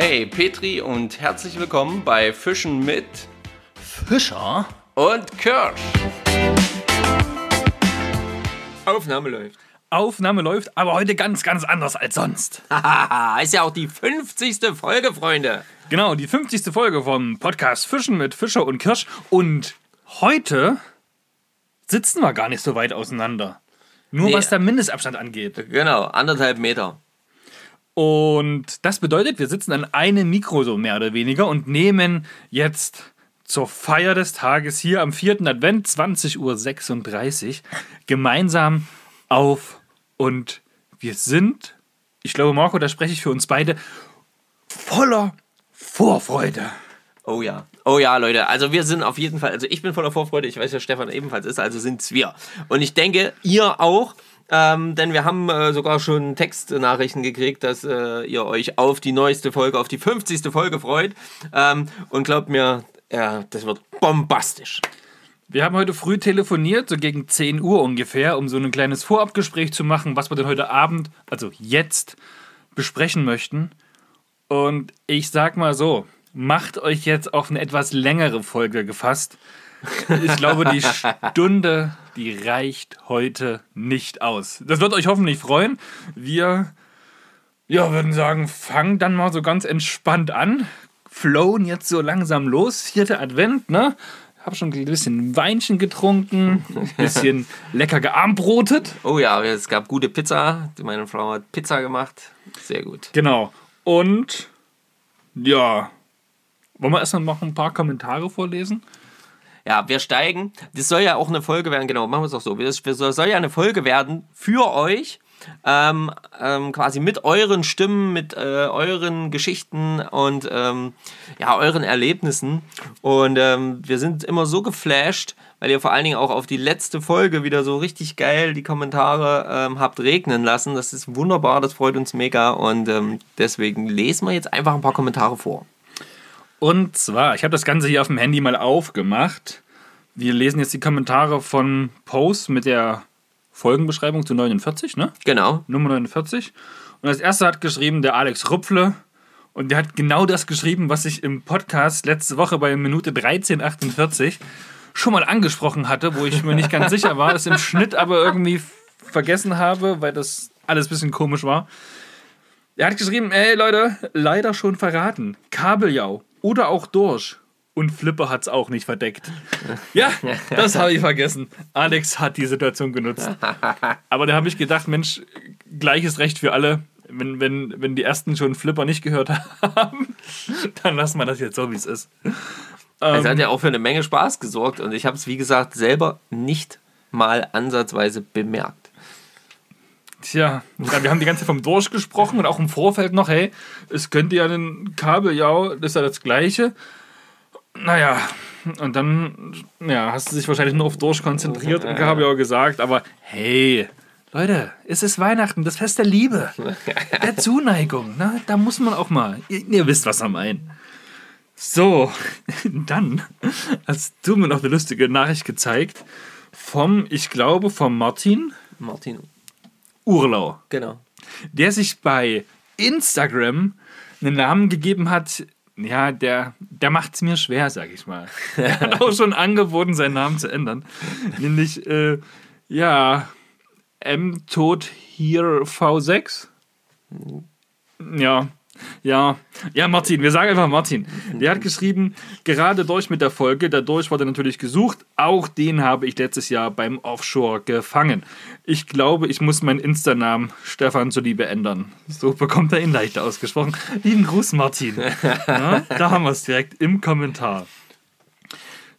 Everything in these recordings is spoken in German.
Hey Petri und herzlich willkommen bei Fischen mit Fischer und Kirsch. Aufnahme läuft. Aufnahme läuft, aber heute ganz, ganz anders als sonst. Haha, ist ja auch die 50. Folge, Freunde. Genau, die 50. Folge vom Podcast Fischen mit Fischer und Kirsch. Und heute sitzen wir gar nicht so weit auseinander. Nur Nee. was der Mindestabstand angeht. Genau, anderthalb Meter. Und das bedeutet, wir sitzen an einem Mikro so mehr oder weniger und nehmen jetzt zur Feier des Tages hier am 4. Advent 20.36 Uhr gemeinsam auf. Und wir sind, ich glaube, Marco, da spreche ich für uns beide, voller Vorfreude. Oh ja. Oh ja, Leute. Also wir sind auf jeden Fall, also ich bin voller Vorfreude, ich weiß ja, Stefan ebenfalls ist, also sind's wir. Und ich denke, ihr auch. Ähm, denn wir haben äh, sogar schon Textnachrichten gekriegt, dass äh, ihr euch auf die neueste Folge, auf die 50. Folge freut. Ähm, und glaubt mir, ja, das wird bombastisch. Wir haben heute früh telefoniert, so gegen 10 Uhr ungefähr, um so ein kleines Vorabgespräch zu machen, was wir denn heute Abend, also jetzt, besprechen möchten. Und ich sag mal so, macht euch jetzt auf eine etwas längere Folge gefasst. Ich glaube, die Stunde, die reicht heute nicht aus. Das wird euch hoffentlich freuen. Wir, ja, würden sagen, fangen dann mal so ganz entspannt an. Flown jetzt so langsam los. Vierter Advent, ne? Hab schon ein bisschen Weinchen getrunken, ein bisschen lecker gearmbrotet. Oh ja, es gab gute Pizza. Meine Frau hat Pizza gemacht. Sehr gut. Genau. Und ja, wollen wir erstmal noch ein paar Kommentare vorlesen? Ja, wir steigen. Das soll ja auch eine Folge werden, genau, machen wir es auch so. Das soll ja eine Folge werden für euch. Ähm, ähm, quasi mit euren Stimmen, mit äh, euren Geschichten und ähm, ja, euren Erlebnissen. Und ähm, wir sind immer so geflasht, weil ihr vor allen Dingen auch auf die letzte Folge wieder so richtig geil die Kommentare ähm, habt regnen lassen. Das ist wunderbar, das freut uns mega. Und ähm, deswegen lesen wir jetzt einfach ein paar Kommentare vor. Und zwar, ich habe das Ganze hier auf dem Handy mal aufgemacht. Wir lesen jetzt die Kommentare von Post mit der Folgenbeschreibung zu 49, ne? Genau. Nummer 49. Und als erster hat geschrieben der Alex Rupfle. Und der hat genau das geschrieben, was ich im Podcast letzte Woche bei Minute 1348 schon mal angesprochen hatte, wo ich mir nicht ganz sicher war, es im Schnitt aber irgendwie vergessen habe, weil das alles ein bisschen komisch war. Er hat geschrieben, ey Leute, leider schon verraten. Kabeljau oder auch Dorsch. Und Flipper hat es auch nicht verdeckt. Ja, das habe ich vergessen. Alex hat die Situation genutzt. Aber da habe ich gedacht, Mensch, gleiches Recht für alle. Wenn, wenn, wenn die ersten schon Flipper nicht gehört haben, dann lassen wir das jetzt so, wie es ist. Es hat ja auch für eine Menge Spaß gesorgt und ich habe es, wie gesagt, selber nicht mal ansatzweise bemerkt. Tja, ja, wir haben die ganze Zeit vom Dorsch gesprochen und auch im Vorfeld noch, hey, es könnte ja ein Kabeljau, das ist ja das Gleiche. Naja, und dann ja, hast du dich wahrscheinlich nur auf Dorsch konzentriert und Kabeljau gesagt, aber hey, Leute, es ist Weihnachten, das Fest der Liebe, der Zuneigung, ne? da muss man auch mal, ihr, ihr wisst, was er meint. So, dann hast du mir noch eine lustige Nachricht gezeigt vom, ich glaube, vom Martin Martin, Urlau genau. der sich bei Instagram einen Namen gegeben hat, ja, der, der macht es mir schwer, sag ich mal. Er hat auch schon angeboten, seinen Namen zu ändern. Nämlich, äh, ja, M Tod hier V6. Ja, ja, ja, Martin, wir sagen einfach Martin. Der hat geschrieben, gerade durch mit der Folge, dadurch wurde natürlich gesucht, auch den habe ich letztes Jahr beim Offshore gefangen. Ich glaube, ich muss meinen Insta-Namen Stefan zuliebe ändern. So bekommt er ihn leichter ausgesprochen. Lieben Gruß, Martin. Ja, da haben wir es direkt im Kommentar.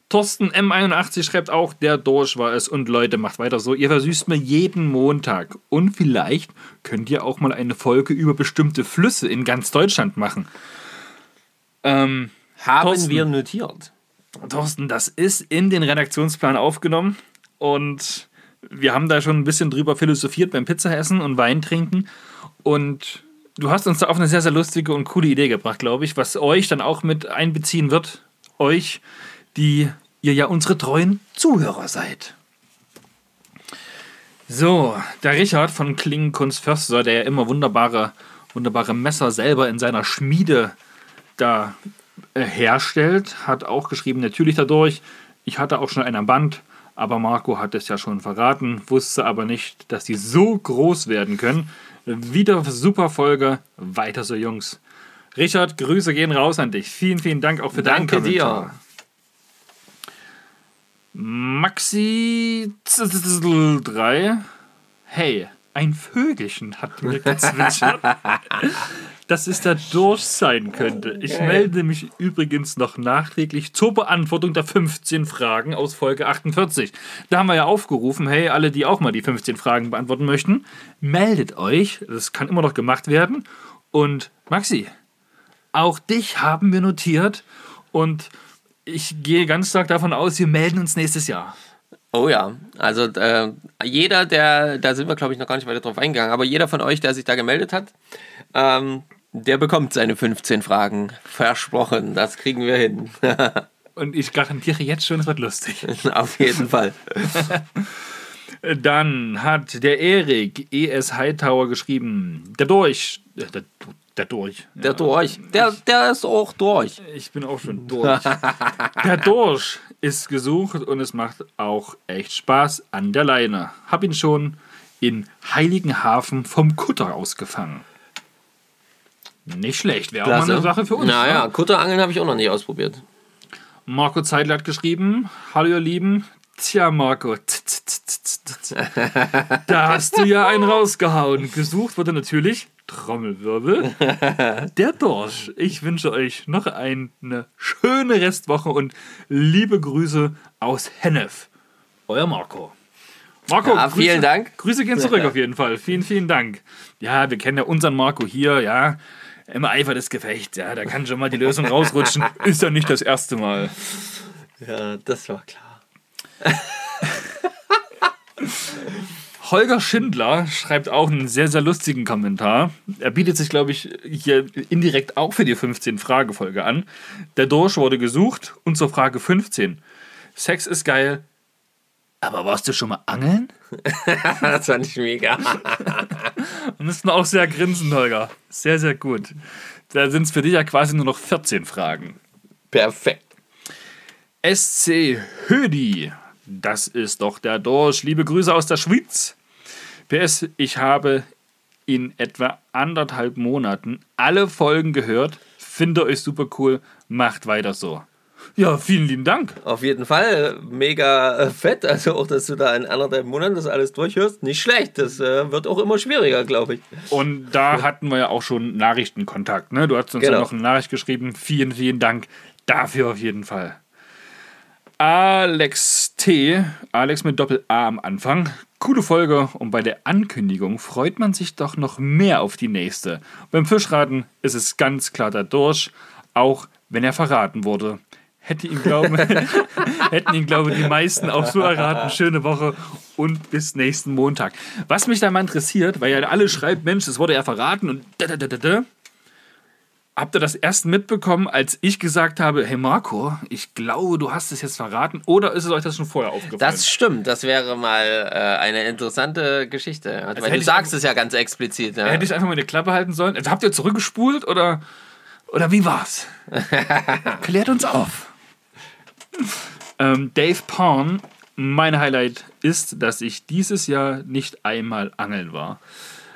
Thorsten M81 schreibt auch, der Dorsch war es und Leute, macht weiter so. Ihr versüßt mir jeden Montag. Und vielleicht könnt ihr auch mal eine Folge über bestimmte Flüsse in ganz Deutschland machen. Ähm, Haben Thorsten. wir notiert. Thorsten, das ist in den Redaktionsplan aufgenommen und wir haben da schon ein bisschen drüber philosophiert beim Pizzaessen und Wein trinken und du hast uns da auf eine sehr, sehr lustige und coole Idee gebracht, glaube ich, was euch dann auch mit einbeziehen wird. Euch, die ihr ja unsere treuen Zuhörer seid. So, der Richard von Klingenkunst Förster, der ja immer wunderbare, wunderbare Messer selber in seiner Schmiede da äh, herstellt, hat auch geschrieben, natürlich dadurch, ich hatte auch schon einen am Band, aber Marco hat es ja schon verraten, wusste aber nicht, dass die so groß werden können. Wieder super Folge, weiter so Jungs. Richard, Grüße gehen raus an dich. Vielen, vielen Dank auch für deinen Danke dir. Maxi 3. Hey, ein Vögelchen hat mir gezwitschert, dass es da durch sein könnte. Ich melde mich übrigens noch nachträglich zur Beantwortung der 15 Fragen aus Folge 48. Da haben wir ja aufgerufen, hey, alle, die auch mal die 15 Fragen beantworten möchten, meldet euch. Das kann immer noch gemacht werden. Und Maxi, auch dich haben wir notiert und ich gehe ganz stark davon aus, wir melden uns nächstes Jahr. Oh ja, also äh, jeder, der, da sind wir glaube ich noch gar nicht weiter drauf eingegangen, aber jeder von euch, der sich da gemeldet hat, ähm, der bekommt seine 15 Fragen. Versprochen, das kriegen wir hin. Und ich garantiere jetzt schon, es wird lustig. Auf jeden Fall. Dann hat der Erik ES Hightower geschrieben, der Durch, der, der Durch. Der. Der, ist auch durch. Ich bin auch schon durch. der Durch ist gesucht und es macht auch echt Spaß an der Leine. Hab ihn schon in Heiligenhafen vom Kutter ausgefangen. Nicht schlecht, wäre auch mal eine Sache für uns. Naja, ne? Kutterangeln habe ich auch noch nicht ausprobiert. Marco Zeidler hat geschrieben: Hallo, ihr Lieben. Tja, Marco. Da hast du ja einen rausgehauen. Gesucht wurde natürlich Trommelwirbel. Der Dorsch. Ich wünsche euch noch eine schöne Restwoche und liebe Grüße aus Hennef. Euer Marco. Marco, Ja, vielen Dank. Grüße gehen zurück auf jeden Fall. Vielen, vielen Dank. Ja, wir kennen ja unseren Marco hier, ja. Im Eifer des Gefechts, ja. Da kann schon mal die Lösung rausrutschen. Ist ja nicht das erste Mal. Ja, das war klar. Holger Schindler schreibt auch einen sehr, sehr lustigen Kommentar. Er bietet sich, glaube ich, hier indirekt auch für die 15-Frage-Folge an. Der Dorsch wurde gesucht und zur Frage 15. Sex ist geil. Aber warst du schon mal angeln? Das fand ich mega. Wir müssen auch sehr grinsen, Holger. Sehr, sehr gut. Da sind es für dich ja quasi nur noch 14 Fragen. Perfekt. SC Hödi. Das ist doch der Dorsch. Liebe Grüße aus der Schweiz. PS, ich habe in etwa anderthalb Monaten alle Folgen gehört. Finde euch super cool. Macht weiter so. Ja, vielen lieben Dank. Auf jeden Fall mega äh, fett. Also auch, dass du da in anderthalb Monaten das alles durchhörst. Nicht schlecht. Das äh, wird auch immer schwieriger, glaube ich. Und da hatten wir ja auch schon Nachrichtenkontakt. Ne? Du hast uns ja Genau. noch eine Nachricht geschrieben. Vielen, vielen Dank dafür auf jeden Fall. Alex T. Alex mit Doppel-A am Anfang. Coole Folge und bei der Ankündigung freut man sich doch noch mehr auf die nächste. Beim Fischraten ist es ganz klar der Dorsch, auch wenn er verraten wurde. Hätte ihn, glauben, hätten ihn, glaube ich, die meisten auch so erraten. Schöne Woche und bis nächsten Montag. Was mich da mal interessiert, weil ja alle schreiben, Mensch, das wurde ja verraten und da, da, da, da, da. Habt ihr das erst mitbekommen, als ich gesagt habe, hey Marco, ich glaube, du hast es jetzt verraten, oder ist es euch das schon vorher aufgefallen? Das stimmt. Das wäre mal äh, eine interessante Geschichte. Weil hätte du sagst es ja ganz explizit. Ja. Hätte ich einfach mal die Klappe halten sollen? Also habt ihr zurückgespult oder, oder wie war's? Klärt uns auf. ähm, Dave Porn, mein Highlight ist, dass ich dieses Jahr nicht einmal angeln war.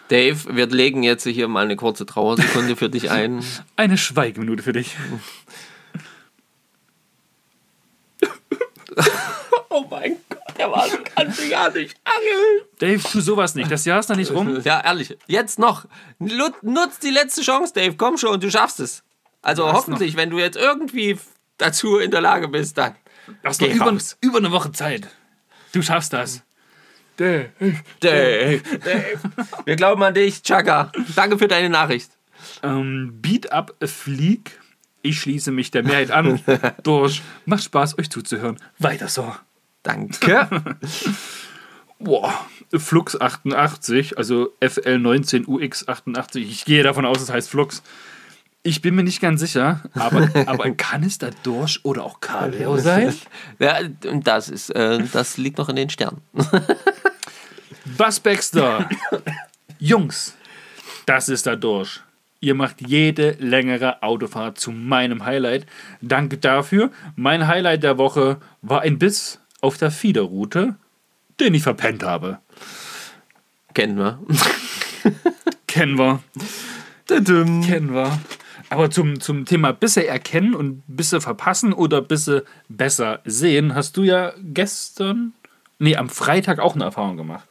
Dave, wir legen jetzt hier mal eine kurze Trauersekunde für dich ein. Eine Schweigeminute für dich. Oh mein Gott, der war so kannst du gar nicht angeln. Dave, tu sowas nicht. Das Jahr ist noch nicht rum. Ja, ehrlich. Jetzt noch. Nutz die letzte Chance, Dave. Komm schon, du schaffst es. Also hast hoffentlich, wenn du jetzt irgendwie dazu in der Lage bist, dann. Du hast noch über, über eine Woche Zeit. Du schaffst das. Dave. Dave, Dave. Wir glauben an dich, Chaka. Danke für deine Nachricht. Ähm, Beat Up a Fleek. Ich schließe mich der Mehrheit an. Durch. Macht Spaß, euch zuzuhören. Weiter so. Danke. Boah. Flux 88, also FL19 UX 88. Ich gehe davon aus, es heißt Flux. Ich bin mir nicht ganz sicher, aber, aber kann es da Dorsch oder auch Kaleo sein? Ja, und das ist, äh, das liegt noch in den Sternen. Buzz Baxter. Jungs, das ist der Dorsch. Ihr macht jede längere Autofahrt zu meinem Highlight. Danke dafür. Mein Highlight der Woche war ein Biss auf der Fiederroute, den ich verpennt habe. Kennen wir. Kennen wir. Kennen wir. Aber zum, zum Thema Bisse erkennen und Bisse verpassen oder Bisse besser sehen, hast du ja gestern, nee, am Freitag auch eine Erfahrung gemacht.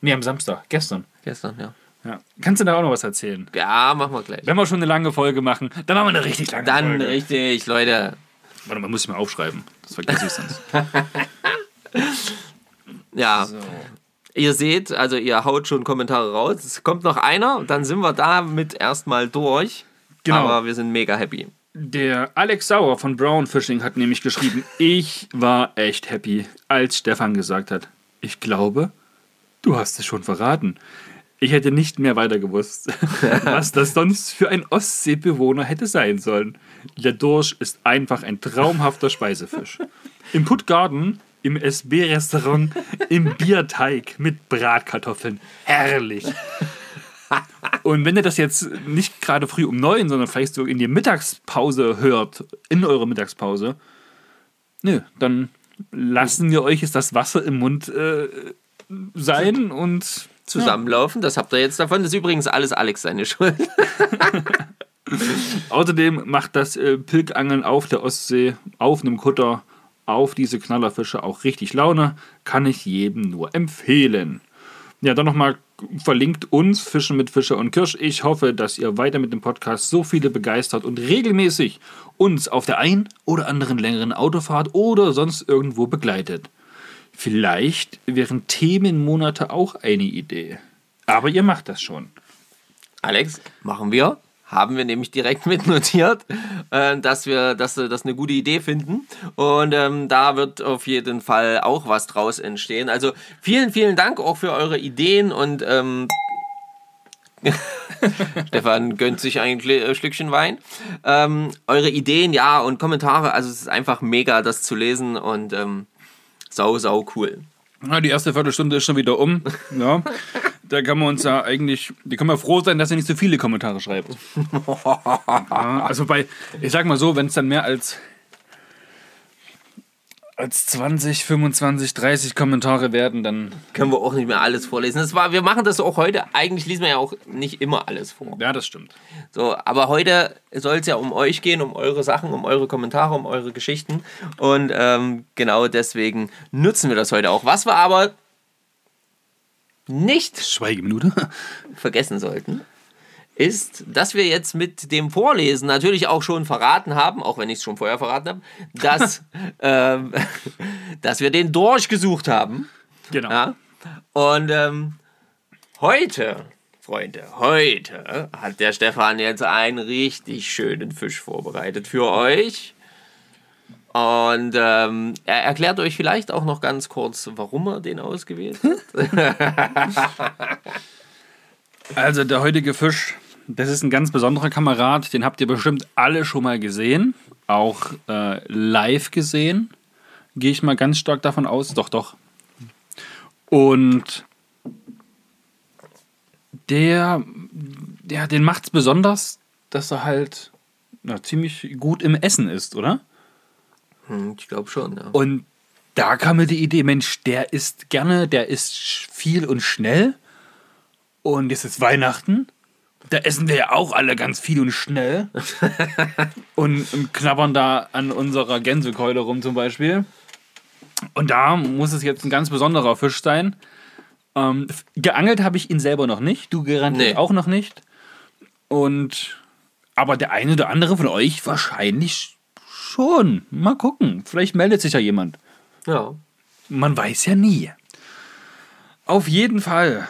Nee, am Samstag, gestern. Gestern, ja. Ja. Kannst du da auch noch was erzählen? Ja, machen wir gleich. Wenn wir schon eine lange Folge machen, dann machen wir eine richtig lange Dann Folge. richtig, Leute. Warte mal, muss ich mal aufschreiben. Das vergesse ich sonst. Ja. Ihr seht, also ihr haut schon Kommentare raus. Es kommt noch einer dann sind wir damit erstmal durch. Genau. Aber wir sind mega happy. Der Alex Sauer von Brown Fishing hat nämlich geschrieben, ich war echt happy, als Stefan gesagt hat, ich glaube, du hast es schon verraten. Ich hätte nicht mehr weiter gewusst, was das sonst für ein Ostseebewohner hätte sein sollen. Der Dorsch ist einfach ein traumhafter Speisefisch. Im Puttgarten, im SB-Restaurant, im Bierteig mit Bratkartoffeln. Herrlich. Und wenn ihr das jetzt nicht gerade früh um neun, sondern vielleicht so in die Mittagspause hört, in eurer Mittagspause, nö, dann lassen wir euch jetzt das Wasser im Mund äh, sein und Zusammenlaufen, das habt ihr jetzt davon. Das ist übrigens alles Alex seine Schuld. außerdem macht das äh, Pilgangeln auf der Ostsee, auf einem Kutter, auf diese Knallerfische auch richtig Laune. Kann ich jedem nur empfehlen. Ja, dann nochmal verlinkt uns Fischen mit Fischer und Kirsch. Ich hoffe, dass ihr weiter mit dem Podcast so viele begeistert und regelmäßig uns auf der ein oder anderen längeren Autofahrt oder sonst irgendwo begleitet. Vielleicht wären Themenmonate auch eine Idee. Aber ihr macht das schon. Alex, machen wir. Haben wir nämlich direkt mitnotiert, äh, dass wir dass wir das eine gute Idee finden. Und ähm, da wird auf jeden Fall auch was draus entstehen. Also vielen, vielen Dank auch für eure Ideen und ähm, Stefan gönnt sich ein äh, Schlückchen Wein. Ähm, eure Ideen, ja, und Kommentare, also es ist einfach mega, das zu lesen und ähm, sau, sau cool. Na, die erste Viertelstunde ist schon wieder um. Ja. Da kann man uns ja eigentlich, die können wir froh sein, dass ihr nicht so viele Kommentare schreibt. Ja, also bei, ich sag mal so, wenn es dann mehr als, als 20, 25, 30 Kommentare werden, dann, Können wir auch nicht mehr alles vorlesen. Das war, wir machen das auch heute. Eigentlich lesen wir ja auch nicht immer alles vor. ja, das stimmt. So, aber heute soll es ja um euch gehen, um eure Sachen, um eure Kommentare, um eure Geschichten. Und ähm, genau deswegen nutzen wir das heute auch. Was wir aber nicht Schweigeminute. vergessen sollten, ist, dass wir jetzt mit dem Vorlesen natürlich auch schon verraten haben, auch wenn ich es schon vorher verraten habe, dass, ähm, dass wir den durchgesucht haben. Genau. Ja? Und ähm, heute, Freunde, heute hat der Stefan jetzt einen richtig schönen Fisch vorbereitet für euch. Und ähm, er erklärt euch vielleicht auch noch ganz kurz, warum er den ausgewählt hat. Also der heutige Fisch, das ist ein ganz besonderer Kamerad, den habt ihr bestimmt alle schon mal gesehen, auch äh, live gesehen, gehe ich mal ganz stark davon aus, doch, doch. Und der, der den macht es besonders, dass er halt na, ziemlich gut im Essen ist, oder? Hm, ich glaube schon, ja. Und da kam mir die Idee, Mensch, der isst gerne, der isst viel und schnell. Und jetzt ist Weihnachten. Da essen wir ja auch alle ganz viel und schnell. und, und knabbern da an unserer Gänsekeule rum zum Beispiel. Und da muss es jetzt ein ganz besonderer Fisch sein. Ähm, geangelt habe ich ihn selber noch nicht. Du garantiert Nee. auch noch nicht. Und aber der eine oder andere von euch wahrscheinlich schon. Mal gucken. Vielleicht meldet sich ja jemand. ja. Man weiß ja nie. Auf jeden Fall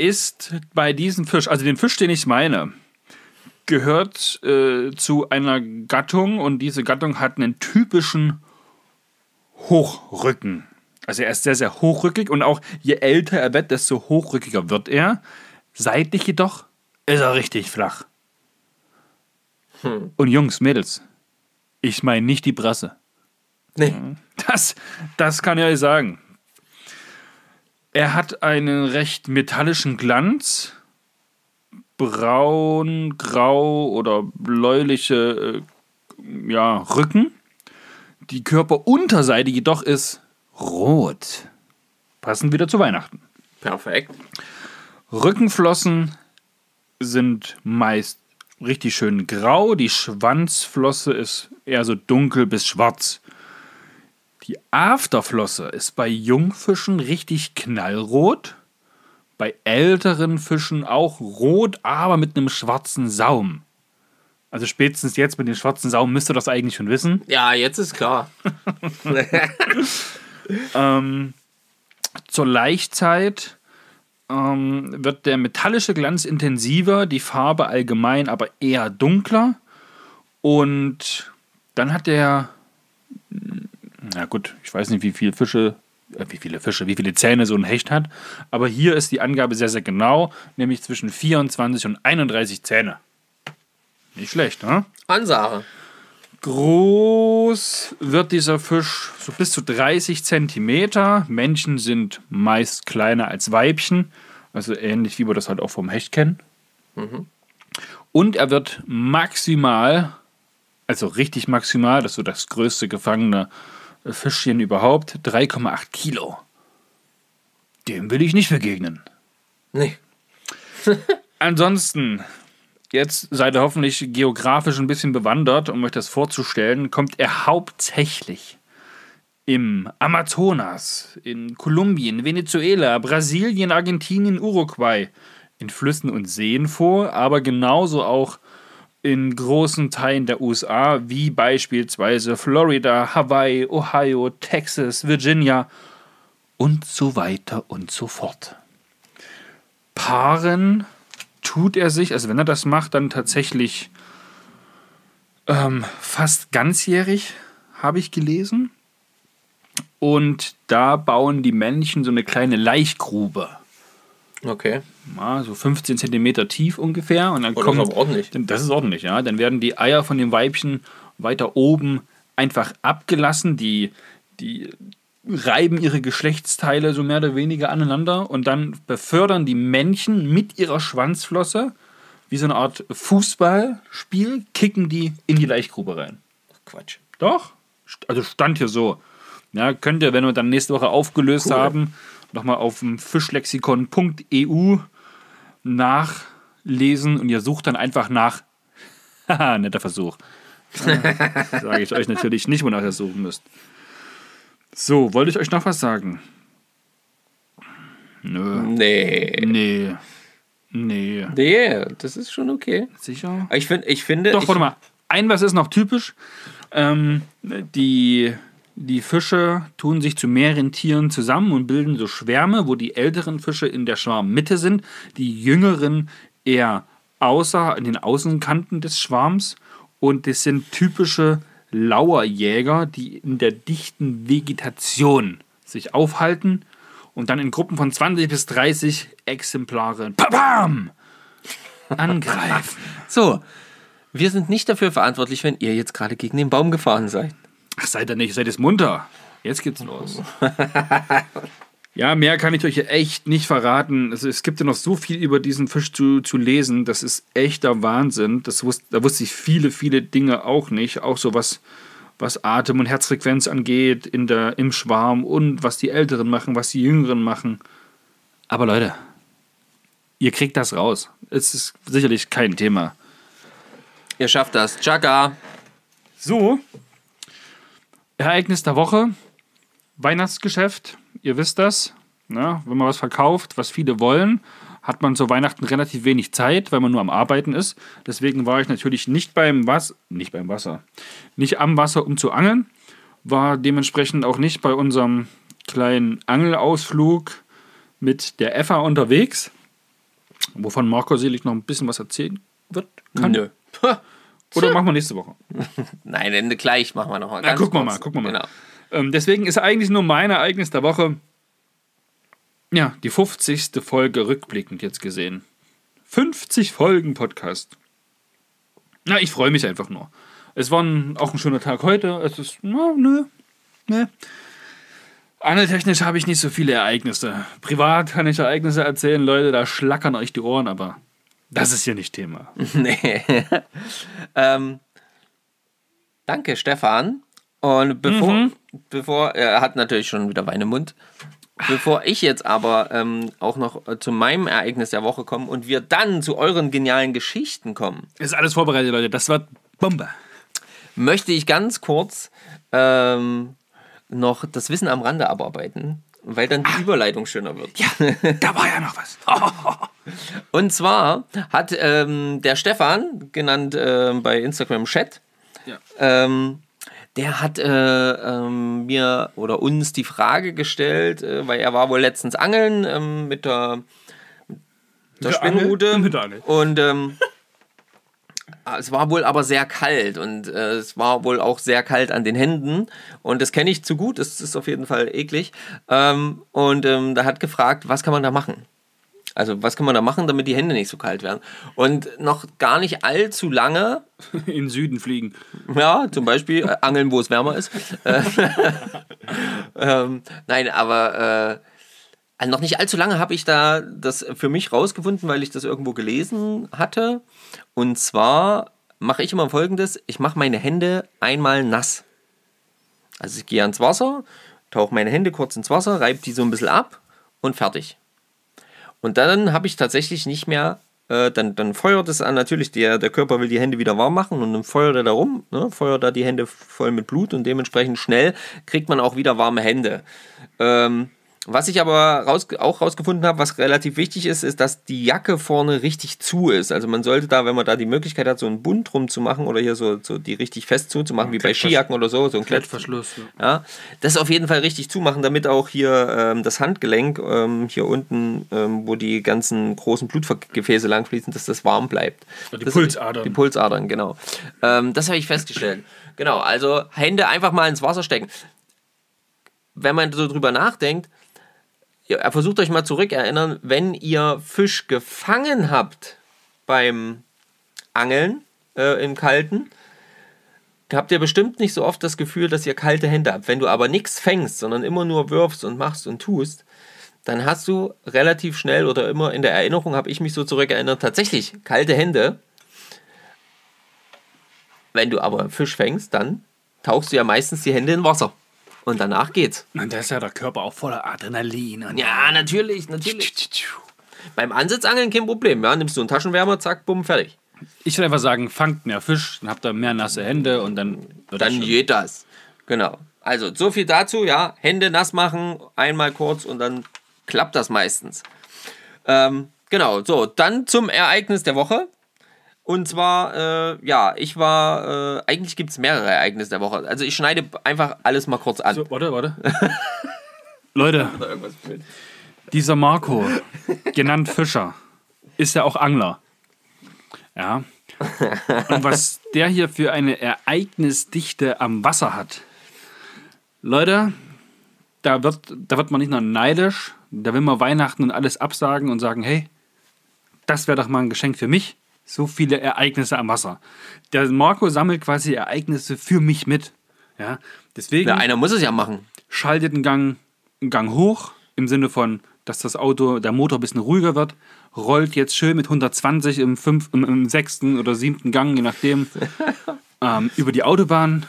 ist bei diesem Fisch, also den Fisch, den ich meine, gehört äh, zu einer Gattung und diese Gattung hat einen typischen Hochrücken. Also er ist sehr, sehr hochrückig und auch je älter er wird, desto hochrückiger wird er. Seitlich jedoch ist er richtig flach. Und Jungs, Mädels, ich meine nicht die Brasse. Nee. Das, das kann ich euch sagen. Er hat einen recht metallischen Glanz, braun, grau oder bläuliche äh, ja, Rücken. Die Körperunterseite jedoch ist rot. Passend wieder zu Weihnachten. Perfekt. Rückenflossen sind meist richtig schön grau. Die Schwanzflosse ist eher so dunkel bis schwarz. Die Afterflosse ist bei Jungfischen richtig knallrot. Bei älteren Fischen auch rot, aber mit einem schwarzen Saum. Also spätestens jetzt mit dem schwarzen Saum müsst ihr das eigentlich schon wissen. Ja, jetzt ist klar. Ähm, zur Laichzeit ähm, wird der metallische Glanz intensiver, die Farbe allgemein aber eher dunkler. Und dann hat der, na gut, ich weiß nicht, wie viele Fische, äh, wie viele Fische, wie viele Zähne so ein Hecht hat, aber hier ist die Angabe sehr, sehr genau, nämlich zwischen 24 und 31 Zähne. Nicht schlecht, ne? Ansage. Groß wird dieser Fisch so bis zu 30 Zentimeter. Männchen sind meist kleiner als Weibchen, also ähnlich wie wir das halt auch vom Hecht kennen. Und er wird maximal, also richtig maximal, das ist so das größte gefangene Fischchen überhaupt, 3,8 Kilo. Dem will ich nicht begegnen. Nee. Ansonsten, jetzt seid ihr hoffentlich geografisch ein bisschen bewandert, um euch das vorzustellen, kommt er hauptsächlich im Amazonas, in Kolumbien, Venezuela, Brasilien, Argentinien, Uruguay, in Flüssen und Seen vor, aber genauso auch in großen Teilen der USA, wie beispielsweise Florida, Hawaii, Ohio, Texas, Virginia und so weiter und so fort. Paaren tut er sich, also wenn er das macht, dann tatsächlich ähm, fast ganzjährig, habe ich gelesen. Und da bauen die Männchen so eine kleine Laichgrube. Okay. Ja, so 15 Zentimeter tief ungefähr. Und dann Oh, das kommen, ist aber ordentlich. Das ist ordentlich, ja. Dann werden die Eier von dem Weibchen weiter oben einfach abgelassen. Die, die reiben ihre Geschlechtsteile so mehr oder weniger aneinander und dann befördern die Männchen mit ihrer Schwanzflosse wie so eine Art Fußballspiel, kicken die in die Laichgrube rein. Quatsch. Doch, also stand hier so. Ja, könnt ihr, wenn wir dann nächste Woche aufgelöst Cool. haben, nochmal auf dem fischlexikon.eu nachlesen und ihr sucht dann einfach nach. Haha, netter Versuch. Sage ich euch natürlich nicht, wonach ihr suchen müsst. So, wollte ich euch noch was sagen? Nö. Nee. Nee. Nee. Nee, das ist schon okay. Sicher? Ich, find, ich finde. Doch, ich, warte mal. Ein was ist noch typisch. Ähm, die, die Fische tun sich zu mehreren Tieren zusammen und bilden so Schwärme, wo die älteren Fische in der Schwarmmitte sind, die jüngeren eher außer an den Außenkanten des Schwarms. Und das sind typische Lauerjäger, die in der dichten Vegetation sich aufhalten und dann in Gruppen von 20 bis 30 Exemplaren Pam! angreifen. So. Wir sind nicht dafür verantwortlich, wenn ihr jetzt gerade gegen den Baum gefahren seid. Ach, seid ihr nicht, seid jetzt munter. Jetzt geht's los. ja, mehr kann ich euch echt nicht verraten. Also, es gibt ja noch so viel über diesen Fisch zu, zu lesen. Das ist echter Wahnsinn. Das wus da wusste ich viele, viele Dinge auch nicht. Auch so was, was Atem- und Herzfrequenz angeht in der, im Schwarm und was die Älteren machen, was die Jüngeren machen. Aber Leute, ihr kriegt das raus. Es ist sicherlich kein Thema. Ihr schafft das. Chaka. So, Ereignis der Woche, Weihnachtsgeschäft, ihr wisst das. Ne? Wenn man was verkauft, was viele wollen, hat man zu Weihnachten relativ wenig Zeit, weil man nur am Arbeiten ist. Deswegen war ich natürlich nicht beim Wasser, nicht beim Wasser, nicht am Wasser, um zu angeln. War dementsprechend auch nicht bei unserem kleinen Angelausflug mit der Effa unterwegs, wovon Marco sicherlich noch ein bisschen was erzählen wird. Kann. Nö. Oder machen wir nächste Woche. Nein, Ende gleich machen wir nochmal. Na, gucken wir mal, gucken wir mal. Genau. Ähm, deswegen ist eigentlich nur mein Ereignis der Woche, ja, die 50. Folge rückblickend jetzt gesehen. 50 Folgen Podcast. Na, ich freue mich einfach nur. Es war ein, auch ein schöner Tag heute. Es ist, na, nö, ne. Angeltechnisch habe ich nicht so viele Ereignisse. Privat kann ich Ereignisse erzählen, Leute, da schlackern euch die Ohren, aber Das ist hier nicht Thema. nee. ähm, danke, Stefan. Und bevor, Mhm. bevor, er hat natürlich schon wieder Wein im Mund. Bevor ich jetzt aber ähm, auch noch äh, zu meinem Ereignis der Woche komme und wir dann zu euren genialen Geschichten kommen, Ist alles vorbereitet, Leute. Das wird Bombe. möchte ich ganz kurz ähm, noch das Wissen am Rande abarbeiten, weil dann die Überleitung schöner wird. Ja, da war ja noch was. Und zwar hat ähm, der Stefan, genannt ähm, bei Instagram Chat, Ja. ähm, der hat äh, ähm, mir oder uns die Frage gestellt, äh, weil er war wohl letztens angeln ähm, mit der, mit der der Spinnrute. Und ähm, es war wohl aber sehr kalt und äh, es war wohl auch sehr kalt an den Händen. Und das kenne ich zu gut, das ist auf jeden Fall eklig. Ähm, und ähm, da hat gefragt, was kann man da machen? Also was kann man da machen, damit die Hände nicht so kalt werden? Und noch gar nicht allzu lange In den Süden fliegen. ja, zum Beispiel äh, angeln, wo es wärmer ist. Äh, ähm, nein, aber äh, also noch nicht allzu lange habe ich da das für mich rausgefunden, weil ich das irgendwo gelesen hatte. Und zwar mache ich immer folgendes: Ich mache meine Hände einmal nass. Also ich gehe ans Wasser, tauche meine Hände kurz ins Wasser, reibe die so ein bisschen ab und fertig. Und dann habe ich tatsächlich nicht mehr, äh, dann, dann feuert es an, natürlich, der, der Körper will die Hände wieder warm machen und dann feuert er da rum, ne, feuert da die Hände voll mit Blut und dementsprechend schnell kriegt man auch wieder warme Hände. Ähm, was ich aber raus, auch rausgefunden habe, was relativ wichtig ist, ist, dass die Jacke vorne richtig zu ist. Also man sollte da, wenn man da die Möglichkeit hat, so einen Bund drum zu machen oder hier so, so die richtig fest zuzumachen, wie bei Skijacken oder so, so ein Klett, Klettverschluss. Ja. ja, das auf jeden Fall richtig zumachen, damit auch hier ähm, das Handgelenk ähm, hier unten, ähm, wo die ganzen großen Blutgefäße langfließen, dass das warm bleibt. Die Das- Pulsadern. Die Pulsadern, genau. Ähm, das habe ich festgestellt. Genau, also Hände einfach mal ins Wasser stecken. Wenn man so drüber nachdenkt, ja, versucht euch mal zurückerinnern, wenn ihr Fisch gefangen habt beim Angeln äh, im Kalten, habt ihr bestimmt nicht so oft das Gefühl, dass ihr kalte Hände habt. Wenn du aber nichts fängst, sondern immer nur wirfst und machst und tust, dann hast du relativ schnell oder immer in der Erinnerung, habe ich mich so zurückerinnert, tatsächlich kalte Hände. Wenn du aber Fisch fängst, dann tauchst du ja meistens die Hände in Wasser. Und danach geht's. Und da ist ja der Körper auch voller Adrenalin. Und Ja, natürlich, natürlich. Beim Ansitzangeln kein Problem. Ja, nimmst du einen Taschenwärmer, zack, bumm, fertig. Ich würde einfach sagen, fangt mehr Fisch, dann habt ihr mehr nasse Hände und dann wird das Dann schon. geht das. Genau. Also, so viel dazu, ja. Hände nass machen, einmal kurz und dann klappt das meistens. Ähm, genau, so, dann zum Ereignis der Woche. Und zwar, äh, ja, ich war, äh, eigentlich gibt es mehrere Ereignisse der Woche. Also ich schneide einfach alles mal kurz an. So, warte, warte. Leute, dieser Marco, genannt Fischer, ist ja auch Angler. Ja. Und was der hier für eine Ereignisdichte am Wasser hat. Leute, da wird, da wird man nicht nur neidisch, da will man Weihnachten und alles absagen und sagen, hey, das wäre doch mal ein Geschenk für mich. So viele Ereignisse am Wasser. Der Marco sammelt quasi Ereignisse für mich mit. Ja, deswegen Ja, einer muss es ja machen. schaltet einen Gang, einen Gang hoch, im Sinne von, dass das Auto, der Motor ein bisschen ruhiger wird, rollt jetzt schön mit 120 im, fünf, im, im sechsten oder siebten Gang, je nachdem, ähm, über die Autobahn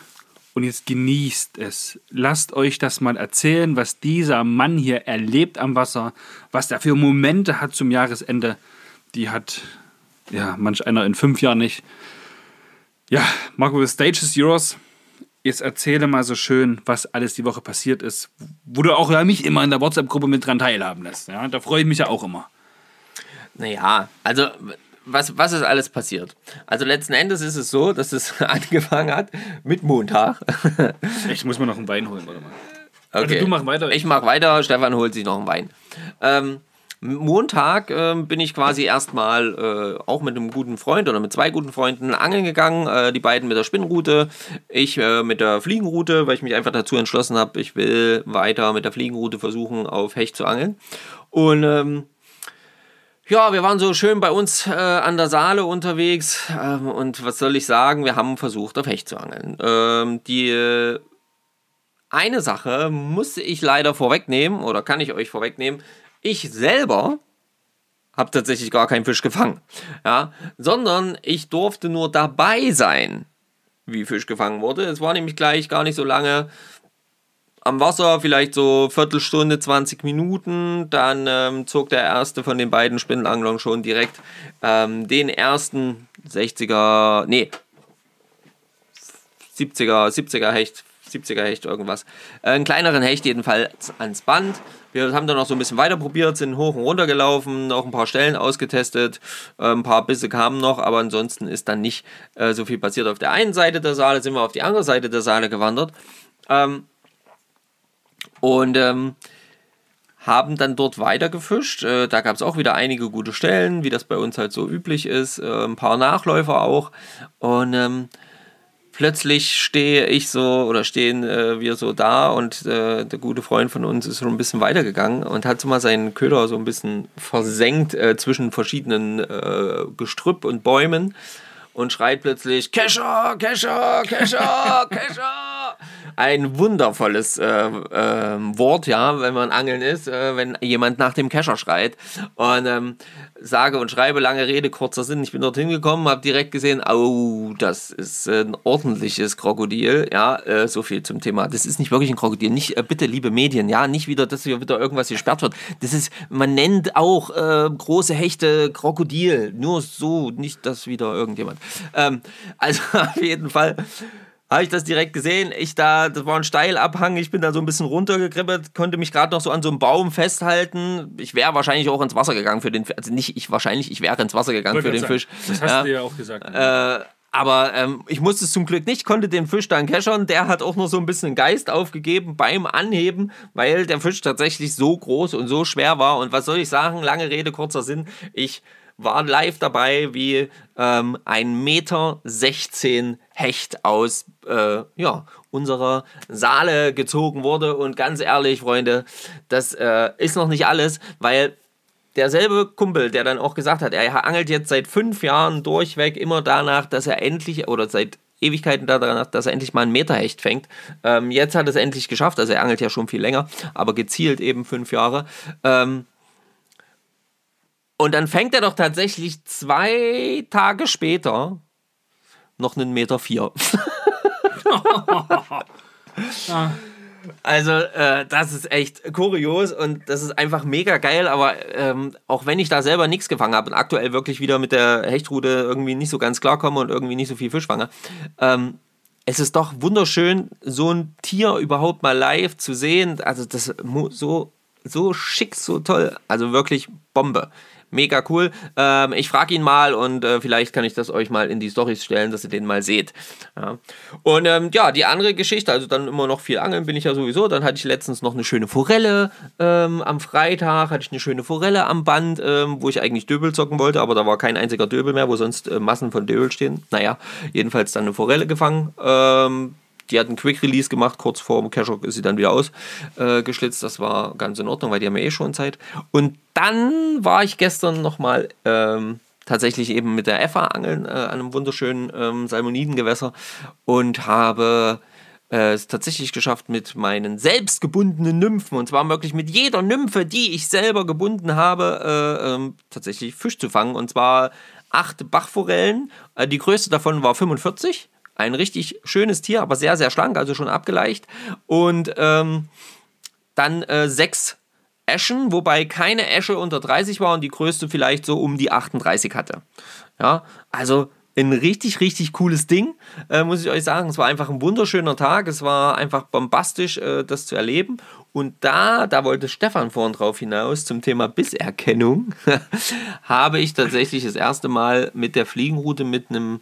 und jetzt genießt es. Lasst euch das mal erzählen, was dieser Mann hier erlebt am Wasser, was der für Momente hat zum Jahresende. Die hat ja manch einer in fünf Jahren nicht. Ja, Marco, the stage is yours. Jetzt erzähle mal so schön, was alles die Woche passiert ist, wo du auch ja mich immer in der WhatsApp-Gruppe mit dran teilhaben lässt. Ja, da freue ich mich ja auch immer. Naja, also was, was ist alles passiert? Also letzten Endes ist es so, dass es angefangen hat mit Montag. Ich muss mir noch einen Wein holen, warte mal. Okay. du mach weiter. Ich mach weiter, Stefan holt sich noch einen Wein. Ähm, Montag ähm, bin ich quasi erstmal äh, auch mit einem guten Freund oder mit zwei guten Freunden angeln gegangen. Äh, die beiden mit der Spinnrute, ich äh, mit der Fliegenrute, weil ich mich einfach dazu entschlossen habe, ich will weiter mit der Fliegenrute versuchen, auf Hecht zu angeln. Und ähm, ja, wir waren so schön bei uns äh, an der Saale unterwegs ähm, und was soll ich sagen, wir haben versucht, auf Hecht zu angeln. Ähm, die äh, eine Sache musste ich leider vorwegnehmen oder kann ich euch vorwegnehmen. Ich selber habe tatsächlich gar keinen Fisch gefangen. Ja, sondern ich durfte nur dabei sein, wie Fisch gefangen wurde. Es war nämlich gleich gar nicht so lange am Wasser, vielleicht so Viertelstunde, 20 Minuten. Dann ähm, zog der erste von den beiden Spindelanglern schon direkt ähm, den ersten 60er, nee, 70er, 70er Hecht, 70er Hecht, irgendwas. Äh, einen kleineren Hecht jedenfalls ans Band. Wir haben dann noch so ein bisschen weiter probiert, sind hoch und runter gelaufen, noch ein paar Stellen ausgetestet, äh, ein paar Bisse kamen noch, aber ansonsten ist dann nicht äh, so viel passiert. Auf der einen Seite der Saale sind wir auf die andere Seite der Saale gewandert ähm, und ähm, haben dann dort weiter gefischt. Äh, da gab es auch wieder einige gute Stellen, wie das bei uns halt so üblich ist, äh, ein paar Nachläufer auch und ähm, plötzlich stehe ich so oder stehen äh, wir so da und äh, der gute Freund von uns ist schon ein bisschen weitergegangen und hat so mal seinen Köder so ein bisschen versenkt äh, zwischen verschiedenen äh, Gestrüpp und Bäumen und schreit plötzlich Kescher, Kescher, Kescher, Kescher. Ein wundervolles äh, äh, Wort, ja, wenn man angeln ist, äh, wenn jemand nach dem Kescher schreit. Und ähm, sage und schreibe lange Rede, kurzer Sinn. Ich bin dorthin gekommen, habe direkt gesehen, oh, das ist ein ordentliches Krokodil. Ja, äh, so viel zum Thema. Das ist nicht wirklich ein Krokodil. Nicht, äh, bitte, liebe Medien, ja, nicht wieder, dass hier wieder irgendwas gesperrt wird. Das ist, man nennt auch äh, große Hechte Krokodil. Nur so, nicht das wieder irgendjemand. Ähm, also auf jeden Fall habe ich das direkt gesehen. Ich da, das war ein Steilabhang, ich bin da so ein bisschen runtergekribbelt, konnte mich gerade noch so an so einem Baum festhalten. Ich wäre wahrscheinlich auch ins Wasser gegangen für den Fisch. Also nicht ich wahrscheinlich, ich wäre ins Wasser gegangen für den sagen, Fisch. Das hast ja. du ja auch gesagt. Äh, aber ähm, ich musste es zum Glück nicht, konnte den Fisch dann keschern. Der hat auch noch so ein bisschen Geist aufgegeben beim Anheben, weil der Fisch tatsächlich so groß und so schwer war. Und was soll ich sagen? Lange Rede, kurzer Sinn. Ich war live dabei, wie ähm, ein Meter 16 Hecht aus äh, ja, unserer Saale gezogen wurde. Und ganz ehrlich, Freunde, das äh, ist noch nicht alles, weil derselbe Kumpel, der dann auch gesagt hat, er angelt jetzt seit fünf Jahren durchweg immer danach, dass er endlich, oder seit Ewigkeiten danach, dass er endlich mal einen Meterhecht fängt. Ähm, jetzt hat er es endlich geschafft, also er angelt ja schon viel länger, aber gezielt eben fünf Jahre. Ähm, und dann fängt er doch tatsächlich zwei Tage später noch einen Meter vier. Also, äh, das ist echt kurios und das ist einfach mega geil, aber ähm, auch wenn ich da selber nichts gefangen habe und aktuell wirklich wieder mit der Hechtrute irgendwie nicht so ganz klarkomme und irgendwie nicht so viel Fisch fange, ähm, es ist doch wunderschön, so ein Tier überhaupt mal live zu sehen. Also, das so, so schick, so toll. Also wirklich Bombe. Mega cool. Ähm, ich frage ihn mal und äh, vielleicht kann ich das euch mal in die Storys stellen, dass ihr den mal seht. Ja. Und ähm, ja, die andere Geschichte, also dann immer noch viel angeln bin ich ja sowieso. Dann hatte ich letztens noch eine schöne Forelle ähm, am Freitag, hatte ich eine schöne Forelle am Band, ähm, wo ich eigentlich Döbel zocken wollte, aber da war kein einziger Döbel mehr, wo sonst äh, Massen von Döbel stehen. Naja, jedenfalls dann eine Forelle gefangen. Die hat einen Quick Release gemacht, kurz vor dem Cashrock ist sie dann wieder ausgeschlitzt. Äh, das war ganz in Ordnung, weil die haben ja eh schon Zeit. Und dann war ich gestern nochmal ähm, tatsächlich eben mit der EFA angeln, äh, an einem wunderschönen ähm, Salmonidengewässer und habe äh, es tatsächlich geschafft, mit meinen selbst gebundenen Nymphen, und zwar wirklich mit jeder Nymphe, die ich selber gebunden habe, äh, ähm, tatsächlich Fisch zu fangen. Und zwar acht Bachforellen. Äh, die größte davon war 45 ein richtig schönes Tier, aber sehr, sehr schlank, also schon abgeleicht. Und ähm, dann äh, sechs Eschen, wobei keine Esche unter 30 war und die größte vielleicht so um die 38 hatte. Ja, also ein richtig, richtig cooles Ding, äh, muss ich euch sagen. Es war einfach ein wunderschöner Tag. Es war einfach bombastisch, äh, das zu erleben. Und da, da wollte Stefan vorhin drauf hinaus zum Thema Bisserkennung, habe ich tatsächlich das erste Mal mit der Fliegenroute mit einem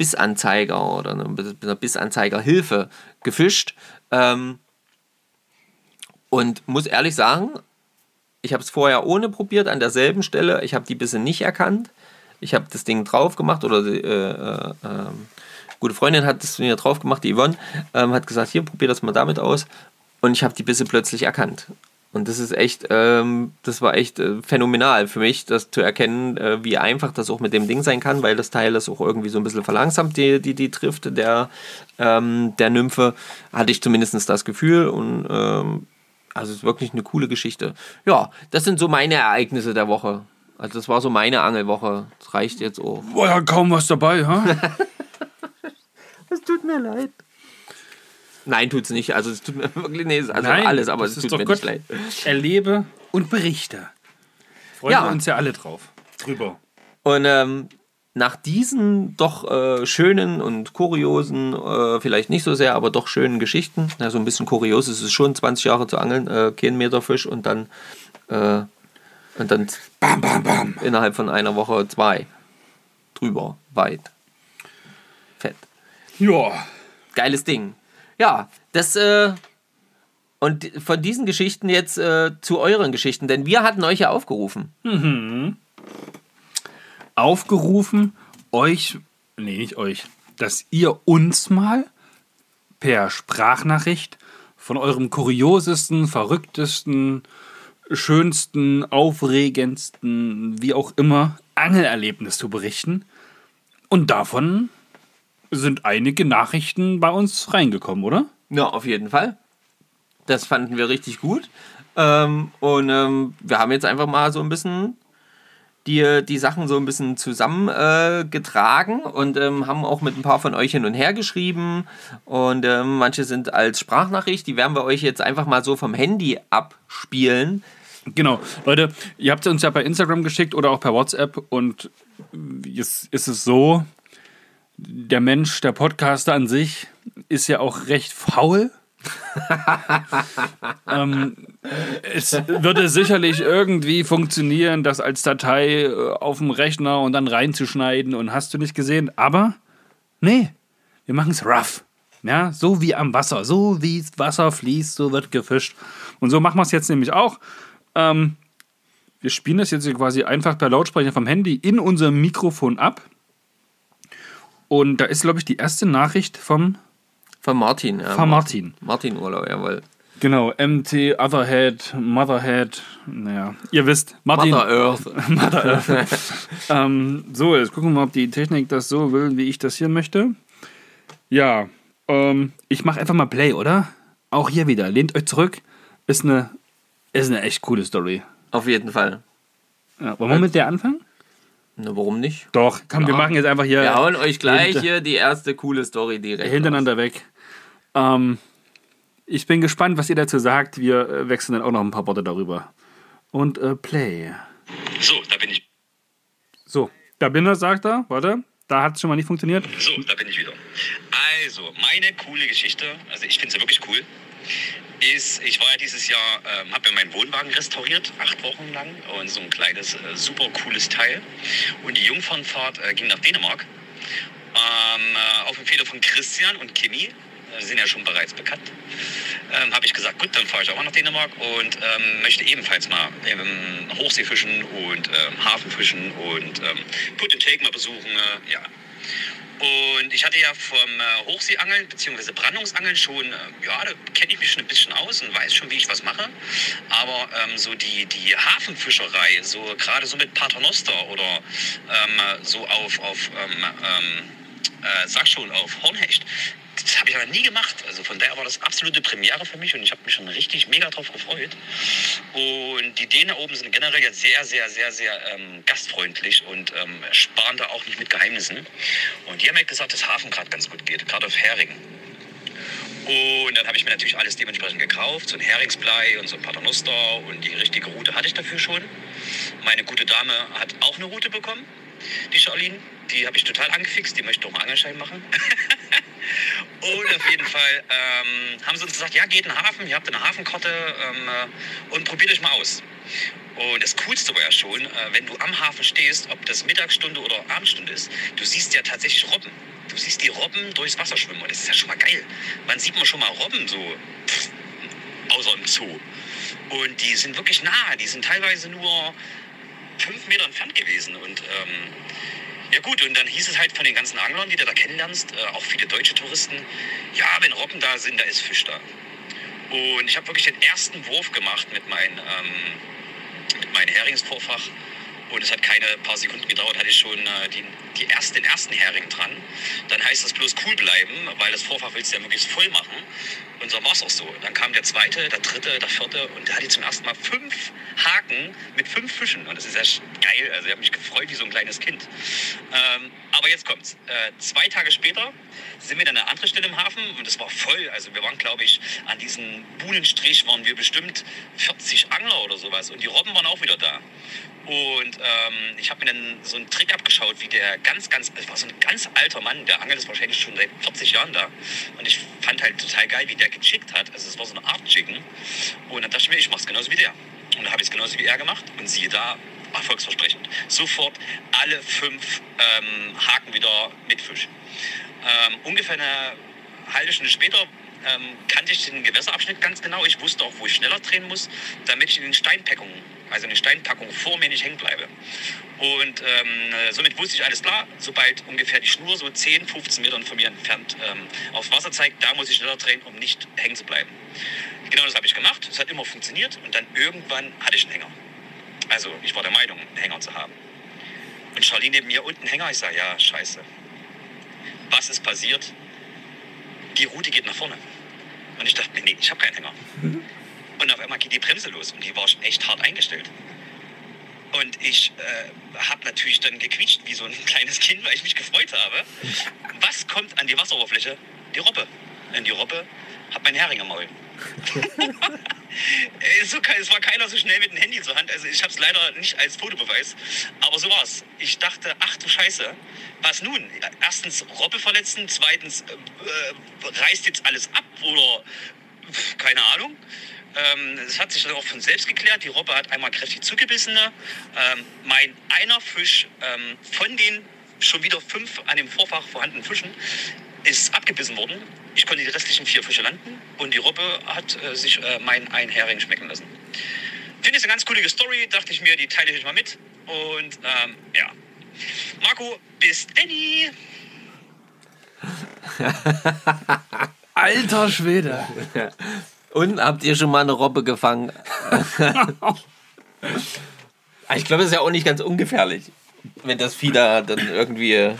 Bissanzeiger oder einer Bissanzeigerhilfe gefischt. Ähm, und muss ehrlich sagen, ich habe es vorher ohne probiert an derselben Stelle. Ich habe die Bisse nicht erkannt. Ich habe das Ding drauf gemacht oder die, äh, äh, ähm, gute Freundin hat es mir drauf gemacht, die Yvonne, ähm, hat gesagt, hier, probier das mal damit aus. Und ich habe die Bisse plötzlich erkannt. Und das ist echt, ähm, das war echt äh, phänomenal für mich, das zu erkennen, äh, wie einfach das auch mit dem Ding sein kann, weil das Teil das auch irgendwie so ein bisschen verlangsamt, die, die, die Trift der, ähm, der Nymphe, hatte ich zumindest das Gefühl. Und ähm, also es ist wirklich eine coole Geschichte. Ja, das sind so meine Ereignisse der Woche. Also das war so meine Angelwoche. Das reicht jetzt auch. War ja kaum was dabei, ha? Es tut mir leid. Nein, tut's nicht. Also es tut mir wirklich nee, also Nein, alles, aber es ist tut doch mir gut. nicht leid. Erlebe und berichte. Freuen Ja. wir uns ja alle drauf. Drüber. Und ähm, nach diesen doch äh, schönen und kuriosen, äh, vielleicht nicht so sehr, aber doch schönen Geschichten, na, so ein bisschen kurios ist es schon, 20 Jahre zu angeln, äh, kein Meter Fisch und dann, äh, und dann Bam, bam, bam. innerhalb von einer Woche zwei. Drüber, weit. Fett. Ja. Geiles Ding. Ja, das, äh, und von diesen Geschichten jetzt äh, zu euren Geschichten, denn wir hatten euch ja aufgerufen. Aufgerufen, euch, nee, nicht euch, dass ihr uns mal per Sprachnachricht von eurem kuriosesten, verrücktesten, schönsten, aufregendsten, wie auch immer, Angelerlebnis zu berichten. Und davon sind einige Nachrichten bei uns reingekommen, oder? Ja, auf jeden Fall. Das fanden wir richtig gut. Ähm, und ähm, wir haben jetzt einfach mal so ein bisschen die, die Sachen so ein bisschen zusammengetragen äh, und ähm, haben auch mit ein paar von euch hin und her geschrieben. Und ähm, manche sind als Sprachnachricht, die werden wir euch jetzt einfach mal so vom Handy abspielen. Genau, Leute, ihr habt es uns ja bei Instagram geschickt oder auch per WhatsApp und jetzt ist es so, der Mensch, der Podcaster an sich ist ja auch recht faul. ähm, es würde sicherlich irgendwie funktionieren, das als Datei äh, auf dem Rechner und dann reinzuschneiden und hast du nicht gesehen, aber nee, wir machen es rough. Ja, so wie am Wasser, so wie das Wasser fließt, so wird gefischt. Und so machen wir es jetzt nämlich auch. Ähm, wir spielen das jetzt hier quasi einfach per Lautsprecher vom Handy in unserem Mikrofon ab. Und da ist, glaube ich, die erste Nachricht vom, Von Martin. Ja, von Martin. Martin Urlaub, jawohl. Genau, MT, Otherhead, Motherhead. Naja, ihr wisst, Martin. Mother Earth. Mother Earth. ähm, so, jetzt gucken wir mal, ob die Technik das so will, wie ich das hier möchte. Ja, ähm, ich mache einfach mal Play, oder? Auch hier wieder. Lehnt euch zurück. Ist eine, ist eine echt coole Story. Auf jeden Fall. Ja, wollen wir mit der anfangen? Na, warum nicht? Doch, komm, wir Ja. machen jetzt einfach hier Wir hauen euch gleich hier die erste coole Story direkt. hintereinander weg. Ähm, ich bin gespannt, was ihr dazu sagt. Wir äh, wechseln dann auch noch ein paar Worte darüber. Und äh, Play. So, da bin ich. So, da bin er, sagt er. Warte, da hat es schon mal nicht funktioniert. So, da bin ich wieder. Also, meine coole Geschichte, also ich finde sie wirklich cool, ist, ich war ja dieses Jahr, ähm, habe ja meinen Wohnwagen restauriert, acht Wochen lang und so ein kleines, äh, super cooles Teil. Und die Jungfernfahrt äh, ging nach Dänemark. Ähm, äh, auf Empfehlung von Christian und Kimi, äh, sind ja schon bereits bekannt, ähm, habe ich gesagt, gut, dann fahre ich auch mal nach Dänemark und ähm, möchte ebenfalls mal ähm, Hochseefischen und ähm, Hafenfischen und ähm, Put and Take mal besuchen. Äh, ja. Und ich hatte ja vom äh, Hochseeangeln bzw. Brandungsangeln schon, äh, ja, da kenne ich mich schon ein bisschen aus und weiß schon, wie ich was mache. Aber ähm, so die, die Hafenfischerei, so gerade so mit Paternoster oder ähm, so auf, auf ähm, ähm, äh, sag schon, auf Hornhecht, das habe ich aber nie gemacht. Also von daher war das absolute Premiere für mich und ich habe mich schon richtig mega drauf gefreut. Und die Dänen oben sind generell ja sehr, sehr, sehr, sehr ähm, gastfreundlich und ähm, sparen da auch nicht mit Geheimnissen. Und die haben mir gesagt, dass Hafen gerade ganz gut geht, gerade auf Hering. Und dann habe ich mir natürlich alles dementsprechend gekauft, so ein Heringsblei und so ein Paternoster und die richtige Route hatte ich dafür schon. Meine gute Dame hat auch eine Route bekommen, die Charlene. Die habe ich total angefixt, die möchte auch einen Angelschein machen. und auf jeden Fall ähm, haben sie uns gesagt, ja, geht in den Hafen, ihr habt eine Hafenkarte ähm, äh, und probiert euch mal aus. Und das Coolste war ja schon, äh, wenn du am Hafen stehst, ob das Mittagsstunde oder Abendstunde ist, du siehst ja tatsächlich Robben. Du siehst die Robben durchs Wasser schwimmen und das ist ja schon mal geil. Wann sieht man schon mal Robben so, pff, außer im Zoo? Und die sind wirklich nah, die sind teilweise nur fünf Meter entfernt gewesen. Und ähm, ja gut, und dann hieß es halt von den ganzen Anglern, die du da kennenlernst, äh, auch viele deutsche Touristen, ja, wenn Robben da sind, da ist Fisch da. Und ich habe wirklich den ersten Wurf gemacht mit, mein, ähm, mit meinem Heringsvorfach. Und es hat keine paar Sekunden gedauert, hatte ich schon äh, die, die erst, den ersten Hering dran. Dann heißt das bloß cool bleiben, weil das Vorfach willst du ja möglichst voll machen. Und so war es auch so. Dann kam der zweite, der dritte, der vierte und der hatte zum ersten Mal fünf Haken mit fünf Fischen. Und das ist ja geil. Also ich habe mich gefreut wie so ein kleines Kind. Ähm, aber jetzt kommt's. Äh, zwei Tage später sind wir dann an einer anderen Stelle im Hafen und es war voll. Also wir waren, glaube ich, an diesem Buhnenstrich waren wir bestimmt 40 Angler oder sowas. Und die Robben waren auch wieder da. Und ähm, ich habe mir dann so einen Trick abgeschaut, wie der ganz, ganz, es war so ein ganz alter Mann, der angelt ist wahrscheinlich schon seit 40 Jahren da. Und ich fand halt total geil, wie der gechickt hat. Also es war so eine Art Chicken. Und dann dachte ich mir, ich mache es genauso wie der. Und dann habe ich es genauso wie er gemacht. Und siehe da, erfolgsversprechend. Sofort alle fünf ähm, Haken wieder mit Fisch. Ähm, ungefähr eine halbe Stunde später ähm, kannte ich den Gewässerabschnitt ganz genau. Ich wusste auch, wo ich schneller drehen muss, damit ich in den Steinpackungen, also in den Steinpackungen vor mir nicht hängen bleibe. Und ähm, äh, somit wusste ich alles klar, sobald ungefähr die Schnur so 10, 15 Metern von mir entfernt ähm, aufs Wasser zeigt, da muss ich schneller drehen, um nicht hängen zu bleiben. Genau das habe ich gemacht. Es hat immer funktioniert und dann irgendwann hatte ich einen Hänger. Also ich war der Meinung, einen Hänger zu haben. Und Charlie neben mir unten Hänger. Ich sage, ja, scheiße. Was ist passiert? Die Route geht nach vorne. Und ich dachte mir, nee, ich habe keinen Hänger. Und auf einmal geht die Bremse los und die war echt hart eingestellt. Und ich äh, habe natürlich dann gequietscht wie so ein kleines Kind, weil ich mich gefreut habe. Was kommt an die Wasseroberfläche? Die Robbe. Und die Robbe hat mein Hering am Maul. Äh, so, es war keiner so schnell mit dem Handy zur Hand. Also ich habe es leider nicht als Fotobeweis. Aber so war's. Ich dachte, ach du Scheiße, was nun? Erstens Robbe verletzen, zweitens äh, äh, reißt jetzt alles ab oder pf, keine Ahnung. Ähm, Es hat sich dann auch von selbst geklärt. Die Robbe hat einmal kräftig zugebissen. Ähm, mein einer Fisch ähm, von den schon wieder fünf an dem Vorfach vorhandenen Fischen ist abgebissen worden. Ich konnte die restlichen vier Fische landen und die Robbe hat äh, sich äh, mein ein Hering schmecken lassen. Finde ich eine ganz coole Story, dachte ich mir, die teile ich euch mal mit. Und ähm, ja. Marco, bis Danny. Alter Schwede. Und habt ihr schon mal eine Robbe gefangen? ich glaube, das ist ja auch nicht ganz ungefährlich, wenn das Vieh da dann irgendwie äh,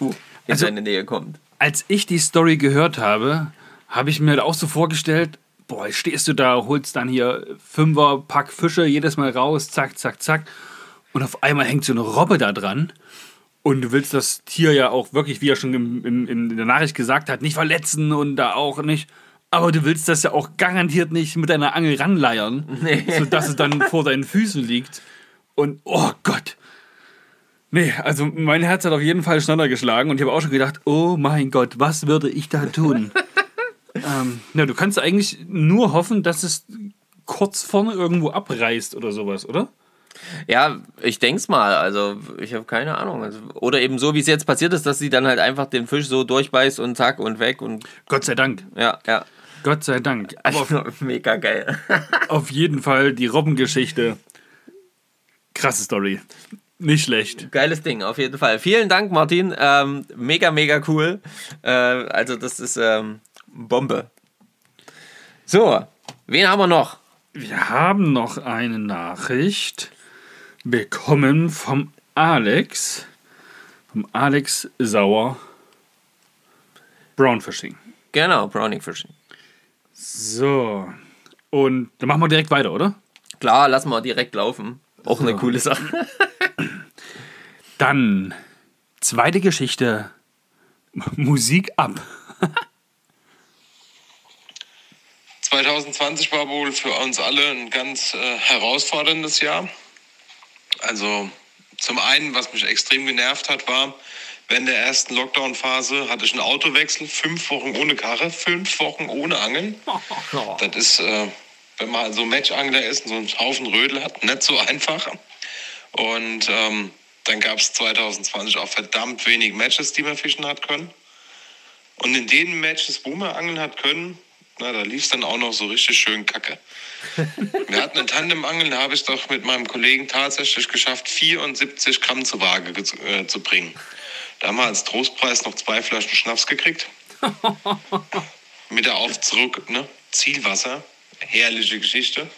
in Also- seine Nähe kommt. Als ich die Story gehört habe, habe ich mir auch so vorgestellt, boah, stehst du da, holst dann hier Fünfer Pack Fische jedes Mal raus, zack, zack, zack. Und auf einmal hängt so eine Robbe da dran. Und du willst das Tier ja auch wirklich, wie er schon im, im, in der Nachricht gesagt hat, nicht verletzen und da auch nicht. Aber du willst das ja auch garantiert nicht mit deiner Angel ranleiern, sodass es dann vor deinen Füßen liegt. Und oh Gott. Nee, also mein Herz hat auf jeden Fall schneller geschlagen und ich habe auch schon gedacht, oh mein Gott, was würde ich da tun? ähm, na, du kannst eigentlich nur hoffen, dass es kurz vorne irgendwo abreißt oder sowas, oder? Ja, ich denk's mal. Also, ich habe keine Ahnung. Also, oder eben so, wie es jetzt passiert ist, dass sie dann halt einfach den Fisch so durchbeißt und zack und weg und Gott sei Dank. ja, ja. Gott sei Dank. Aber auf, Also, mega geil. auf jeden Fall die Robbengeschichte. Krasse Story. Nicht schlecht. Geiles Ding, auf jeden Fall. Vielen Dank, Martin. Ähm, mega, mega cool. Äh, also, das ist ähm, Bombe. So, wen haben wir noch? Wir haben noch eine Nachricht bekommen vom Alex. Vom Alex Sauer. Brownfishing. Genau, Browning Fishing. So. Und dann machen wir direkt weiter, oder? Klar, lassen wir direkt laufen. Auch eine coole Sache. Dann zweite Geschichte. Musik ab. 2020 war wohl für uns alle ein ganz äh, herausforderndes Jahr. Also zum einen, was mich extrem genervt hat, war, während der ersten Lockdown-Phase hatte ich einen Autowechsel, fünf Wochen ohne Karre, fünf Wochen ohne Angeln. Das ist, äh, wenn man so Matchangler ist und so einen Haufen Rödel hat, nicht so einfach. Und ähm, dann gab es 2020 auch verdammt wenig Matches, die man fischen hat können. Und in den Matches, wo man angeln hat können, na, da lief es dann auch noch so richtig schön kacke. Wir hatten ein Tandem-Angeln, da habe ich doch mit meinem Kollegen tatsächlich geschafft, 74 Gramm zur Waage ge- äh, zu bringen. Da haben wir als Trostpreis noch zwei Flaschen Schnaps gekriegt. Mit der Auf zurück, ne? Zielwasser. Herrliche Geschichte.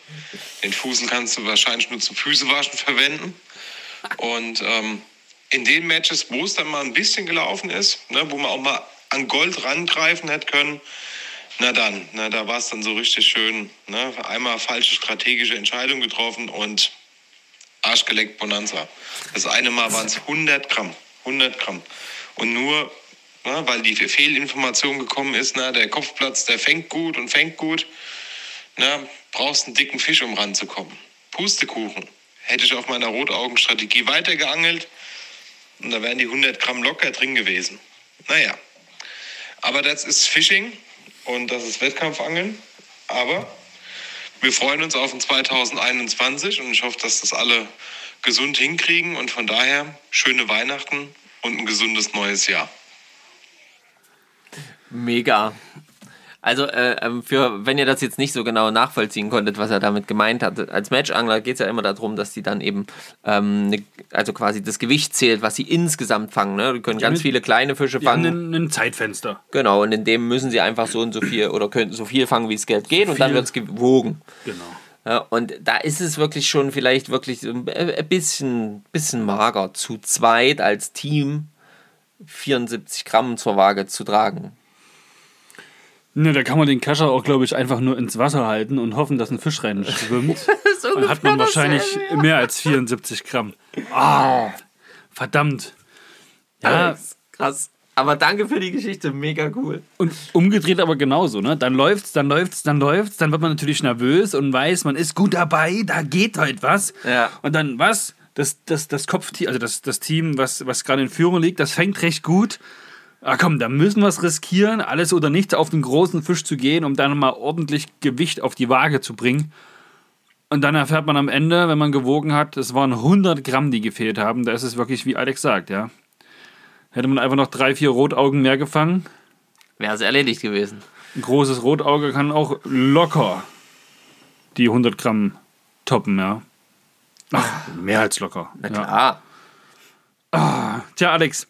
Den Fußen kannst du wahrscheinlich nur zum Füßewaschen verwenden. Und ähm, in den Matches, wo es dann mal ein bisschen gelaufen ist, ne, wo man auch mal an Gold rangreifen hätte können, na dann, na, da war es dann so richtig schön. Ne? Einmal falsche strategische Entscheidung getroffen und Arschgeleckt Bonanza. Das eine Mal waren es 100 Gramm. 100 Gramm. Und nur, na, weil die Fehlinformation gekommen ist, na, der Kopfplatz, der fängt gut und fängt gut. Na, brauchst einen dicken Fisch, um ranzukommen. Pustekuchen. Hätte ich auf meiner Rotaugenstrategie weitergeangelt und da wären die 100 Gramm locker drin gewesen. Naja, aber das ist Fishing und das ist Wettkampfangeln. Aber wir freuen uns auf den 2021 und ich hoffe, dass das alle gesund hinkriegen und von daher schöne Weihnachten und ein gesundes neues Jahr. Mega. Also, äh, ähm, für, wenn ihr das jetzt nicht so genau nachvollziehen konntet, was er damit gemeint hat, als Matchangler geht es ja immer darum, dass die dann eben, ähm, ne, also quasi das Gewicht zählt, was sie insgesamt fangen. Ne? Die können ganz mit- viele kleine Fische fangen. ein, Zeitfenster. Genau, und in dem müssen sie einfach so und so viel oder können so viel fangen, wie es Geld geht, und dann wird es gewogen. Genau. Ja, und da ist es wirklich schon vielleicht wirklich so ein ein bisschen, bisschen mager, zu zweit als Team 74 Gramm zur Waage zu tragen. Ne, da kann man den Kascher auch, glaube ich, einfach nur ins Wasser halten und hoffen, dass ein Fisch rein schwimmt. Dann hat man wahrscheinlich mehr als 74 Gramm. Ah, verdammt. Ja, Alex, krass. Aber danke für die Geschichte, mega cool. und umgedreht aber genauso, ne? Dann läuft's, dann läuft's, dann läuft's, dann wird man natürlich nervös und weiß, man ist gut dabei, da geht heute was. Ja. Und dann was? Das, das, das Kopfteam, also das, das Team, was, was gerade in Führung liegt, das fängt recht gut. Ah komm, da müssen wir es riskieren, alles oder nichts auf den großen Fisch zu gehen, um dann mal ordentlich Gewicht auf die Waage zu bringen. Und dann erfährt man am Ende, wenn man gewogen hat, es waren 100 Gramm, die gefehlt haben. Da ist es wirklich, wie Alex sagt, ja. Hätte man einfach noch drei, vier Rotaugen mehr gefangen, Wäre es erledigt gewesen. ein großes Rotauge kann auch locker die 100 Gramm toppen, ja. Ach, mehr als locker. Na Ja. klar. Tja, Alex,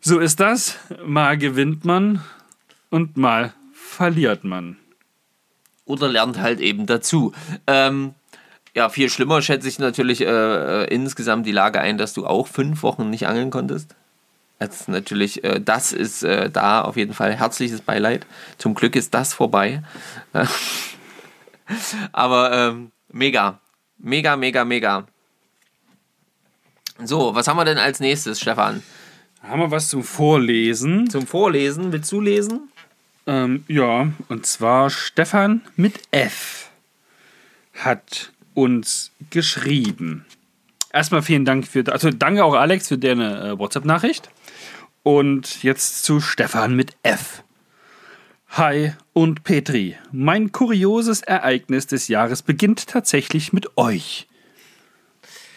so ist das. Mal gewinnt man und mal verliert man. Oder lernt halt eben dazu. Ähm, ja, viel schlimmer schätze ich natürlich äh, äh, insgesamt die Lage ein, dass du auch fünf Wochen nicht angeln konntest. Jetzt natürlich, äh, das ist äh, da auf jeden Fall herzliches Beileid. Zum Glück ist das vorbei. Aber ähm, mega. Mega, mega, mega. So, was haben wir denn als nächstes, Stefan? Haben wir was zum Vorlesen? Zum Vorlesen? Willst du lesen? Ähm, ja, und zwar Stefan mit F hat uns geschrieben. Erstmal vielen Dank für, also danke auch Alex für deine äh, WhatsApp-Nachricht. Und jetzt zu Stefan mit F. Hi und Petri. Mein kurioses Ereignis des Jahres beginnt tatsächlich mit euch.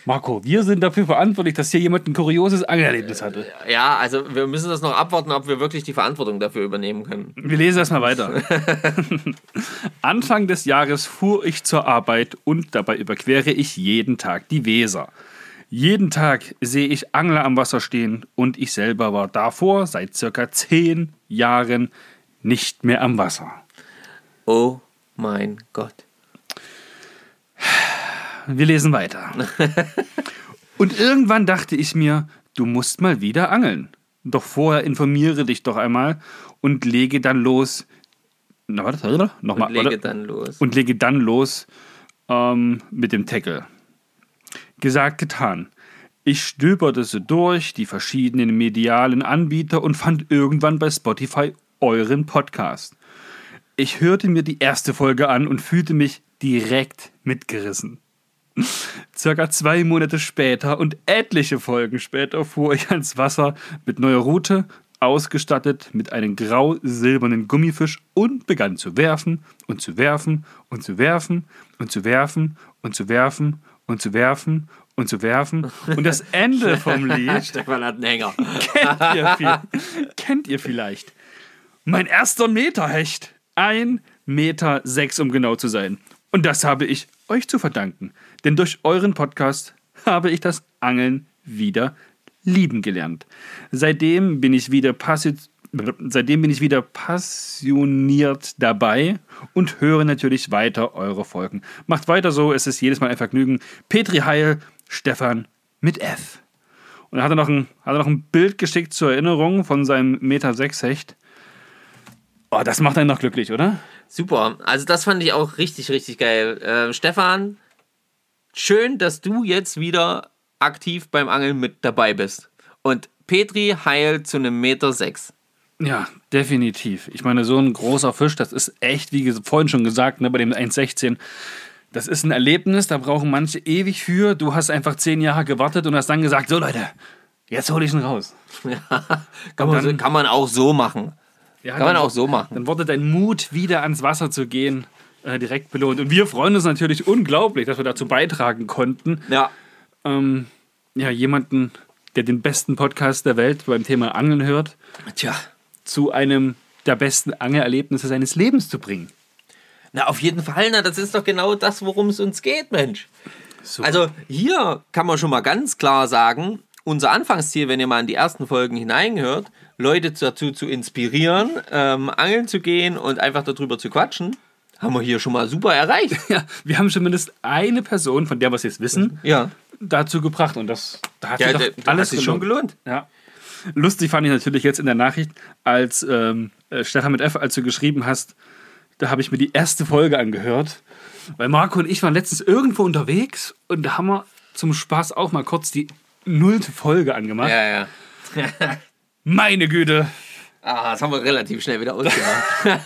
Marco, wir sind dafür verantwortlich, dass hier jemand ein kurioses Angelerlebnis hatte. Ja, also wir müssen das noch abwarten, ob wir wirklich die Verantwortung dafür übernehmen können. Wir lesen erstmal weiter. Anfang des Jahres fuhr ich zur Arbeit und dabei überquere ich jeden Tag die Weser. Jeden Tag sehe ich Angler am Wasser stehen und ich selber war davor seit circa zehn Jahren nicht mehr am Wasser. Oh mein Gott. Wir lesen weiter. Und irgendwann dachte ich mir, du musst mal wieder angeln. Doch vorher informiere dich doch einmal und lege dann los. Na, warte, nochmal. Und lege warte. dann los. und lege dann los ähm, mit dem Tackle. Gesagt, getan. Ich stöberte so durch die verschiedenen medialen Anbieter und fand irgendwann bei Spotify euren Podcast. Ich hörte mir die erste Folge an und fühlte mich direkt mitgerissen. Circa zwei Monate später und etliche Folgen später fuhr ich ans Wasser mit neuer Route, ausgestattet mit einem grau-silbernen Gummifisch und begann zu werfen und zu werfen und zu werfen und zu werfen und zu werfen und zu werfen und zu werfen. Und das Ende vom Lied Stefan hat einen Hänger. kennt ihr, viel, kennt ihr vielleicht. Mein erster Meterhecht. Ein Meter sechs, um genau zu sein. Und das habe ich euch zu verdanken. Denn durch euren Podcast habe ich das Angeln wieder lieben gelernt. Seitdem bin ich wieder passi Seitdem bin ich wieder passioniert dabei und höre natürlich weiter eure Folgen. Macht weiter so, es ist jedes Mal ein Vergnügen. Petri Heil, Stefan mit F. Und er hat er noch ein, hat er noch ein Bild geschickt zur Erinnerung von seinem Meter 6 Hecht. Oh, das macht einen noch glücklich, oder? Super. Also das fand ich auch richtig, richtig geil. Äh, Stefan, schön, dass du jetzt wieder aktiv beim Angeln mit dabei bist. Und Petri heilt zu einem Meter sechs. Ja, definitiv. Ich meine, so ein großer Fisch, das ist echt, wie vorhin schon gesagt, ne, bei dem 1,16, das ist ein Erlebnis, da brauchen manche ewig für. Du hast einfach zehn Jahre gewartet und hast dann gesagt, so Leute, jetzt hole ich ihn raus. kann, man, dann- kann man auch so machen. Ja, Kann man auch so machen. Dann wurde dein Mut, wieder ans Wasser zu gehen, äh, direkt belohnt. Und wir freuen uns natürlich unglaublich, dass wir dazu beitragen konnten, Ja. ähm, ja, jemanden, der den besten Podcast der Welt beim Thema Angeln hört, Tja. zu einem der besten Angelerlebnisse seines Lebens zu bringen. Na, auf jeden Fall, na, das ist doch genau das, worum es uns geht, Mensch. Super. Also hier kann man schon mal ganz klar sagen, unser Anfangsziel, wenn ihr mal in die ersten Folgen hineingehört, Leute dazu zu inspirieren, ähm, angeln zu gehen und einfach darüber zu quatschen, haben wir hier schon mal super erreicht. Ja, wir haben zumindest eine Person, von der wir es jetzt wissen, Ja, dazu gebracht. Und das da hat ja sich doch alles sich schon gelohnt. gelohnt. Ja. Lustig fand ich natürlich jetzt in der Nachricht, als ähm, äh, Stefan mit F, als du geschrieben hast, da habe ich mir die erste Folge angehört. Weil Marco und ich waren letztens irgendwo unterwegs und da haben wir zum Spaß auch mal kurz die nullte Folge angemacht. Ja, ja. Meine Güte. Ah, das haben wir relativ schnell wieder ausgemacht.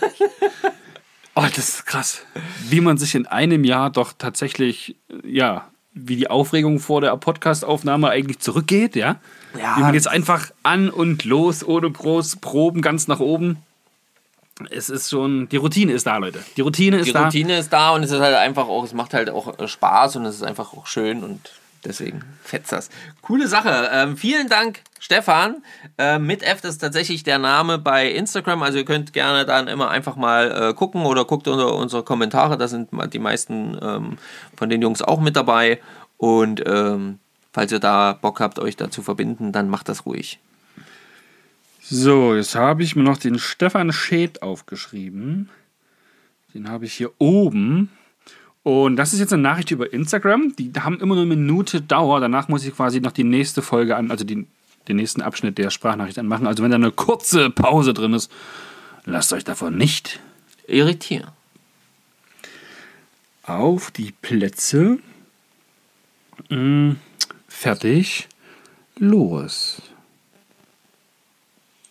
Oh, das ist krass. Wie man sich in einem Jahr doch tatsächlich, äh, ja, wie die Aufregung vor der Podcast-Aufnahme eigentlich zurückgeht, ja? Ja, Wie man jetzt einfach an und los, ohne groß Proben, ganz nach oben. Es ist schon, die Routine ist da, Leute. Die Routine ist Die da. Routine ist da und es ist halt einfach auch, es macht halt auch Spaß und es ist einfach auch schön und deswegen fetzt das. Coole Sache. Ähm, vielen Dank, Stefan. Ähm, mit F, ist tatsächlich der Name bei Instagram. Also ihr könnt gerne dann immer einfach mal äh, gucken oder guckt unter unsere Kommentare. Da sind die meisten ähm, von den Jungs auch mit dabei. Und ähm, falls ihr da Bock habt, euch da zu verbinden, dann macht das ruhig. So, jetzt habe ich mir noch den Stefan Schäd aufgeschrieben. Den habe ich hier oben. Und das ist jetzt eine Nachricht über Instagram. Die haben immer nur eine Minute Dauer. Danach muss ich quasi noch die nächste Folge an, also die, den nächsten Abschnitt der Sprachnachricht anmachen. Also wenn da eine kurze Pause drin ist, lasst euch davon nicht Irritieren. auf die Plätze. Mm, fertig. Los.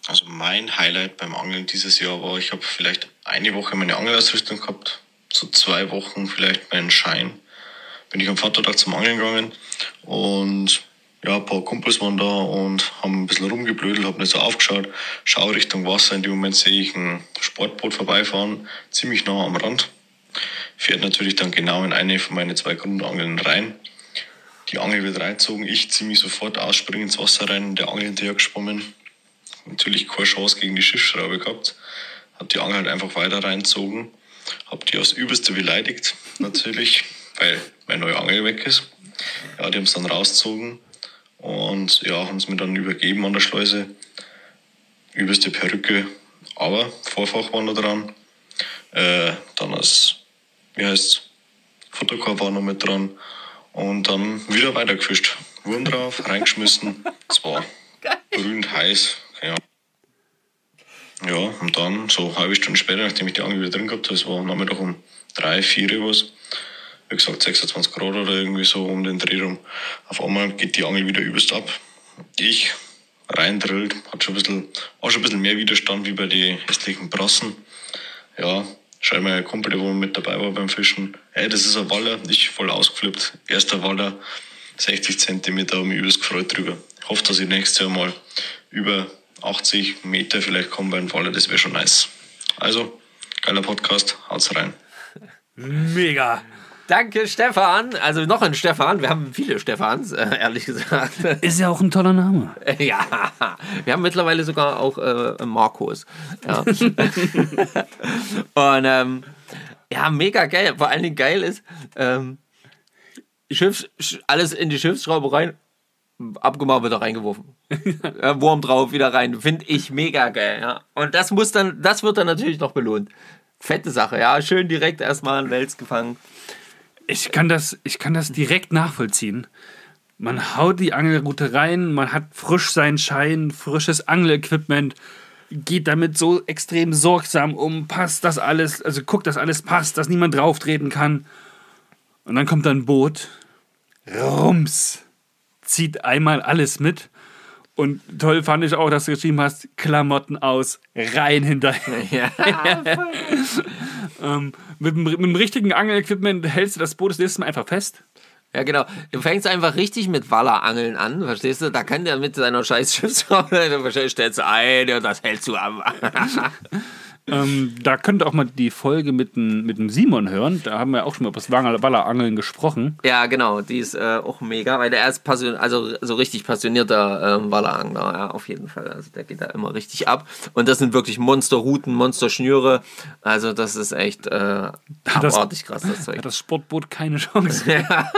Also mein Highlight beim Angeln dieses Jahr war, ich habe vielleicht eine Woche meine Angelausrüstung gehabt, so zwei Wochen vielleicht meinen Schein. Bin ich am Vatertag zum Angeln gegangen und ja, ein paar Kumpels waren da und haben ein bisschen rumgeblödelt, habe nicht so aufgeschaut, schaue Richtung Wasser, in dem Moment sehe ich ein Sportboot vorbeifahren, ziemlich nah am Rand. Fährt natürlich dann genau in eine von meinen zwei Grundangeln rein. Die Angel wird reingezogen, ich ziehe mich sofort ausspringen ins Wasser rein, der Angel hinterher geschwommen, natürlich keine Chance gegen die Schiffsschraube gehabt. Hat die Angel halt einfach weiter reinzogen. Hab die aufs Übelste beleidigt, natürlich, weil meine neue Angel weg ist. Ja, die haben es dann rausgezogen und ja, haben es mir dann übergeben an der Schleuse. Übelste Perücke, aber Vorfach war noch dran. Äh, dann als, wie heißt Futterkorb war noch mit dran. Und dann wieder weitergefischt. Wurm drauf, reingeschmissen. Es war brühend heiß. Ja. Ja, und dann so eine halbe Stunde später, nachdem ich die Angel wieder drin gehabt habe, es war Nachmittag um drei, vier was, wie gesagt 26 Grad oder irgendwie so um den Dreh rum. Auf einmal geht die Angel wieder übelst ab. Ich reindrillt, hat schon ein bisschen, war schon ein bisschen mehr Widerstand wie bei den restlichen Brassen. Ja, schau mal, ein Kumpel, der wo mit dabei war beim Fischen. Ey, das ist ein Waller, ich voll ausgeflippt. Erster Waller, 60 Zentimeter, habe mich übelst gefreut drüber. Ich hoffe, dass ich nächstes Jahr mal über 80 Meter vielleicht komme bei einem Waller, das wäre schon nice. Also, geiler Podcast, haut's rein. Mega. Danke, Stefan. Also noch ein Stefan. Wir haben viele Stefans, äh, ehrlich gesagt. Ist ja auch ein toller Name. ja, wir haben mittlerweile sogar auch äh, Marcos. Ja. Und ähm, ja, mega geil. Vor allen Dingen geil ist, ähm, Schiffs, Sch- alles in die Schiffsschraube rein, abgemacht, wieder reingeworfen. ja, Wurm drauf, wieder rein. Finde ich mega geil. Ja. Und das muss dann, das wird dann natürlich noch belohnt. Fette Sache, ja. Schön direkt erstmal einen Wels gefangen. Ich kann das, ich kann das direkt nachvollziehen. Man haut die Angelrute rein, man hat frisch seinen Schein, frisches Angelequipment, geht damit so extrem sorgsam um, passt das alles, also guckt, dass alles passt, dass niemand drauftreten kann. Und dann kommt da ein Boot, rums, zieht einmal alles mit. Und toll fand ich auch, dass du geschrieben hast, Klamotten aus, rein hinterher. ähm, mit, dem- mit dem richtigen Angelequipment hältst du das Boot das nächste Mal einfach fest. Ja, genau. Du fängst einfach richtig mit Wallerangeln an, verstehst du? Da kann der mit seiner scheiß Schiffsraum, wahrscheinlich stellst du ein und das hältst du am. Ähm, da könnt ihr auch mal die Folge mit dem, mit dem Simon hören. Da haben wir auch schon mal über das Wallerangeln gesprochen. ja, genau. Die ist äh, auch mega, weil der ist passion also so richtig passionierter ähm, Wallerangler, ja, auf jeden Fall. Also der geht da immer richtig ab. Und das sind wirklich Monsterrouten, Monsterschnüre. Also das ist echt äh, abartig krass, das Zeug. Hat das Sportboot keine Chance. Ja.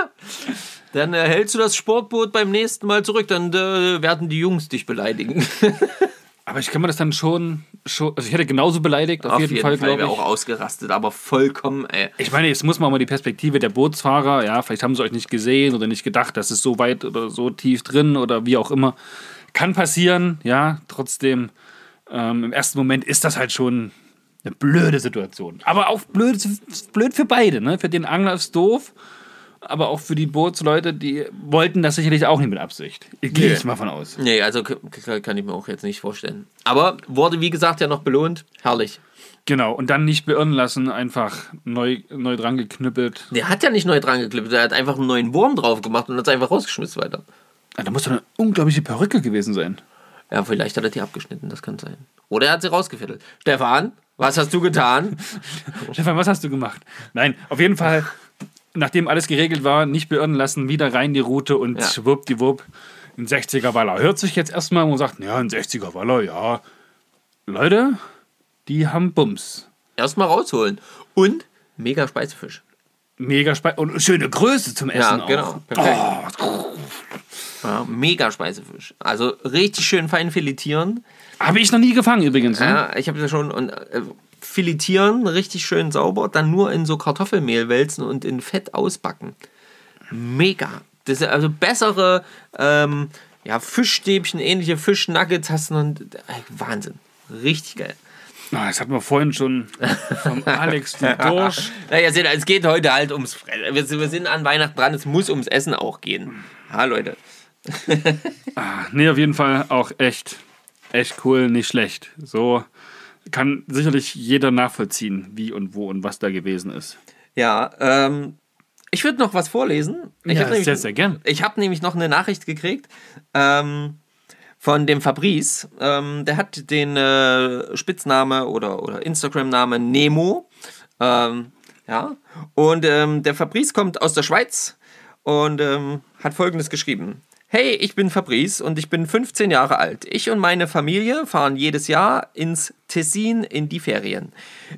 Dann äh, hältst du das Sportboot beim nächsten Mal zurück, dann äh, werden die Jungs dich beleidigen. Aber ich kann mir das dann schon, schon also ich hätte genauso beleidigt, auf, jeden, Fall, glaube wäre ich. auch ausgerastet, aber vollkommen, ey. Ich meine, jetzt muss man mal die Perspektive der Bootsfahrer, ja, vielleicht haben sie euch nicht gesehen oder nicht gedacht, das ist so weit oder so tief drin oder wie auch immer. Kann passieren, ja, trotzdem, ähm, im ersten Moment ist das halt schon eine blöde Situation. Aber auch blöd, blöd für beide, ne? Für den Angler ist doof, aber auch für die Bootsleute, die wollten das sicherlich auch nicht mit Absicht. Gehe Nee. ich mal von aus. Nee, also kann ich mir auch jetzt nicht vorstellen. Aber wurde, wie gesagt, ja noch belohnt. Herrlich. Genau, und dann nicht beirren lassen, einfach neu, neu dran geknüppelt. Der hat ja nicht neu dran geklippt, der hat einfach einen neuen Wurm drauf gemacht und hat es einfach rausgeschmissen weiter. Ah, Da muss doch eine unglaubliche Perücke gewesen sein. Ja, vielleicht hat er die abgeschnitten, das kann sein. Oder er hat sie rausgefädelt. Stefan, was hast du getan? Stefan, was hast du gemacht? Nein, auf jeden Fall, nachdem alles geregelt war, nicht beirren lassen, wieder rein die Route und Ja. schwuppdiwupp, ein 60er Waller. Hört sich jetzt erstmal, man sagt, ja, ein 60er Waller, ja. Leute, die haben Bums. Erstmal rausholen. Und mega Speisefisch. Mega spannend und schöne Größe zum Essen Ja, genau. Perfekt. Oh, Ja, mega Speisefisch. Also richtig schön fein filetieren. Habe ich noch nie gefangen übrigens. Ne? Ja, ich habe das schon. Und äh, filetieren, richtig schön sauber, dann nur in so Kartoffelmehl wälzen und in Fett ausbacken. Mega. Das ist also bessere ähm, ja, Fischstäbchen, ähnliche Fischnuggets hast du noch. Wahnsinn. Richtig geil. Ah, das hatten wir vorhin schon vom Alex die Dorsch. Naja, es geht heute halt ums Fressen. Wir, sind- sind an Weihnachten dran, es muss ums Essen auch gehen. Ha, Leute. Nee, auf jeden Fall auch echt, echt cool, nicht schlecht. So kann sicherlich jeder nachvollziehen, wie und wo und was da gewesen ist. Ja, ähm, ich würde noch was vorlesen. Ich Ja, hab nämlich- sehr, sehr gern. Ich habe nämlich noch eine Nachricht gekriegt ähm, von dem Fabrice. Ähm, der hat den äh, Spitzname oder, oder Instagram-Name Nemo. Ähm, ja. Und ähm, der Fabrice kommt aus der Schweiz und ähm, hat folgendes geschrieben. Hey, ich bin Fabrice und ich bin 15 Jahre alt. Ich und meine Familie fahren jedes Jahr ins Tessin in die Ferien.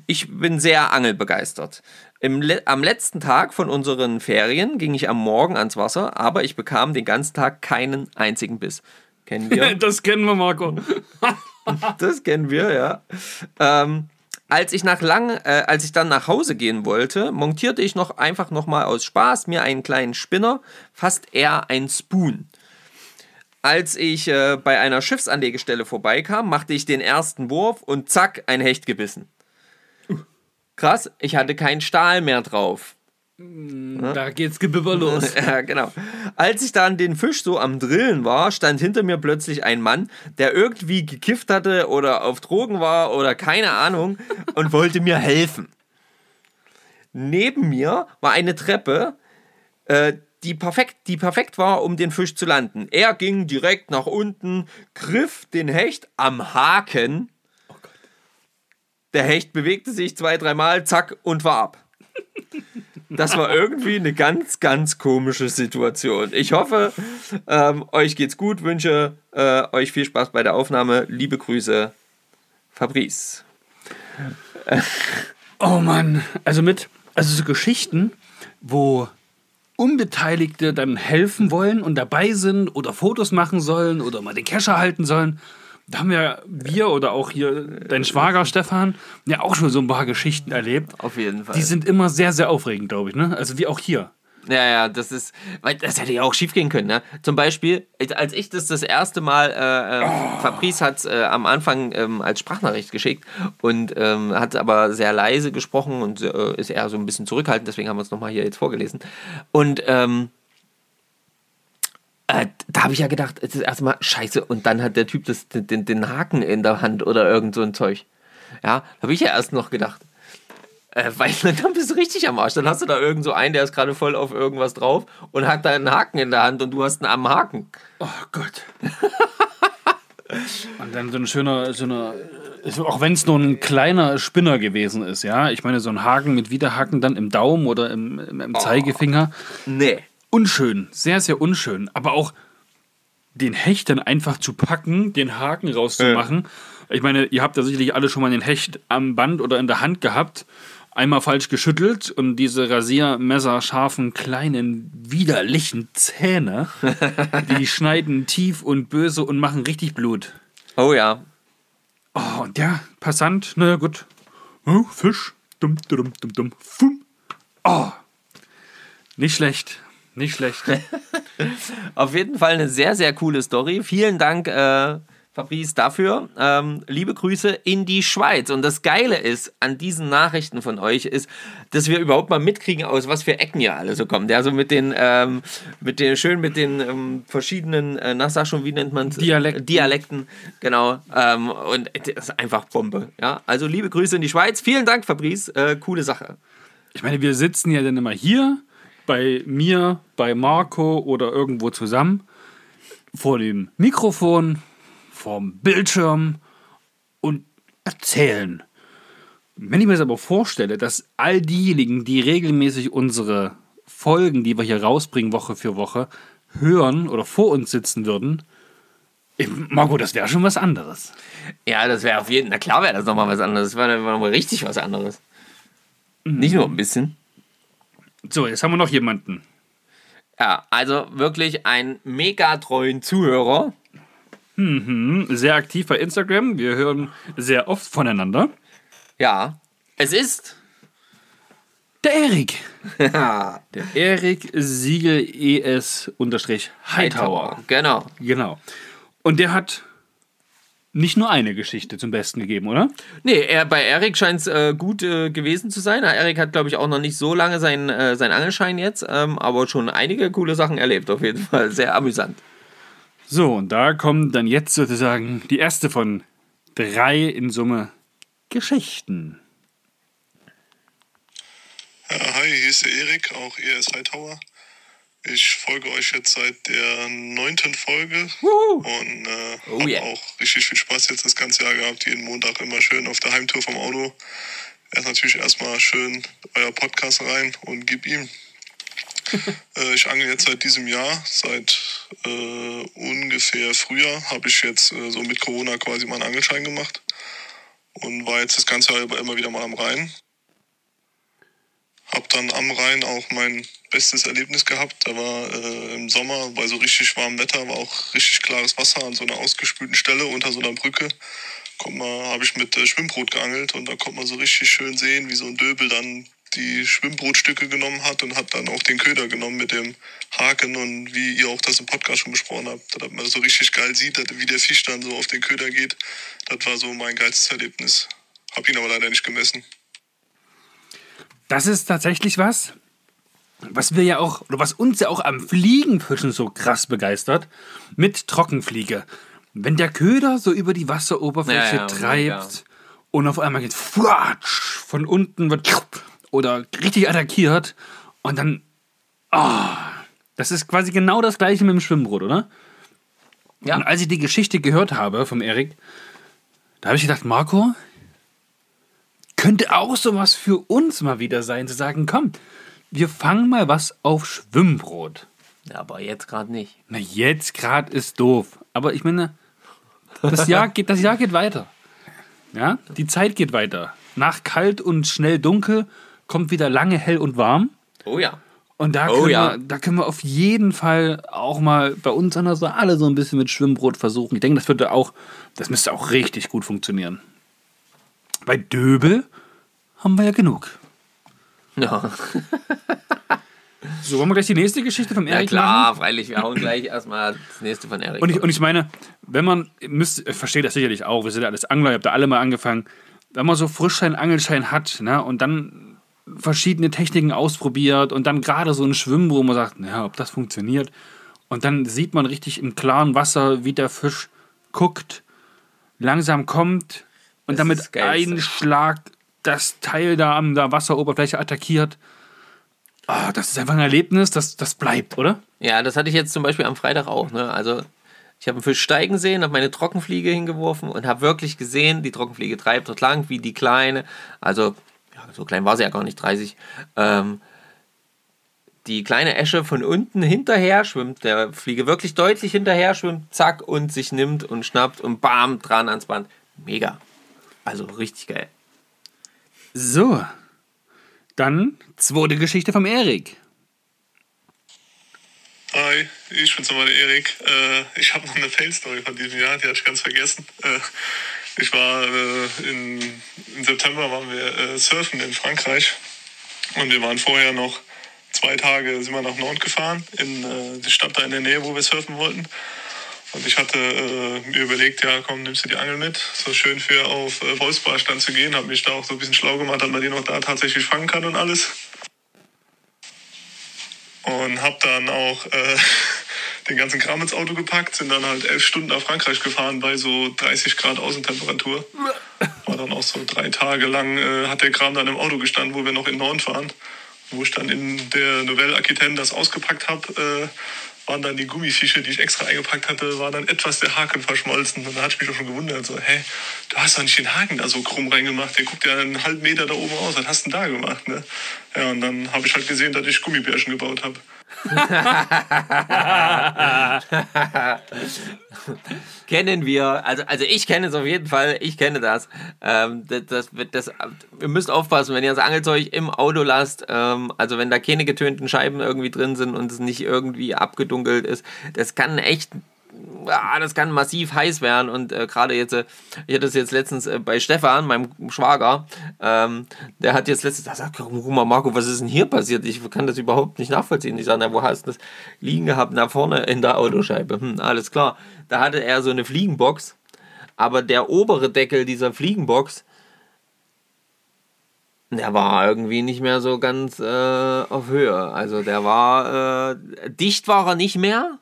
Ich bin sehr angelbegeistert. Im am letzten Tag von unseren Ferien ging ich am Morgen ans Wasser, aber ich bekam den ganzen Tag keinen einzigen Biss. Kennen wir? Das kennen wir, Marco. Das kennen wir, ja. Ähm, als ich nach lang, äh, als ich dann nach Hause gehen wollte, montierte ich noch einfach noch mal aus Spaß mir einen kleinen Spinner, fast eher ein Spoon. Als ich äh, bei einer Schiffsanlegestelle vorbeikam, machte ich den ersten Wurf und zack, ein Hecht gebissen. Krass, ich hatte keinen Stahl mehr drauf. Da geht's Gebibber los. Ja, genau. Als ich dann den Fisch so am Drillen war, stand hinter mir plötzlich ein Mann, der irgendwie gekifft hatte oder auf Drogen war oder keine Ahnung und wollte mir helfen. Neben mir war eine Treppe, äh, die, perfekt, die perfekt war, um den Fisch zu landen. Er ging direkt nach unten, griff den Hecht am Haken. Der Hecht bewegte sich zwei, dreimal, zack, und war ab. Das war irgendwie eine ganz, ganz komische Situation. Ich hoffe, ähm, euch geht's gut, wünsche äh, euch viel Spaß bei der Aufnahme. Liebe Grüße, Fabrice. Oh Mann, also mit, also so Geschichten, wo Unbeteiligte dann helfen wollen und dabei sind oder Fotos machen sollen oder mal den Kescher halten sollen. Da haben ja wir oder auch hier dein Schwager Stefan ja auch schon so ein paar Geschichten erlebt. Auf jeden Fall. Die sind immer sehr, sehr aufregend, glaube ich. Ne? Also wie auch hier. Ja, ja, das ist, weil das hätte ja auch schief gehen können, ne? Zum Beispiel, als ich das das erste Mal, äh, äh, Fabrice hat äh, am Anfang ähm, als Sprachnachricht geschickt und ähm, hat aber sehr leise gesprochen und äh, ist eher so ein bisschen zurückhaltend, deswegen haben wir es nochmal hier jetzt vorgelesen. Und ähm, äh, da habe ich ja gedacht, das erste Mal, scheiße, und dann hat der Typ das, den, den Haken in der Hand oder irgend so ein Zeug. Ja, habe ich ja erst noch gedacht. Äh, weil dann bist du richtig am Arsch. Dann hast du da irgend so einen, der ist gerade voll auf irgendwas drauf und hat da einen Haken in der Hand und du hast einen am Haken. Oh Gott. Und dann so ein schöner, so eine, auch wenn es nur ein kleiner Spinner gewesen ist, ja. Ich meine, so ein Haken mit Widerhaken dann im Daumen oder im, im, im Zeigefinger. Nee. Unschön, sehr, sehr unschön. Aber auch den Hecht dann einfach zu packen, den Haken rauszumachen. Ich meine, ihr habt ja sicherlich alle schon mal den Hecht am Band oder in der Hand gehabt. Einmal falsch geschüttelt und diese rasiermesserscharfen kleinen widerlichen Zähne, die schneiden tief und böse und machen richtig Blut. Oh ja. Oh, und der Passant, na ja, gut. Oh, Fisch. Dumm, dumm, dumm, dumm. Fum. Oh. Nicht schlecht. Nicht schlecht. Auf jeden Fall eine sehr, sehr coole Story. Vielen Dank, äh, Fabrice, dafür. Ähm, liebe Grüße in die Schweiz. Und das Geile ist an diesen Nachrichten von euch ist, dass wir überhaupt mal mitkriegen, aus was für Ecken ihr alle so kommt. Ja, so mit den, ähm, mit den, schön mit den ähm, verschiedenen, äh, na sag schon, wie nennt man es? Dialekten. Dialekten, genau. Ähm, und das ist einfach Bombe. Ja, also liebe Grüße in die Schweiz. Vielen Dank, Fabrice. Äh, coole Sache. Ich meine, wir sitzen ja dann immer hier bei mir, bei Marco oder irgendwo zusammen vor dem Mikrofon, vorm Bildschirm und erzählen. Wenn ich mir das aber vorstelle, dass all diejenigen, die regelmäßig unsere Folgen, die wir hier rausbringen, Woche für Woche, hören oder vor uns sitzen würden, Marco, das wäre schon was anderes. Ja, das wäre auf jeden Fall, na klar wäre das nochmal was anderes. Das wäre nochmal richtig was anderes. Nicht nur ein bisschen. So, jetzt haben wir noch jemanden. Ja, also wirklich einen mega treuen Zuhörer. Sehr aktiv bei Instagram. Wir hören sehr oft voneinander. Ja, es ist. Der Erik. Der Erik Siegel ES unterstrich Hightower. Genau. Genau. Und der hat nicht nur eine Geschichte zum Besten gegeben, oder? Nee, er, bei Erik scheint es äh, gut äh, gewesen zu sein. Erik hat, glaube ich, auch noch nicht so lange seinen äh, seinen Angelschein jetzt, ähm, aber schon einige coole Sachen erlebt, auf jeden Fall. Sehr amüsant. So, und da kommt dann jetzt sozusagen die erste von drei in Summe Geschichten. Ja, hi, hier ist der Erik, auch ES Hightower. Ich folge euch jetzt seit der neunten Folge und äh, Oh habe yeah. auch richtig viel Spaß jetzt das ganze Jahr gehabt. Jeden Montag immer schön auf der Heimtour vom Auto. Erst natürlich erstmal schön euer Podcast rein und gib ihm. äh, ich angel jetzt seit diesem Jahr, seit äh, ungefähr Frühjahr habe ich jetzt äh, so mit Corona quasi meinen Angelschein gemacht und war jetzt das ganze Jahr immer wieder mal am Rhein. Hab dann am Rhein auch mein bestes Erlebnis gehabt. Da war äh, im Sommer bei so richtig warmem Wetter, war auch richtig klares Wasser an so einer ausgespülten Stelle unter so einer Brücke. Habe ich mit äh, Schwimmbrot geangelt und da konnte man so richtig schön sehen, wie so ein Döbel dann die Schwimmbrotstücke genommen hat und hat dann auch den Köder genommen mit dem Haken und wie ihr auch das im Podcast schon besprochen habt, dass man so richtig geil sieht, dass- wie der Fisch dann so auf den Köder geht. Das war so mein geilstes Erlebnis. Hab ihn aber leider nicht gemessen. Das ist tatsächlich was, was wir ja auch, oder was uns ja auch am Fliegenfischen so krass begeistert, mit Trockenfliege. Wenn der Köder so über die Wasseroberfläche Ja, ja, treibt mega. und auf einmal geht flatsch, von unten wird oder richtig attackiert und dann, ah, das ist quasi genau das gleiche mit dem Schwimmbrot, oder? Ja. Und als ich die Geschichte gehört habe vom Erik, da habe ich gedacht, Marco, könnte auch sowas für uns mal wieder sein, zu sagen, komm, wir fangen mal was auf Schwimmbrot. Ja, aber jetzt gerade nicht. Na, jetzt gerade ist doof. Aber ich meine, das Jahr geht, das Jahr geht weiter. Ja, die Zeit geht weiter. Nach kalt und schnell dunkel kommt wieder lange hell und warm. Oh ja. Und da Oh können, ja. wir, da können wir auf jeden Fall auch mal bei uns an der Saale so ein bisschen mit Schwimmbrot versuchen. Ich denke, das würde auch, das müsste auch richtig gut funktionieren. Bei Döbel haben wir ja genug. Ja. So, wollen wir gleich die nächste Geschichte vom Ja Erik klar, machen? freilich, wir hauen gleich erstmal das nächste von Erik. Und ich, und ich meine, wenn man, müsst, ich verstehe das sicherlich auch, wir sind ja alles Angler, ihr habt da alle mal angefangen, wenn man so Frischschein, Angelschein hat, ne, und dann verschiedene Techniken ausprobiert und dann gerade so ein Schwimmen, wo man sagt, naja, ob das funktioniert, und dann sieht man richtig im klaren Wasser, wie der Fisch guckt, langsam kommt und Das damit einen Schlag das Teil da an der Wasseroberfläche attackiert. Ah, das ist einfach ein Erlebnis, das, das bleibt, oder? Ja, das hatte ich jetzt zum Beispiel am Freitag auch. Ne? Also ich habe einen Fisch steigen sehen, habe meine Trockenfliege hingeworfen und habe wirklich gesehen, die Trockenfliege treibt dort lang wie die kleine. Also so klein war sie ja gar nicht, 30. Ähm, die kleine Esche von unten hinterher schwimmt, der Fliege wirklich deutlich hinterher schwimmt, zack, und sich nimmt und schnappt und bam, dran ans Band. Mega. Also richtig geil. So, dann zweite Geschichte vom Erik. Hi, ich bin's nochmal der Erik. Äh, ich habe noch eine Fail-Story von diesem Jahr, die hatte ich ganz vergessen. Ich war äh, in, im September waren wir äh, surfen in Frankreich. Und wir waren vorher noch zwei Tage sind wir nach Nord gefahren, in äh, die Stadt da in der Nähe, wo wir surfen wollten. Und ich hatte äh, mir überlegt, ja komm, nimmst du die Angel mit, so schön für auf äh, Wolfsbarsch zu gehen, habe mich da auch so ein bisschen schlau gemacht, dass man die noch da tatsächlich fangen kann und alles. Und habe dann auch äh, den ganzen Kram ins Auto gepackt, sind dann halt elf Stunden nach Frankreich gefahren bei so 30 Grad Außentemperatur. War dann auch so drei Tage lang, äh, hat der Kram dann im Auto gestanden, wo wir noch in Norden fahren. Wo ich dann in der Novelle Aquitaine das ausgepackt habe, äh, waren dann die Gummifische, die ich extra eingepackt hatte, war dann etwas der Haken verschmolzen. Und da hatte ich mich auch schon gewundert, so, hä, du hast doch nicht den Haken da so krumm reingemacht, der guckt ja einen halben Meter da oben raus, was hast du denn da gemacht, ne? Ja, und dann habe ich halt gesehen, dass ich Gummibärchen gebaut habe. kennen wir, also, also ich kenne es auf jeden Fall, ich kenne das. Ähm, das, das, das. Ihr müsst aufpassen, wenn ihr das Angelzeug im Auto lasst, ähm, also wenn da keine getönten Scheiben irgendwie drin sind und es nicht irgendwie abgedunkelt ist, das kann echt. Ah, das kann massiv heiß werden und äh, gerade jetzt, äh, ich hatte das jetzt letztens äh, bei Stefan, meinem Schwager, ähm, der hat jetzt letztens, da sagt, guck mal Marco, was ist denn hier passiert? Ich kann das überhaupt nicht nachvollziehen. Ich sage, na, wo hast du das liegen gehabt? Na, vorne in der Autoscheibe. Hm, alles klar. Da hatte er so eine Fliegenbox, aber der obere Deckel dieser Fliegenbox, der war irgendwie nicht mehr so ganz äh, auf Höhe. Also der war, äh, dicht war er nicht mehr.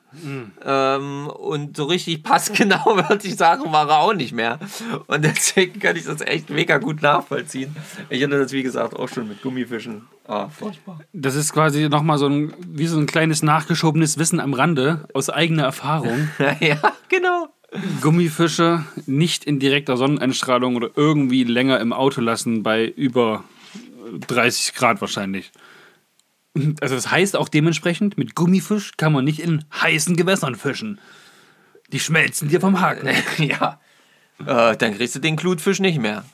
Ähm, und so richtig passgenau, würde ich sagen, war er auch nicht mehr. Und deswegen kann ich das echt mega gut nachvollziehen. Ich hatte das, wie gesagt, auch schon mit Gummifischen. Ah, furchtbar. Das ist quasi nochmal so ein, wie so ein kleines nachgeschobenes Wissen am Rande aus eigener Erfahrung. ja, genau. Gummifische nicht in direkter Sonneneinstrahlung oder irgendwie länger im Auto lassen bei über 30 Grad wahrscheinlich. Also das heißt auch dementsprechend, mit Gummifisch kann man nicht in heißen Gewässern fischen. Die schmelzen dir vom Haken. ja. Äh, dann kriegst du den Glutfisch nicht mehr.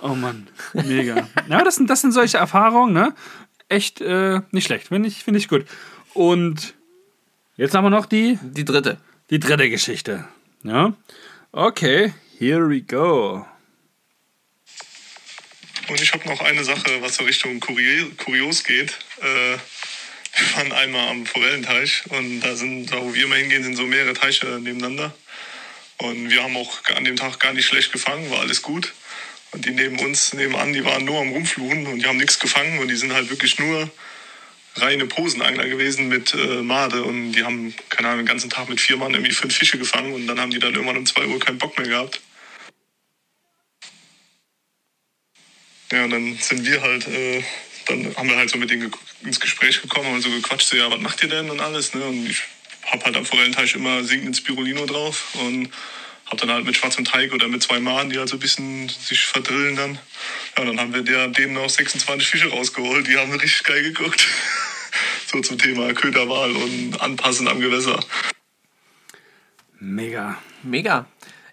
Oh Mann, mega. Ja, das sind, das sind solche Erfahrungen, ne? Echt äh, nicht schlecht, finde ich, find ich gut. Und jetzt haben wir noch die, Die dritte. die dritte Geschichte. Ja? Okay, here we go. Und ich habe noch eine Sache, was so Richtung Kurio Kurios geht. Äh, wir waren einmal am Forellenteich und da sind, da wo wir immer hingehen, sind so mehrere Teiche nebeneinander. Und wir haben auch an dem Tag gar nicht schlecht gefangen, war alles gut. Und die neben uns, nebenan, die waren nur am Rumfluchen und die haben nichts gefangen und die sind halt wirklich nur reine Posenangler gewesen mit äh, Made und die haben, keine Ahnung, den ganzen Tag mit vier Mann irgendwie fünf Fische gefangen und dann haben die dann irgendwann um zwei Uhr keinen Bock mehr gehabt. Ja, und dann sind wir halt, äh, dann haben wir halt so mit denen ins Gespräch gekommen und so gequatscht, so, ja, was macht ihr denn und alles, ne? Und ich hab halt am Forellenteich immer sinkenden Spirulino drauf und hab dann halt mit schwarzem Teig oder mit zwei Mahnen, die halt so ein bisschen sich verdrillen dann. Ja, und dann haben wir der, dem noch 26 Fische rausgeholt, die haben richtig geil geguckt. so zum Thema Köderwahl und Anpassen am Gewässer. Mega. Mega.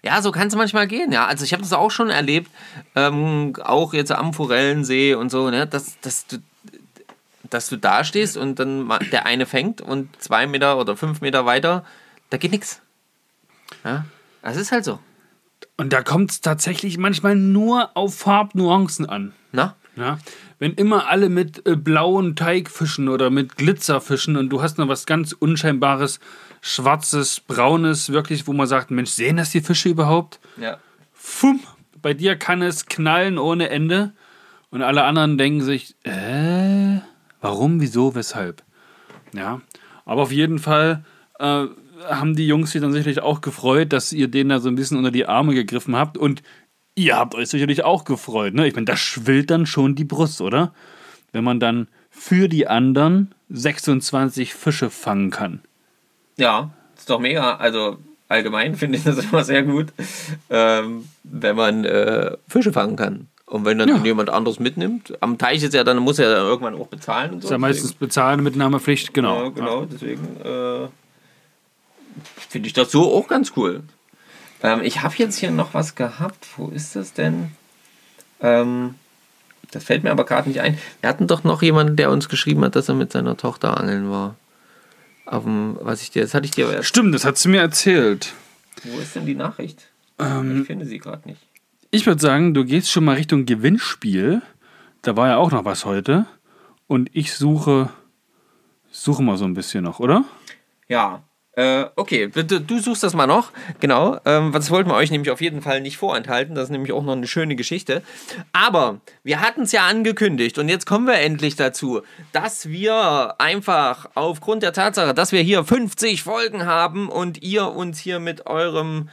Ja, so kann es manchmal gehen. Ja, also ich habe das auch schon erlebt, ähm, auch jetzt am Forellensee und so, ne, dass, dass du dass du da stehst und dann der eine fängt und zwei Meter oder fünf Meter weiter, da geht nichts. Ja, das ist halt so. Und da kommt es tatsächlich manchmal nur auf Farbnuancen an. Na? Ja? wenn immer alle mit äh, blauen Teig fischen oder mit Glitzer fischen und du hast noch was ganz Unscheinbares, schwarzes, braunes, wirklich, wo man sagt, Mensch, sehen das die Fische überhaupt? Ja. Fumm, bei dir kann es knallen ohne Ende und alle anderen denken sich, äh, warum, wieso, weshalb? Ja, aber auf jeden Fall äh, haben die Jungs sich dann sicherlich auch gefreut, dass ihr denen da so ein bisschen unter die Arme gegriffen habt und ihr habt euch sicherlich auch gefreut. Ne? Ich meine, da schwillt dann schon die Brust, oder? Wenn man dann für die anderen 26 Fische fangen kann. Ja, ist doch mega. Also allgemein finde ich das immer sehr gut, ähm, wenn man äh, Fische fangen kann. Und wenn dann Ja. jemand anderes mitnimmt, am Teich ist ja dann, muss er dann irgendwann auch bezahlen und so. Ist ja meistens bezahlen, Mitnahmepflicht, genau. Ja, genau, deswegen äh, finde ich das so auch ganz cool. Ähm, ich habe jetzt hier noch was gehabt. Wo ist das denn? Ähm, das fällt mir aber gerade nicht ein. Wir hatten doch noch jemanden, der uns geschrieben hat, dass er mit seiner Tochter angeln war. Auf dem, was ich dir, das hatte ich dir aber erst. Stimmt, das hat sie mir erzählt. Wo ist denn die Nachricht? Ähm, ich finde sie gerade nicht. Ich würde sagen, du gehst schon mal Richtung Gewinnspiel. Da war ja auch noch was heute. Und ich suche, suche mal so ein bisschen noch, oder? Ja. Äh, okay, bitte, du suchst das mal noch. Genau. Ähm, das wollten wir euch nämlich auf jeden Fall nicht vorenthalten. Das ist nämlich auch noch eine schöne Geschichte. Aber wir hatten es ja angekündigt und jetzt kommen wir endlich dazu, dass wir einfach aufgrund der Tatsache, dass wir hier 50 Folgen haben und ihr uns hier mit eurem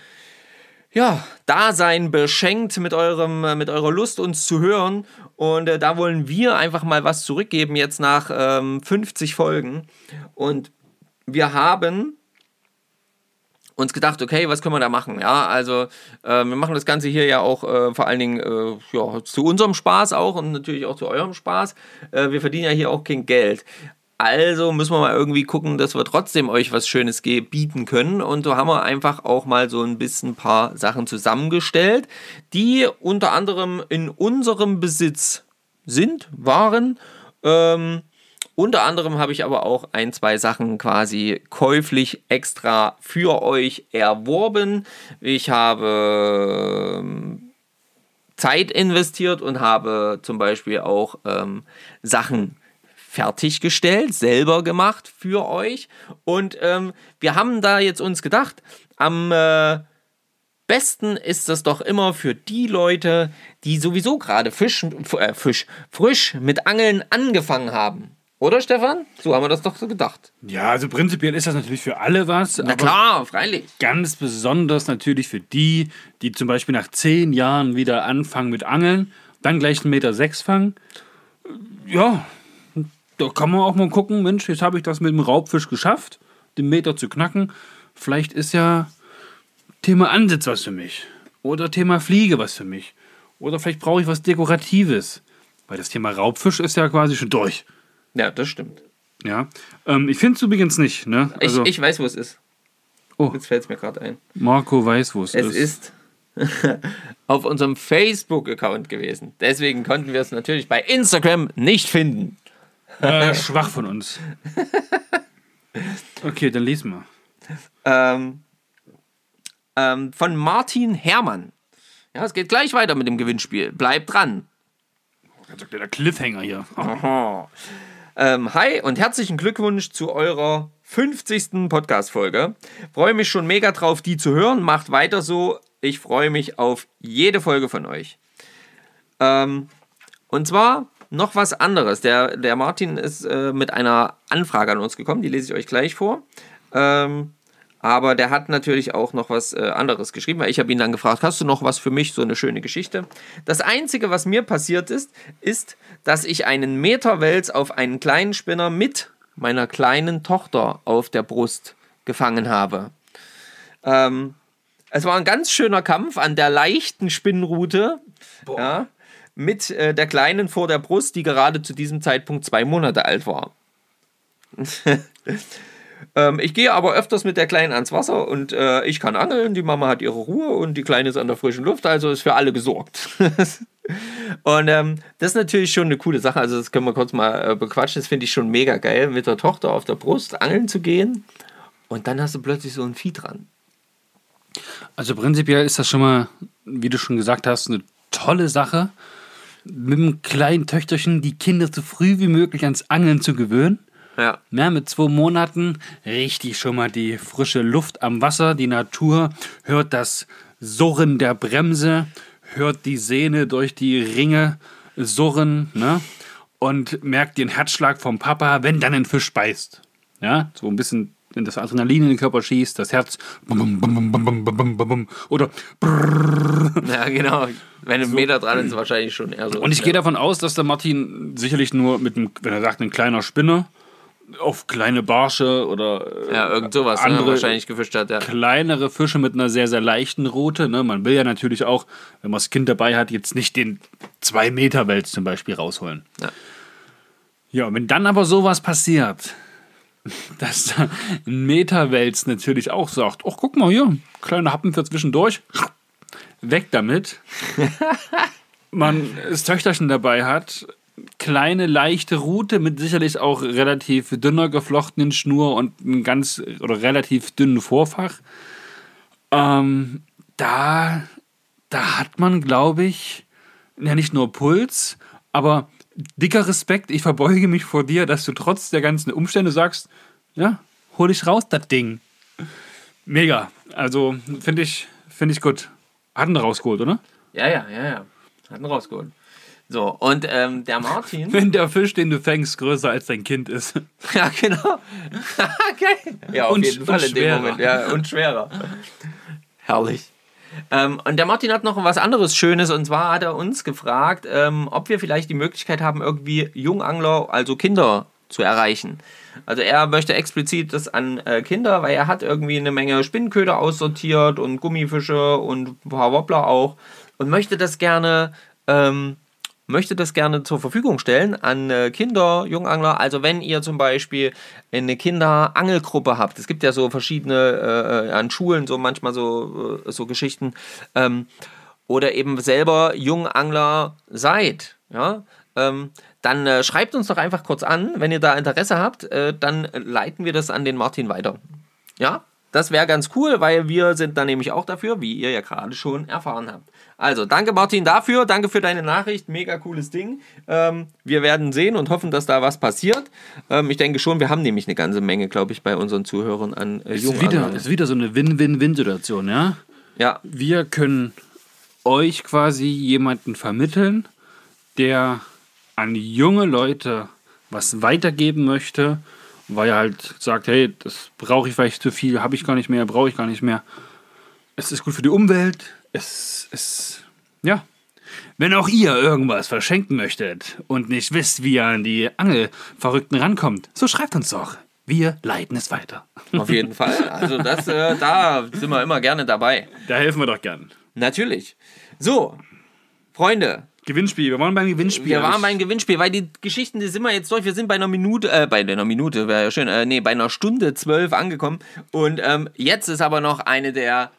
ja, Dasein beschenkt mit eurem, äh, mit eurer Lust, uns zu hören. Und äh, da wollen wir einfach mal was zurückgeben jetzt nach ähm, 50 Folgen. Und wir haben uns gedacht, okay, was können wir da machen? Ja, also äh, wir machen das Ganze hier ja auch äh, vor allen Dingen äh, ja, zu unserem Spaß auch und natürlich auch zu eurem Spaß. Äh, wir verdienen ja hier auch kein Geld. Also müssen wir mal irgendwie gucken, dass wir trotzdem euch was Schönes bieten können. Und so haben wir einfach auch mal so ein bisschen ein paar Sachen zusammengestellt, die unter anderem in unserem Besitz sind, waren. Ähm, unter anderem habe ich aber auch ein, zwei Sachen quasi käuflich extra für euch erworben. Ich habe ähm, Zeit investiert und habe zum Beispiel auch ähm, Sachen fertiggestellt, selber gemacht für euch. Und ähm, wir haben da jetzt uns gedacht, am äh, besten ist das doch immer für die Leute, die sowieso gerade Fisch, äh, Fisch, frisch mit Angeln angefangen haben. Oder Stefan? So haben wir das doch so gedacht. Ja, also prinzipiell ist das natürlich für alle was. Na klar, freilich. Ganz besonders natürlich für die, die zum Beispiel nach zehn Jahren wieder anfangen mit Angeln, dann gleich einen Meter sechs fangen. Ja, da kann man auch mal gucken, Mensch, jetzt habe ich das mit dem Raubfisch geschafft, den Meter zu knacken. Vielleicht ist ja Thema Ansitz was für mich. Oder Thema Fliege was für mich. Oder vielleicht brauche ich was Dekoratives. Weil das Thema Raubfisch ist ja quasi schon durch. Ja, das stimmt. Ja. Ähm, ich finde es übrigens nicht. Ne? Also, ich, ich weiß, wo es ist. Oh. Jetzt fällt es mir gerade ein. Marco weiß, wo es, Es ist auf unserem Facebook-Account gewesen. Deswegen konnten wir es natürlich bei Instagram nicht finden. Äh, schwach von uns. Okay, dann lesen wir. Ähm, ähm, von Martin Herrmann. Ja, es geht gleich weiter mit dem Gewinnspiel. Bleibt dran. Dann sagt der Cliffhanger hier. Aha. Ähm, hi und herzlichen Glückwunsch zu eurer 50. Podcast-Folge. Freue mich schon mega drauf, die zu hören. Macht weiter so. Ich freue mich auf jede Folge von euch. Ähm, und zwar noch was anderes. Der, der Martin ist äh, mit einer Anfrage an uns gekommen, die lese ich euch gleich vor. Ähm, aber der hat natürlich auch noch was äh, anderes geschrieben, weil ich habe ihn dann gefragt, hast du noch was für mich, so eine schöne Geschichte? Das Einzige, was mir passiert ist, ist, dass ich einen Meterwels auf einen kleinen Spinner mit meiner kleinen Tochter auf der Brust gefangen habe. Ähm, es war ein ganz schöner Kampf an der leichten Spinnrute. Ja, mit äh, der Kleinen vor der Brust, die gerade zu diesem Zeitpunkt zwei Monate alt war. ähm, ich gehe aber öfters mit der Kleinen ans Wasser und äh, ich kann angeln. Die Mama hat ihre Ruhe und die Kleine ist an der frischen Luft, also ist für alle gesorgt. und ähm, das ist natürlich schon eine coole Sache. Also, das können wir kurz mal äh, bequatschen. Das finde ich schon mega geil, mit der Tochter auf der Brust angeln zu gehen. Und dann hast du plötzlich so ein Vieh dran. Also prinzipiell ist das schon mal, wie du schon gesagt hast, eine tolle Sache. mit dem kleinen Töchterchen die Kinder so früh wie möglich ans Angeln zu gewöhnen. Ja. ja. Mit zwei Monaten richtig schon mal die frische Luft am Wasser. Die Natur hört das Surren der Bremse, hört die Sehne durch die Ringe surren ne? und merkt den Herzschlag vom Papa, wenn dann ein Fisch beißt. Ja, so ein bisschen wenn das Adrenalin in den Körper schießt, das Herz oder. Ja, genau. Wenn ein. Meter dran ist, wahrscheinlich schon eher so. Und ich gehe davon aus, dass der Martin sicherlich nur mit einem, wenn er sagt, ein kleiner Spinner, auf kleine Barsche oder äh, Ja, irgend sowas ne, andere wahrscheinlich gefischt hat, ja. kleinere Fische mit einer sehr, sehr leichten Route. Ne? Man will ja natürlich auch, wenn man das Kind dabei hat, jetzt nicht den 2-Meter-Wels zum Beispiel rausholen. Ja. Ja, und wenn dann aber sowas passiert, dass da ein Meterwels natürlich auch sagt, ach, guck mal hier, kleine Happen für zwischendurch, weg damit. Man das Töchterchen dabei hat, kleine, leichte Route mit sicherlich auch relativ dünner geflochtenen Schnur und einem ganz oder relativ dünnen Vorfach. Ähm, da, da hat man, glaube ich, ja nicht nur Puls, aber dicker Respekt. Ich verbeuge mich vor dir, dass du trotz der ganzen Umstände sagst, ja, hol ich raus, das Ding. Mega. Also finde ich, finde ich gut. Hat ihn rausgeholt, oder? Ja, ja, ja, ja. Hat ihn rausgeholt. So, und ähm, der Martin. Wenn der Fisch, den du fängst, größer als dein Kind ist. ja, genau. Geil. Ja, auf Und- jeden Fall in dem schwerer. Moment. Ja, und schwerer. Herrlich. Ähm, und der Martin hat noch was anderes Schönes und zwar hat er uns gefragt, ähm, ob wir vielleicht die Möglichkeit haben, irgendwie Jungangler, also Kinder, zu erreichen. Also er möchte explizit das an äh, Kinder, weil er hat irgendwie eine Menge Spinnenköder aussortiert und Gummifische und ein paar Wobbler auch und möchte das gerne ähm, möchte das gerne zur Verfügung stellen an äh, Kinder, Jungangler. Also wenn ihr zum Beispiel eine Kinderangelgruppe habt, es gibt ja so verschiedene äh, an Schulen so manchmal so, äh, so Geschichten, ähm, oder eben selber Jungangler seid, ja, ähm, dann äh, schreibt uns doch einfach kurz an, wenn ihr da Interesse habt, äh, dann leiten wir das an den Martin weiter. Ja, das wäre ganz cool, weil wir sind dann nämlich auch dafür, wie ihr ja gerade schon erfahren habt. Also, danke Martin dafür, danke für deine Nachricht, mega cooles Ding. Ähm, wir werden sehen und hoffen, dass da was passiert. Ähm, ich denke schon, wir haben nämlich eine ganze Menge, glaube ich, bei unseren Zuhörern an äh, Ist wieder, ist wieder so eine Win-Win-Win-Situation, ja? Ja, Wir können euch quasi jemanden vermitteln, der an junge Leute was weitergeben möchte, weil er halt sagt, hey, das brauche ich vielleicht zu viel, habe ich gar nicht mehr, brauche ich gar nicht mehr. Es ist gut für die Umwelt, es ist, ja. Wenn auch ihr irgendwas verschenken möchtet und nicht wisst, wie ihr an die Angelverrückten rankommt, so schreibt uns doch. Wir leiten es weiter. auf jeden Fall. Also, das, äh, da sind wir immer gerne dabei. Da helfen wir doch gern. Natürlich. So, Freunde, Gewinnspiel, wir waren beim Gewinnspiel. Wir waren beim Gewinnspiel, weil die Geschichten, die sind wir jetzt durch. Wir sind bei einer Minute, äh, bei einer Minute, wäre ja schön, äh, nee, bei einer Stunde zwölf angekommen. Und ähm, jetzt ist aber noch eine der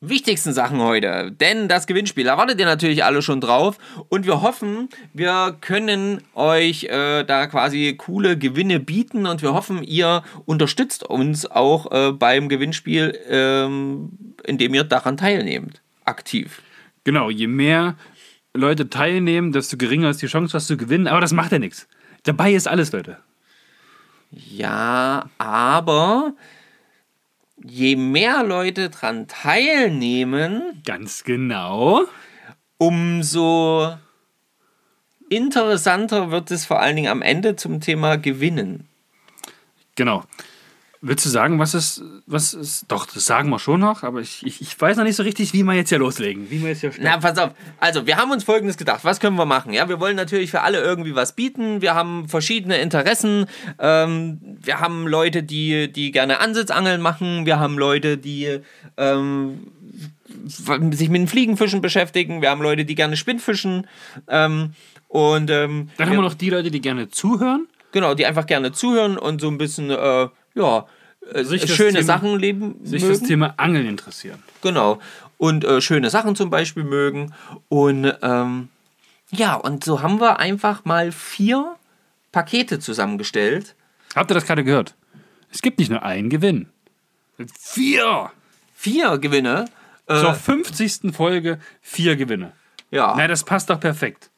wichtigsten Sachen heute. Denn das Gewinnspiel, da wartet ihr natürlich alle schon drauf. Und wir hoffen, wir können euch äh, da quasi coole Gewinne bieten. Und wir hoffen, ihr unterstützt uns auch äh, beim Gewinnspiel, ähm, indem ihr daran teilnehmt. Aktiv. Genau, je mehr Leute teilnehmen, desto geringer ist die Chance, was zu gewinnen. Aber das macht ja nichts. Dabei ist alles, Leute. Ja, aber je mehr Leute dran teilnehmen, Ganz genau. umso interessanter wird es vor allen Dingen am Ende zum Thema Gewinnen. Genau. Willst du sagen, was ist, was ist, doch, das sagen wir schon noch, aber ich, ich, ich weiß noch nicht so richtig, wie wir jetzt hier loslegen. Wie wir jetzt hier Na, pass auf. Also, wir haben uns Folgendes gedacht. Was können wir machen? Ja, wir wollen natürlich für alle irgendwie was bieten. Wir haben verschiedene Interessen. Ähm, wir haben Leute, die, die gerne Ansitzangeln machen. Wir haben Leute, die ähm, sich mit den Fliegenfischen beschäftigen. Wir haben Leute, die gerne Spinnfischen. Ähm, und ähm, Dann haben wir noch die Leute, die gerne zuhören. genau, die einfach gerne zuhören und so ein bisschen, äh, ja, äh, Sich schöne Thema- Sachen leben Sich mögen. das Thema Angeln interessieren. Genau. Und äh, schöne Sachen zum Beispiel mögen. Und ähm, ja, und so haben wir einfach mal vier Pakete zusammengestellt. Habt ihr das gerade gehört? Es gibt nicht nur einen Gewinn. Vier! Vier Gewinne. Äh, Zur 50. Folge vier Gewinne. ja. Na, das passt doch perfekt.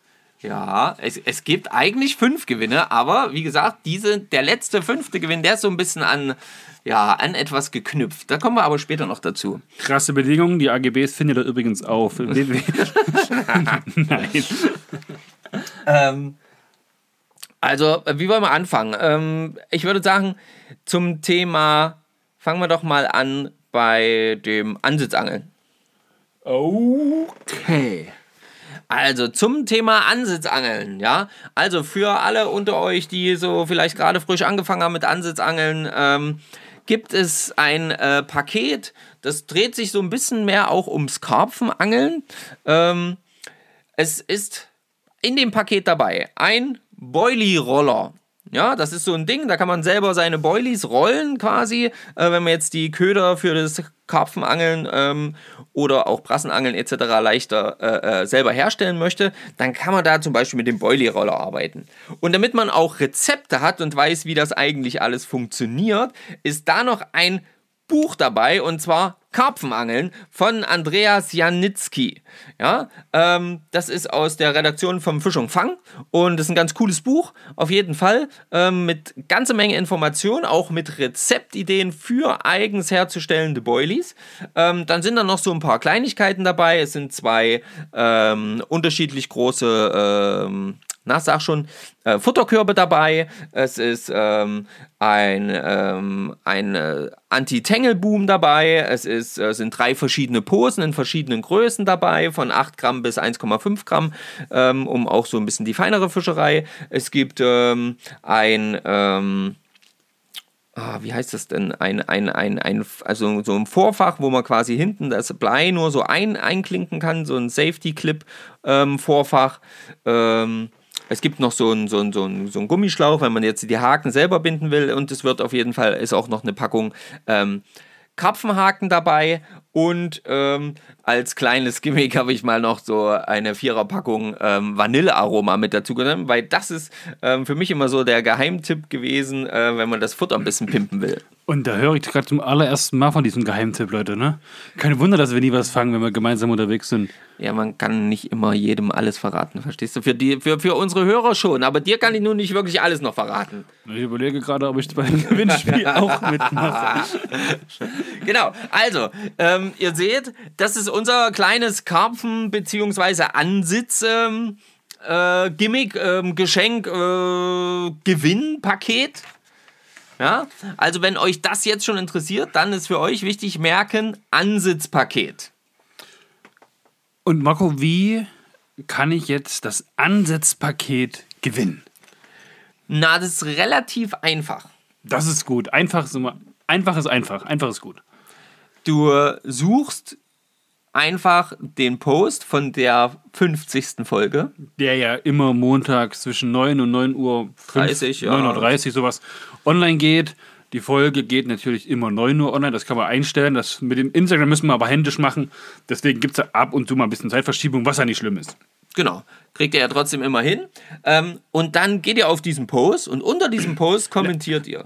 Ja, es, es gibt eigentlich fünf Gewinne, aber wie gesagt, diese, der letzte fünfte Gewinn, der ist so ein bisschen an, ja, an etwas geknüpft. Da kommen wir aber später noch dazu. Krasse Bedingungen. Die AGBs findet ihr übrigens auf. Nein. Ähm, also, wie wollen wir anfangen? Ähm, ich würde sagen, zum Thema, fangen wir doch mal an bei dem Ansitzangeln. Okay. Also zum Thema Ansitzangeln, ja. Also für alle unter euch, die so vielleicht gerade frisch angefangen haben mit Ansitzangeln, ähm, gibt es ein äh, Paket, das dreht sich so ein bisschen mehr auch ums Karpfenangeln. Ähm, es ist in dem Paket dabei ein Boilie-Roller. Ja, das ist so ein Ding, da kann man selber seine Boilies rollen quasi, äh, wenn man jetzt die Köder für das Karpfenangeln ähm, oder auch Brassenangeln etc. leichter äh, äh, selber herstellen möchte, dann kann man da zum Beispiel mit dem Boilie-Roller arbeiten. Und damit man auch Rezepte hat und weiß, wie das eigentlich alles funktioniert, ist da noch ein Buch dabei und zwar Karpfenangeln von Andreas Janitzki. Ja, ähm, das ist aus der Redaktion vom Fisch und Fang und ist ein ganz cooles Buch, auf jeden Fall, ähm, mit ganze Menge Informationen, auch mit Rezeptideen für eigens herzustellende Boilies. Ähm, dann sind da noch so ein paar Kleinigkeiten dabei. Es sind zwei ähm, unterschiedlich große ähm, na, sag schon, äh, Futterkörbe dabei. Es ist ähm, ein, ähm, ein äh, Anti-Tangle-Boom dabei. Es ist, äh, sind drei verschiedene Posen in verschiedenen Größen dabei, von 8 Gramm bis 1,5 Gramm, ähm, um auch so ein bisschen die feinere Fischerei. Es gibt ähm, ein. Ähm, ah, wie heißt das denn? Ein, ein, ein, ein, also so ein Vorfach, wo man quasi hinten das Blei nur so ein, einklinken kann, so ein Safety-Clip-Vorfach. Ähm, es gibt noch so einen so einen, so einen, so einen Gummischlauch, wenn man jetzt die Haken selber binden will. Und es wird auf jeden Fall, ist auch noch eine Packung ähm, Karpfenhaken dabei. Und ähm, als kleines Gimmick habe ich mal noch so eine Viererpackung ähm, Vanillearoma mit dazu genommen, weil das ist ähm, für mich immer so der Geheimtipp gewesen, äh, wenn man das Futter ein bisschen pimpen will. Und da höre ich gerade zum allerersten Mal von diesem Geheimtipp, Leute, ne? Kein Wunder, dass wir nie was fangen, wenn wir gemeinsam unterwegs sind. Ja, man kann nicht immer jedem alles verraten, verstehst du? Für, die, für, für unsere Hörer schon, aber dir kann ich nun nicht wirklich alles noch verraten. Ich überlege gerade, ob ich beim Gewinnspiel auch mitmache. Genau, also, ähm, ihr seht, das ist unser kleines Karpfen- bzw. Ansitz. Ähm, äh, Gimmick, ähm, Geschenk, äh, Gewinnpaket. Ja, also wenn euch das jetzt schon interessiert, dann ist für euch wichtig merken Ansitzpaket. Und Marco, wie kann ich jetzt das Ansatzpaket gewinnen? Na, das ist relativ einfach. Das ist gut. Einfach ist, immer, einfach ist einfach. Einfach ist gut. Du suchst einfach den Post von der 50. Folge. Der ja immer montags zwischen 9 und 9 Uhr 30, ja. 9.30 Uhr sowas online geht. Die Folge geht natürlich immer 9 Uhr online, das kann man einstellen. Das mit dem Instagram müssen wir aber händisch machen. Deswegen gibt es ab und zu mal ein bisschen Zeitverschiebung, was ja nicht schlimm ist. Genau. Kriegt ihr ja trotzdem immer hin. Ähm, und dann geht ihr auf diesen Post und unter diesem Post kommentiert ihr.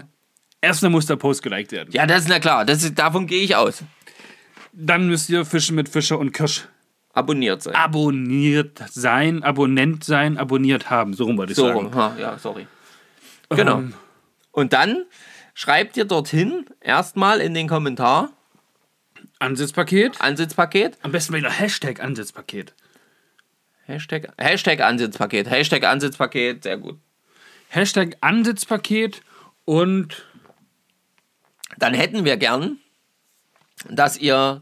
Erstmal muss der Post geliked werden. Ja, das ist na klar. Das ist, davon gehe ich aus. Dann müsst ihr Fischen mit Fischer und Kirsch Abonniert sein. abonniert sein, Abonnent sein, abonniert haben. So rum wollte ich so sagen. rum. Ha, ja, sorry. Genau. Ähm, Und dann schreibt ihr dorthin erstmal in den Kommentar Ansitzpaket. Ansitzpaket. Am besten wieder Hashtag Ansitzpaket. Hashtag, Hashtag Ansitzpaket. Hashtag Ansitzpaket. Sehr gut. Hashtag Ansitzpaket und Dann hätten wir gern, dass ihr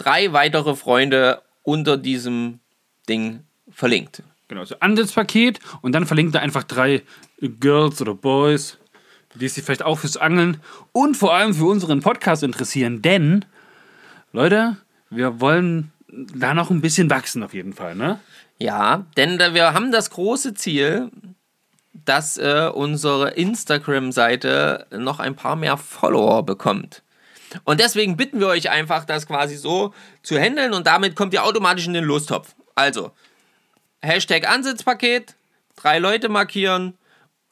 drei weitere Freunde unter diesem Ding verlinkt. genau, so Ansitzpaket und dann verlinkt er einfach drei Girls oder Boys, die sich vielleicht auch fürs Angeln und vor allem für unseren Podcast interessieren, denn Leute, wir wollen da noch ein bisschen wachsen auf jeden Fall, ne? Ja, denn wir haben das große Ziel, dass äh, unsere Instagram-Seite noch ein paar mehr Follower bekommt. Und deswegen bitten wir euch einfach, das quasi so zu handeln und damit kommt ihr automatisch in den Lostopf. Also, Hashtag Ansitzpaket, drei Leute markieren,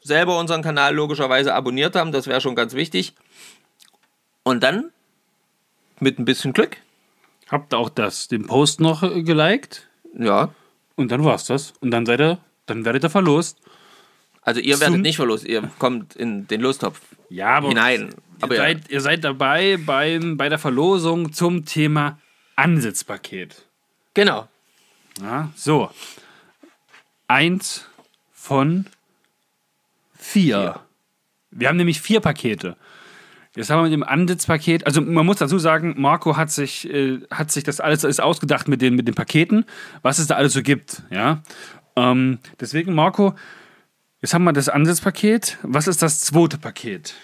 selber unseren Kanal logischerweise abonniert haben, das wäre schon ganz wichtig. Und dann, mit ein bisschen Glück, Habt ihr auch das, den Post noch äh, geliked? ja, Und dann war's das. Und dann seid ihr, dann werdet ihr verlost. Also ihr werdet Zum- nicht verlost, ihr kommt in den Lostopf Ja, aber hinein. Aber ihr, ja, seid, ihr seid dabei beim, bei der Verlosung zum Thema Ansitzpaket. genau. Ja, so. Eins von vier. Wir haben nämlich vier Pakete. Jetzt haben wir mit dem Ansitzpaket, also man muss dazu sagen, Marco hat sich, äh, hat sich das alles, alles ausgedacht mit den, mit den Paketen, was es da alles so gibt. Ja? Ähm, deswegen, Marco, jetzt haben wir das Ansitzpaket. Was ist das zweite Paket?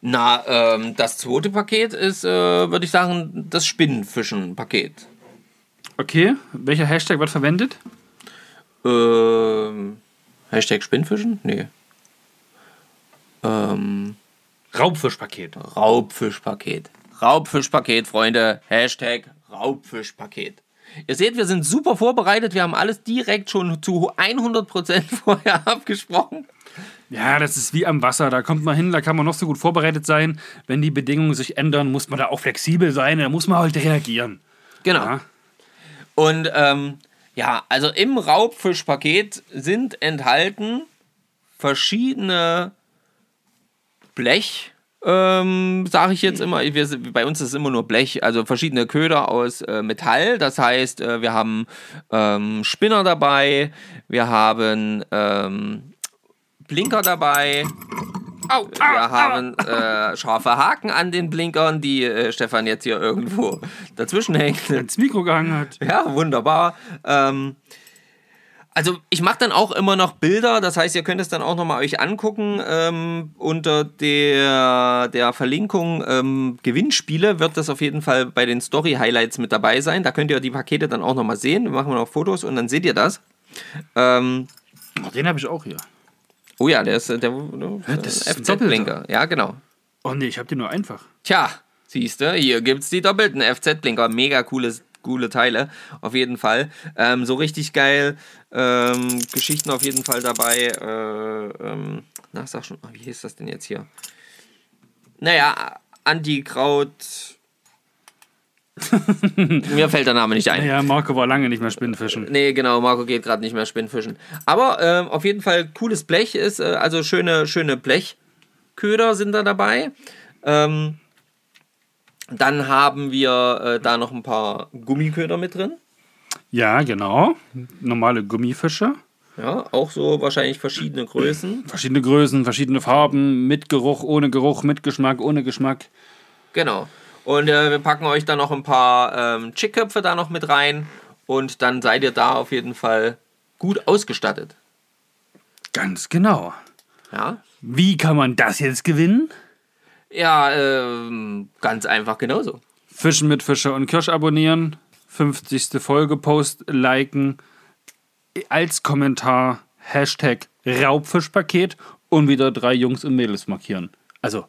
Na, ähm, das zweite Paket ist, äh, würde ich sagen, das Spinnenfischen-Paket. Okay, welcher Hashtag wird verwendet? Ähm, Hashtag Spinnfischen? Nee. Ähm, Raubfischpaket. Raubfischpaket. Raubfischpaket, Freunde. Hashtag Raubfischpaket. Ihr seht, wir sind super vorbereitet. Wir haben alles direkt schon zu 100% vorher abgesprochen. Ja, das ist wie am Wasser. Da kommt man hin, da kann man noch so gut vorbereitet sein. Wenn die Bedingungen sich ändern, muss man da auch flexibel sein. Da muss man halt reagieren. Genau. Ja. Und ähm, ja, also im Raubfischpaket sind enthalten verschiedene Blech, ähm, sage ich jetzt immer. Wir, bei uns ist es immer nur Blech, also verschiedene Köder aus äh, Metall. Das heißt, äh, wir haben ähm, Spinner dabei, wir haben ähm, Blinker dabei. Au, Wir haben äh, scharfe Haken an den Blinkern, die äh, Stefan jetzt hier irgendwo dazwischen hängt. ins Mikro gehangen hat. Ja, wunderbar. Ähm, also ich mache dann auch immer noch Bilder, das heißt, ihr könnt es dann auch nochmal euch angucken. Ähm, unter der, der Verlinkung ähm, Gewinnspiele wird das auf jeden Fall bei den Story-Highlights mit dabei sein. Da könnt ihr die Pakete dann auch nochmal sehen. Wir machen noch Fotos und dann seht ihr das. Ähm, den habe ich auch hier. oh ja, der ist äh, der, der ein FZ-Blinker. Ja, genau. Oh nee, ich habe den nur einfach. Tja, siehst du, hier gibt's die doppelten FZ-Blinker. Mega cooles, coole Teile, auf jeden Fall. Ähm, so richtig geil. Ähm, Geschichten auf jeden Fall dabei. Äh, ähm, na, sag schon, wie hieß das denn jetzt hier? Naja, Antikraut. Mir fällt der Name nicht ein. Ja, Marco war lange nicht mehr Spinnenfischen. Nee, genau, Marco geht gerade nicht mehr Spinnfischen. Aber ähm, auf jeden Fall cooles Blech ist, äh, also schöne, schöne Blechköder sind da dabei. Ähm, dann haben wir äh, da noch ein paar Gummiköder mit drin. Ja, genau. Normale Gummifische. Ja, auch so wahrscheinlich verschiedene Größen. Verschiedene Größen, verschiedene Farben, mit Geruch, ohne Geruch, mit Geschmack, ohne Geschmack. Genau. Und äh, wir packen euch dann noch ein paar ähm, Chickköpfe da noch mit rein. Und dann seid ihr da auf jeden Fall gut ausgestattet. Ganz genau. Ja, Wie kann man das jetzt gewinnen? Ja ähm, ganz einfach genauso. Fischen mit Fischer und Kirsch abonnieren, 50. Folge Post liken, als Kommentar Hashtag Raubfischpaket und wieder drei Jungs und Mädels markieren. Also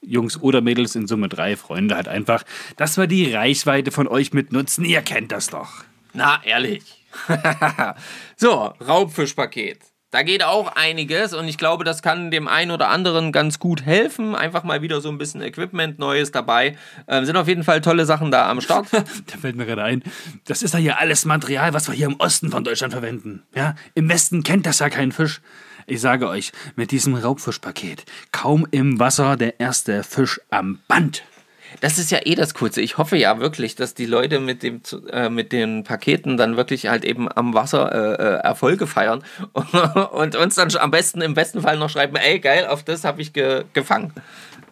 Jungs oder Mädels in Summe drei Freunde halt einfach, dass wir die Reichweite von euch mitnutzen. Ihr kennt das doch. Na, ehrlich. so, Raubfischpaket. Da geht auch einiges und ich glaube, das kann dem einen oder anderen ganz gut helfen. Einfach mal wieder so ein bisschen Equipment Neues dabei. Ähm, sind auf jeden Fall tolle Sachen da am Start. Da fällt mir gerade ein, das ist ja hier alles Material, was wir hier im Osten von Deutschland verwenden. Ja, im Westen kennt das ja kein Fisch. Ich sage euch, mit diesem Raubfischpaket, kaum im Wasser der erste Fisch am Band. Das ist ja eh das Coolste. Ich hoffe ja wirklich, dass die Leute mit, dem, äh, mit den Paketen dann wirklich halt eben am Wasser äh, äh, Erfolge feiern und uns dann am besten, im besten Fall noch schreiben, ey geil, auf das habe ich ge gefangen.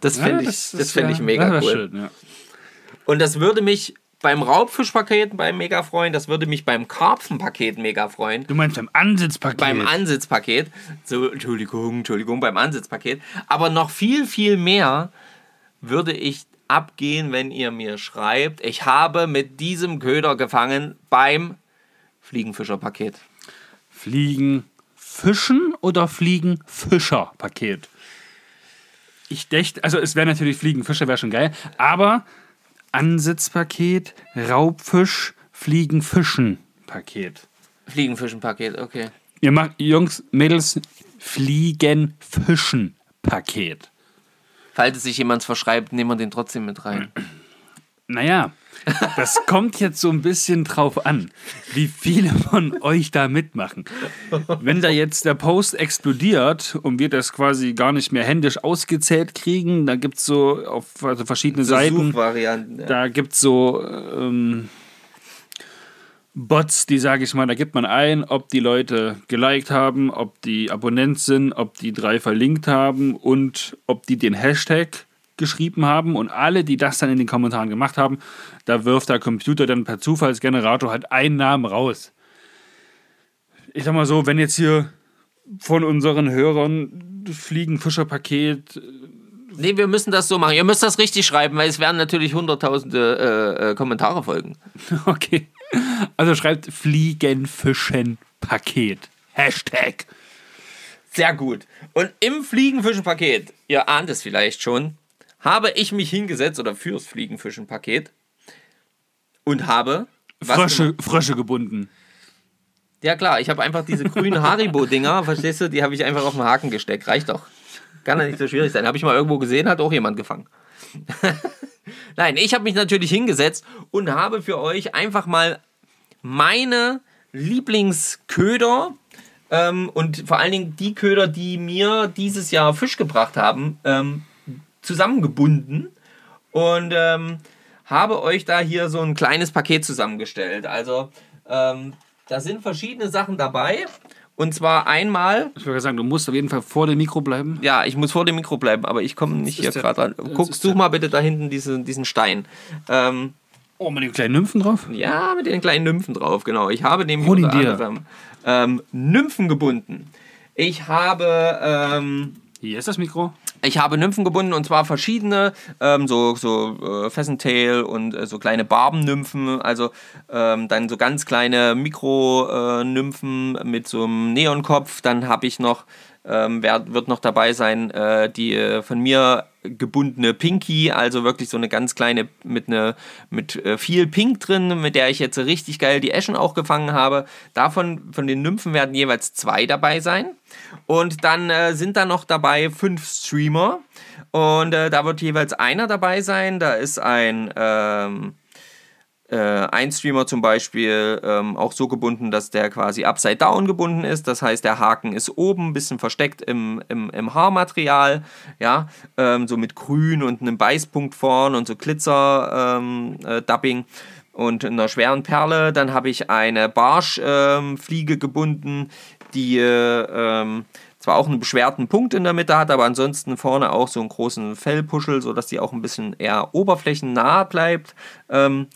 Das finde ich, das find ich mega das cool. Schön, ja. Und das würde mich beim Raubfischpaket beim mega freuen, das würde mich beim Karpfenpaket mega freuen. Du meinst beim Ansitzpaket? Beim Ansitzpaket, so, Entschuldigung, Entschuldigung, beim Ansitzpaket. Aber noch viel, viel mehr würde ich abgehen, wenn ihr mir schreibt, ich habe mit diesem Köder gefangen beim Fliegenfischerpaket. Fliegen Fischen oder Fliegen Fischer Paket? Ich dächte, also es wäre natürlich Fliegen Fischer wäre schon geil, aber Ansitzpaket, Raubfisch, Fliegen Fischen Paket. Fliegenfischenpaket, okay. Ihr macht Jungs, Mädels, Fliegen Fischen Paket. Falls es sich jemand verschreibt, nehmen wir den trotzdem mit rein. Naja, Das kommt jetzt so ein bisschen drauf an, wie viele von euch da mitmachen. Wenn da jetzt der Post explodiert und wir das quasi gar nicht mehr händisch ausgezählt kriegen, da gibt es so auf also verschiedene Seiten. Ja. da gibt es so ähm, Bots, die sage ich mal, da gibt man ein, ob die Leute geliked haben, ob die Abonnent sind, ob die drei verlinkt haben und ob die den Hashtag geschrieben haben und alle, die das dann in den Kommentaren gemacht haben, da wirft der Computer dann per Zufallsgenerator halt einen Namen raus. Ich sag mal so, wenn jetzt hier von unseren Hörern Fliegenfischerpaket Nee, wir müssen das so machen. Ihr müsst das richtig schreiben, weil es werden natürlich hunderttausende äh, äh, Kommentare folgen. Okay. Also schreibt Fliegenfischen-Paket. Hashtag. Sehr gut. Und im Fliegenfischen-Paket, ihr ahnt es vielleicht schon, habe ich mich hingesetzt oder fürs Fliegenfischen-Paket und habe. Frösche, Frösche gebunden. Ja klar, ich habe einfach diese grünen Haribo-Dinger, verstehst du, die habe ich einfach auf den Haken gesteckt. Reicht doch. Kann ja nicht so schwierig sein. Habe ich mal irgendwo gesehen, hat auch jemand gefangen. Nein, ich habe mich natürlich hingesetzt und habe für euch einfach mal meine Lieblingsköder ähm, und vor allen Dingen die Köder, die mir dieses Jahr Fisch gebracht haben, ähm, zusammengebunden und ähm, habe euch da hier so ein kleines Paket zusammengestellt. Also ähm, da sind verschiedene Sachen dabei. Und zwar einmal, Ich würde sagen, du musst auf jeden Fall vor dem Mikro bleiben. ja, ich muss vor dem Mikro bleiben, aber ich komme nicht hier gerade dran. Guck, such mal bitte da hinten diesen, diesen Stein. Ähm, Oh, mit den kleinen Nymphen drauf? ja, mit den kleinen Nymphen drauf, genau. Ich habe nämlich unter anderem ähm, Nymphen gebunden. Ich habe ähm, Hier ist das Mikro. ich habe Nymphen gebunden und zwar verschiedene, ähm, so, so äh, Pheasant-Tail und äh, so kleine Barbennymphen, also ähm, dann so ganz kleine Mikro-Nymphen mit so einem Neonkopf. Dann habe ich noch, ähm, wer, wird noch dabei sein, äh, die äh, von mir gebundene Pinky, also wirklich so eine ganz kleine mit, ne, mit äh, viel Pink drin, mit der ich jetzt richtig geil die Eschen auch gefangen habe. Davon, von den Nymphen werden jeweils zwei dabei sein. Und dann äh, sind da noch dabei fünf Streamer. Und äh, da wird jeweils einer dabei sein. Da ist ein, ähm, äh, ein Streamer zum Beispiel ähm, auch so gebunden, dass der quasi upside down gebunden ist. Das heißt, der Haken ist oben ein bisschen versteckt im, im, im Haarmaterial. Ja, ähm, so mit Grün und einem Beißpunkt vorn und so Glitzer-Dubbing. Ähm, äh, und einer schweren Perle. Dann habe ich eine Barschfliege ähm, gebunden, die äh, zwar auch einen beschwerten Punkt in der Mitte hat, aber ansonsten vorne auch so einen großen Fellpuschel, sodass die auch ein bisschen eher oberflächennah bleibt. Ähm,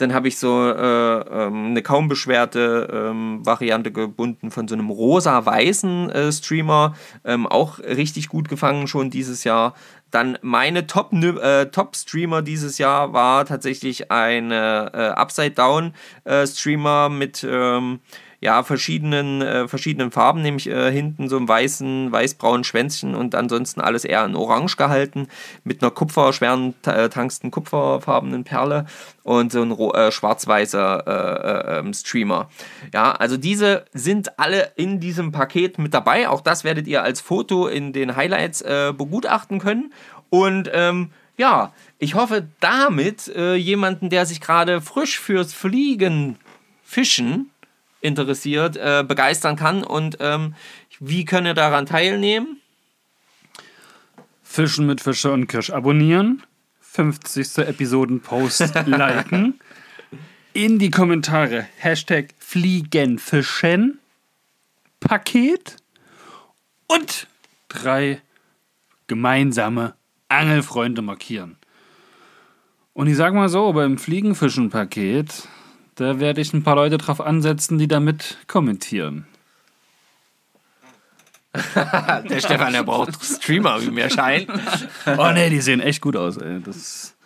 dann habe ich so äh, ähm, eine kaum beschwerte ähm, Variante gebunden von so einem rosa-weißen äh, Streamer. Ähm, auch richtig gut gefangen schon dieses Jahr. Dann meine Top, äh, Top dieses Jahr war tatsächlich ein äh, Upside-Down-Streamer mit ähm, ja, verschiedenen, äh, verschiedenen Farben, nämlich äh, hinten so einem weißen, weiß-braunen Schwänzchen und ansonsten alles eher in Orange gehalten, mit einer Kupfer, schweren äh, tangsten kupferfarbenen Perle und so ein äh, schwarz-weißer äh, äh, ähm, Streamer. Ja, also diese sind alle in diesem Paket mit dabei. Auch das werdet ihr als Foto in den Highlights äh, begutachten können. Und ähm, ja, ich hoffe damit jemanden, der sich gerade frisch fürs Fliegen, Fischen interessiert, äh, begeistern kann. Und ähm, wie könnt ihr daran teilnehmen? Fischen mit Fischer und Kirsch abonnieren. 50. Episoden-Post liken. In die Kommentare Hashtag Fliegenfischen Paket und drei gemeinsame Angelfreunde markieren. Und ich sag mal so, beim Fliegenfischen-Paket, da werde ich ein paar Leute drauf ansetzen, die damit kommentieren. Der Stefan, der braucht Streamer, wie mir scheint. Oh ne, die sehen echt gut aus, ey. Das,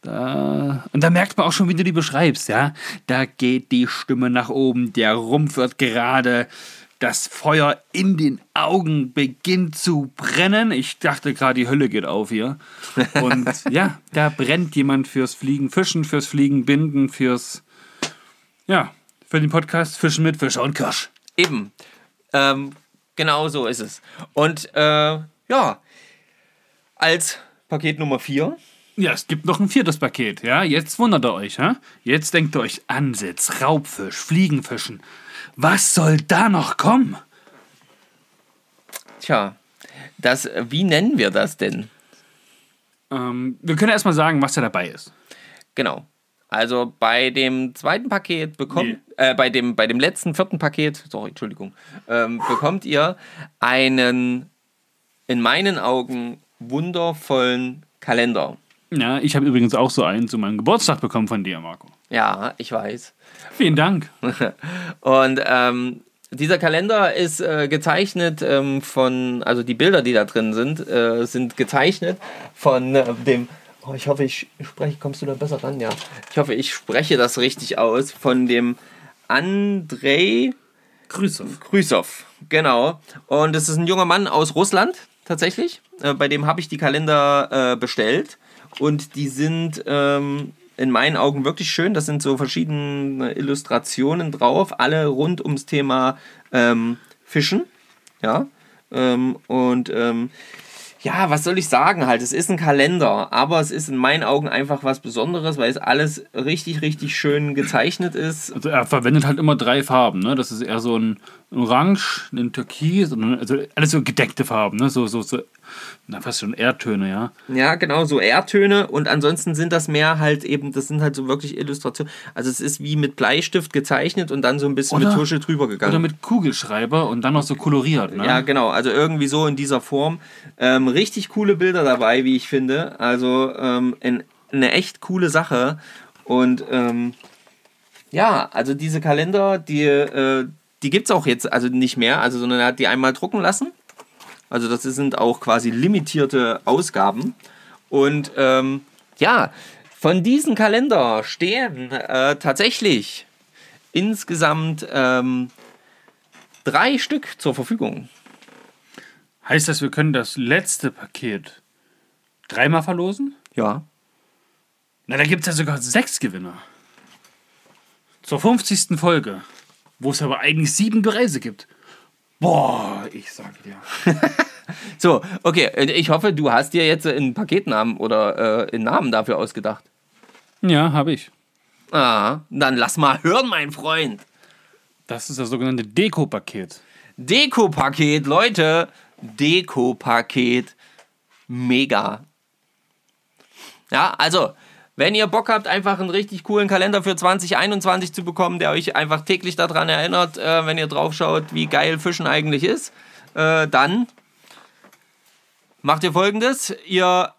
da, und da merkt man auch schon, wie du die beschreibst, ja. Da geht die Stimme nach oben, der Rumpf wird gerade, das Feuer in den Augen beginnt zu brennen. Ich dachte gerade, die Hölle geht auf hier. Und ja, da brennt jemand fürs Fliegen, Fischen, fürs Fliegen, Binden, fürs, ja, für den Podcast Fischen mit Fischer und Kirsch. Eben. Ähm, genau so ist es. Und äh, ja, als Paket Nummer 4 Ja, es gibt noch ein viertes Paket, ja. Jetzt wundert ihr euch, ja. Jetzt denkt ihr euch Ansitz, Raubfisch, Fliegenfischen. Was soll da noch kommen? Tja, das, wie nennen wir das denn? Ähm, wir können erstmal sagen, was da dabei ist. Genau. Also bei dem zweiten Paket bekommt, äh, bei dem, bei dem letzten vierten Paket, sorry, Entschuldigung, ähm, bekommt ihr einen in meinen Augen wundervollen Kalender. Ja, ich habe übrigens auch so einen zu meinem Geburtstag bekommen von dir, Marco. Ja, ich weiß. Vielen Dank. Und ähm, dieser Kalender ist äh, gezeichnet ähm, von, also die Bilder, die da drin sind, äh, sind gezeichnet von äh, dem, oh, ich hoffe, ich spreche, kommst du da besser ran? Ja. Ich hoffe, ich spreche das richtig aus, von dem Andrei Grüße. Krüsow, genau. Und das ist ein junger Mann aus Russland, tatsächlich. Äh, bei dem habe ich die Kalender äh, bestellt. Und die sind ähm, in meinen Augen wirklich schön. Das sind so verschiedene Illustrationen drauf, alle rund ums Thema ähm, Fischen. Ja. Ähm, und ähm, ja, was soll ich sagen halt? Es ist ein Kalender, aber es ist in meinen Augen einfach was Besonderes, weil es alles richtig, richtig schön gezeichnet ist. Also er verwendet halt immer drei Farben, ne? Das ist eher so ein Orange, ein Türkis, also alles so gedeckte Farben, ne? So, so, so, na, fast schon Erdtöne, ja. Ja, genau, so Erdtöne und ansonsten sind das mehr halt eben, das sind halt so wirklich Illustrationen. Also es ist wie mit Bleistift gezeichnet und dann so ein bisschen Oder- mit Tusche drüber gegangen. Oder mit Kugelschreiber und dann noch so koloriert, ne? Ja, genau. Also irgendwie so in dieser Form. Ähm, richtig coole Bilder dabei, wie ich finde. Also ähm, in, eine echt coole Sache. Und ähm, ja, also diese Kalender, die, äh, die gibt es auch jetzt also nicht mehr, also, sondern er hat die einmal drucken lassen. Also das sind auch quasi limitierte Ausgaben. Und ähm, ja, von diesen Kalender stehen äh, tatsächlich insgesamt ähm, drei Stück zur Verfügung. Heißt das, wir können das letzte Paket dreimal verlosen? Ja. Na, da gibt es ja sogar sechs Gewinner. Zur 50. Folge, wo es aber eigentlich sieben Preise gibt. Boah, ich sage dir. So, okay, äh, ich hoffe, du hast dir jetzt einen Paketnamen oder äh, einen Namen dafür ausgedacht. Ja, habe ich. Ah, dann lass mal hören, mein Freund. Das ist das sogenannte Deko-Paket. Deko-Paket, Leute. Deko-Paket. Mega. Ja, also, wenn ihr Bock habt, einfach einen richtig coolen Kalender für 2021 zu bekommen, der euch einfach täglich daran erinnert, äh, wenn ihr drauf schaut, wie geil Fischen eigentlich ist, äh, dann macht ihr folgendes. Ihr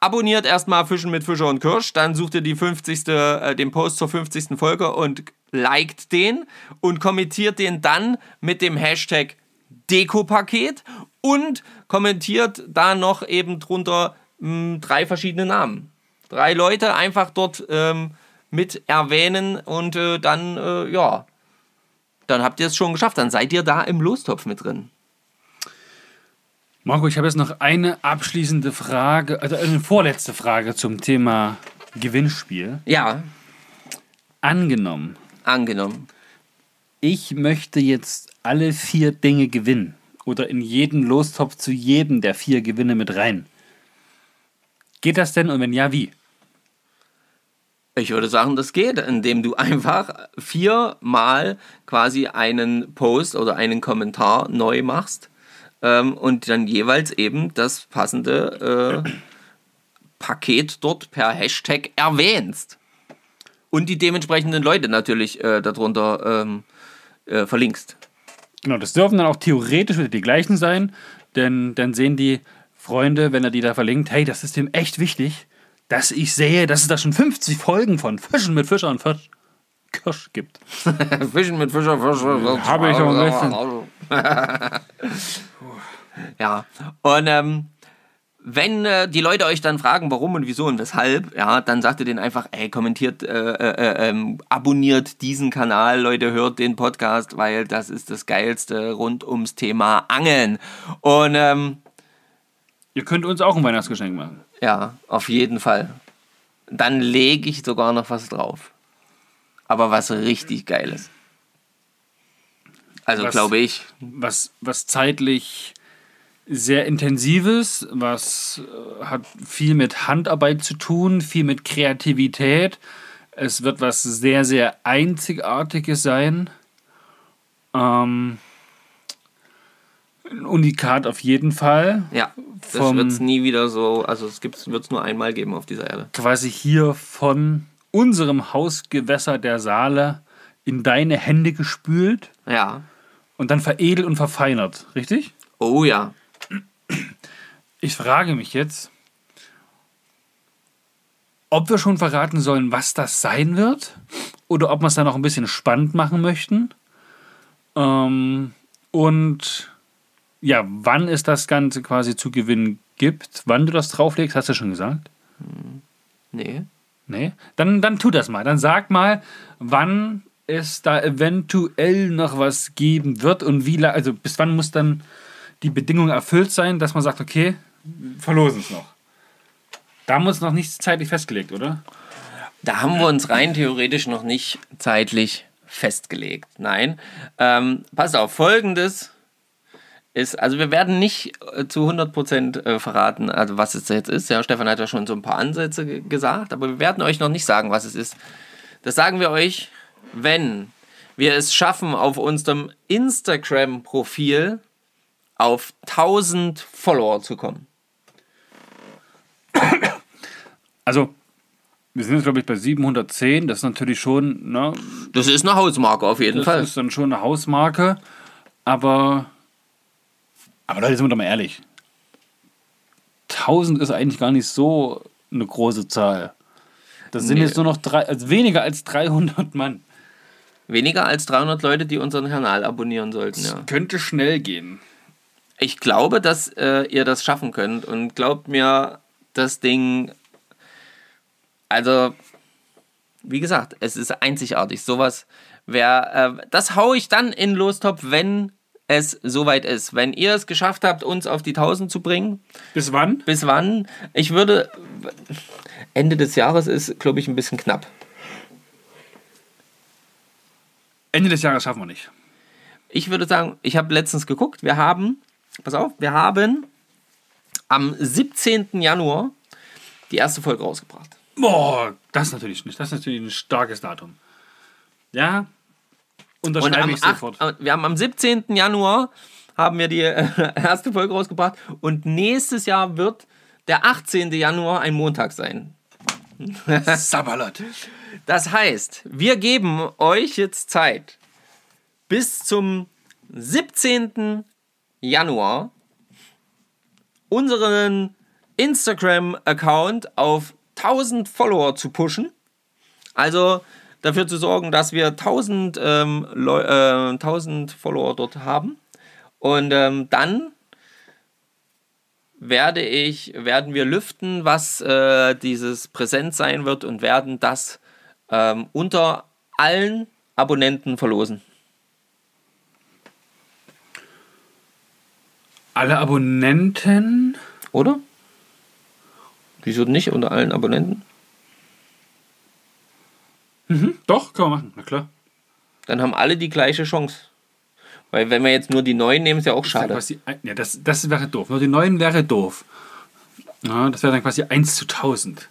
abonniert erstmal Fischen mit Fischer und Kirsch, dann sucht ihr die 50. Äh, den Post zur 50. Folge und liked den und kommentiert den dann mit dem Hashtag Deko-Paket und kommentiert da noch eben drunter mh, drei verschiedene Namen. Drei Leute einfach dort ähm, mit erwähnen und äh, dann, äh, ja, dann habt ihr es schon geschafft. Dann seid ihr da im Lostopf mit drin. Marco, ich habe jetzt noch eine abschließende Frage, also eine vorletzte Frage zum Thema Gewinnspiel. Ja, Angenommen, angenommen. ich möchte jetzt alle vier Dinge gewinnen oder in jeden Lostopf zu jedem der vier Gewinne mit rein. Geht das denn und wenn ja, wie? Ich würde sagen, das geht, indem du einfach viermal quasi einen Post oder einen Kommentar neu machst ähm, und dann jeweils eben das passende äh, Paket dort per Hashtag erwähnst. Und die dementsprechenden Leute natürlich äh, darunter ähm, äh, verlinkst. Genau, das dürfen dann auch theoretisch wieder die gleichen sein, denn dann sehen die Freunde, wenn er die da verlinkt, hey, das ist dem echt wichtig, dass ich sehe, dass es da schon 50 Folgen von Fischen mit Fischer und Fisch Kirsch gibt. Fischen mit Fischer, Fischer. Habe ich auch Ja, und ähm, wenn äh, die Leute euch dann fragen, warum und wieso und weshalb, ja, dann sagt ihr denen einfach, ey, kommentiert, äh, äh, ähm, abonniert diesen Kanal, Leute, hört den Podcast, weil das ist das Geilste rund ums Thema Angeln. Und ähm, Ihr könnt uns auch ein Weihnachtsgeschenk machen. ja, auf jeden Fall. Dann lege ich sogar noch was drauf. Aber was richtig Geiles. Also Was- glaube ich, Was, was zeitlich sehr intensives, was äh, hat viel mit Handarbeit zu tun, viel mit Kreativität. Es wird was sehr, sehr Einzigartiges sein. Ähm, ein Unikat auf jeden Fall. Ja, das wird es nie wieder so, also es wird es nur einmal geben auf dieser Erde. Quasi hier von unserem Hausgewässer der Saale in deine Hände gespült Ja. und dann veredelt und verfeinert, richtig? Oh ja. Ich frage mich jetzt, ob wir schon verraten sollen, was das sein wird oder ob wir es dann noch ein bisschen spannend machen möchten. Ähm, und ja, wann es das Ganze quasi zu gewinnen gibt, wann du das drauflegst, hast du schon gesagt? Nee. Nee? Dann, dann tu das mal. Dann sag mal, wann es da eventuell noch was geben wird und wie la- also bis wann muss dann die Bedingung erfüllt sein, dass man sagt, okay, verlosen es noch. Da haben wir uns noch nicht zeitlich festgelegt, oder? Da haben wir uns rein theoretisch noch nicht zeitlich festgelegt. Nein. Ähm, pass auf, folgendes ist, also wir werden nicht äh, zu 100% äh, verraten, also was es jetzt ist. Ja, Stefan hat ja schon so ein paar Ansätze ge- gesagt, aber wir werden euch noch nicht sagen, was es ist. Das sagen wir euch, wenn wir es schaffen, auf unserem Instagram-Profil auf 1000 Follower zu kommen. Also, wir sind jetzt, glaube ich, bei 710. Das ist natürlich schon, ne, Das ist eine Hausmarke auf jeden das Fall. ist dann schon eine Hausmarke. Aber, aber Leute, sind wir doch mal ehrlich. 1000 ist eigentlich gar nicht so eine große Zahl. Das sind Nee. jetzt nur noch drei, also weniger als 300 Mann. Weniger als 300 Leute, die unseren Kanal abonnieren sollten. Ja. Könnte schnell gehen. Ich glaube, dass äh, ihr das schaffen könnt und glaubt mir, das Ding, also wie gesagt, es ist einzigartig. Sowas, wer, äh, das hau ich dann in Lostop, wenn es soweit ist. Wenn ihr es geschafft habt, uns auf die 1000 zu bringen, Bis wann? bis wann? Ich würde, Ende des Jahres ist, glaube ich, ein bisschen knapp. Ende des Jahres schaffen wir nicht. Ich würde sagen, ich habe letztens geguckt, wir haben, pass auf, wir haben am 17. Januar die erste Folge rausgebracht. Boah, das ist natürlich nicht. Das ist natürlich ein starkes Datum. Ja. Und Unterschreibe am ich sofort. 8, wir haben am 17. Januar haben wir die äh, erste Folge rausgebracht und nächstes Jahr wird der 18. Januar ein Montag sein. Sabalot. Das heißt, wir geben euch jetzt Zeit bis zum 17. Januar unseren Instagram-Account auf 1000 Follower zu pushen. Also dafür zu sorgen, dass wir 1000, ähm, Leu äh, 1000 Follower dort haben. Und ähm, dann werde ich, werden wir lüften, was äh, dieses Präsent sein wird und werden das ähm, unter allen Abonnenten verlosen. Alle Abonnenten. Oder? Wieso nicht unter allen Abonnenten? Doch, können wir machen. Na klar. Dann haben alle die gleiche Chance. Weil wenn wir jetzt nur die neuen nehmen, ist ja auch schade. quasi ein- Ja, das, das wäre doof. Nur die neuen wäre doof. Ja, das wäre dann quasi 1 zu 1000.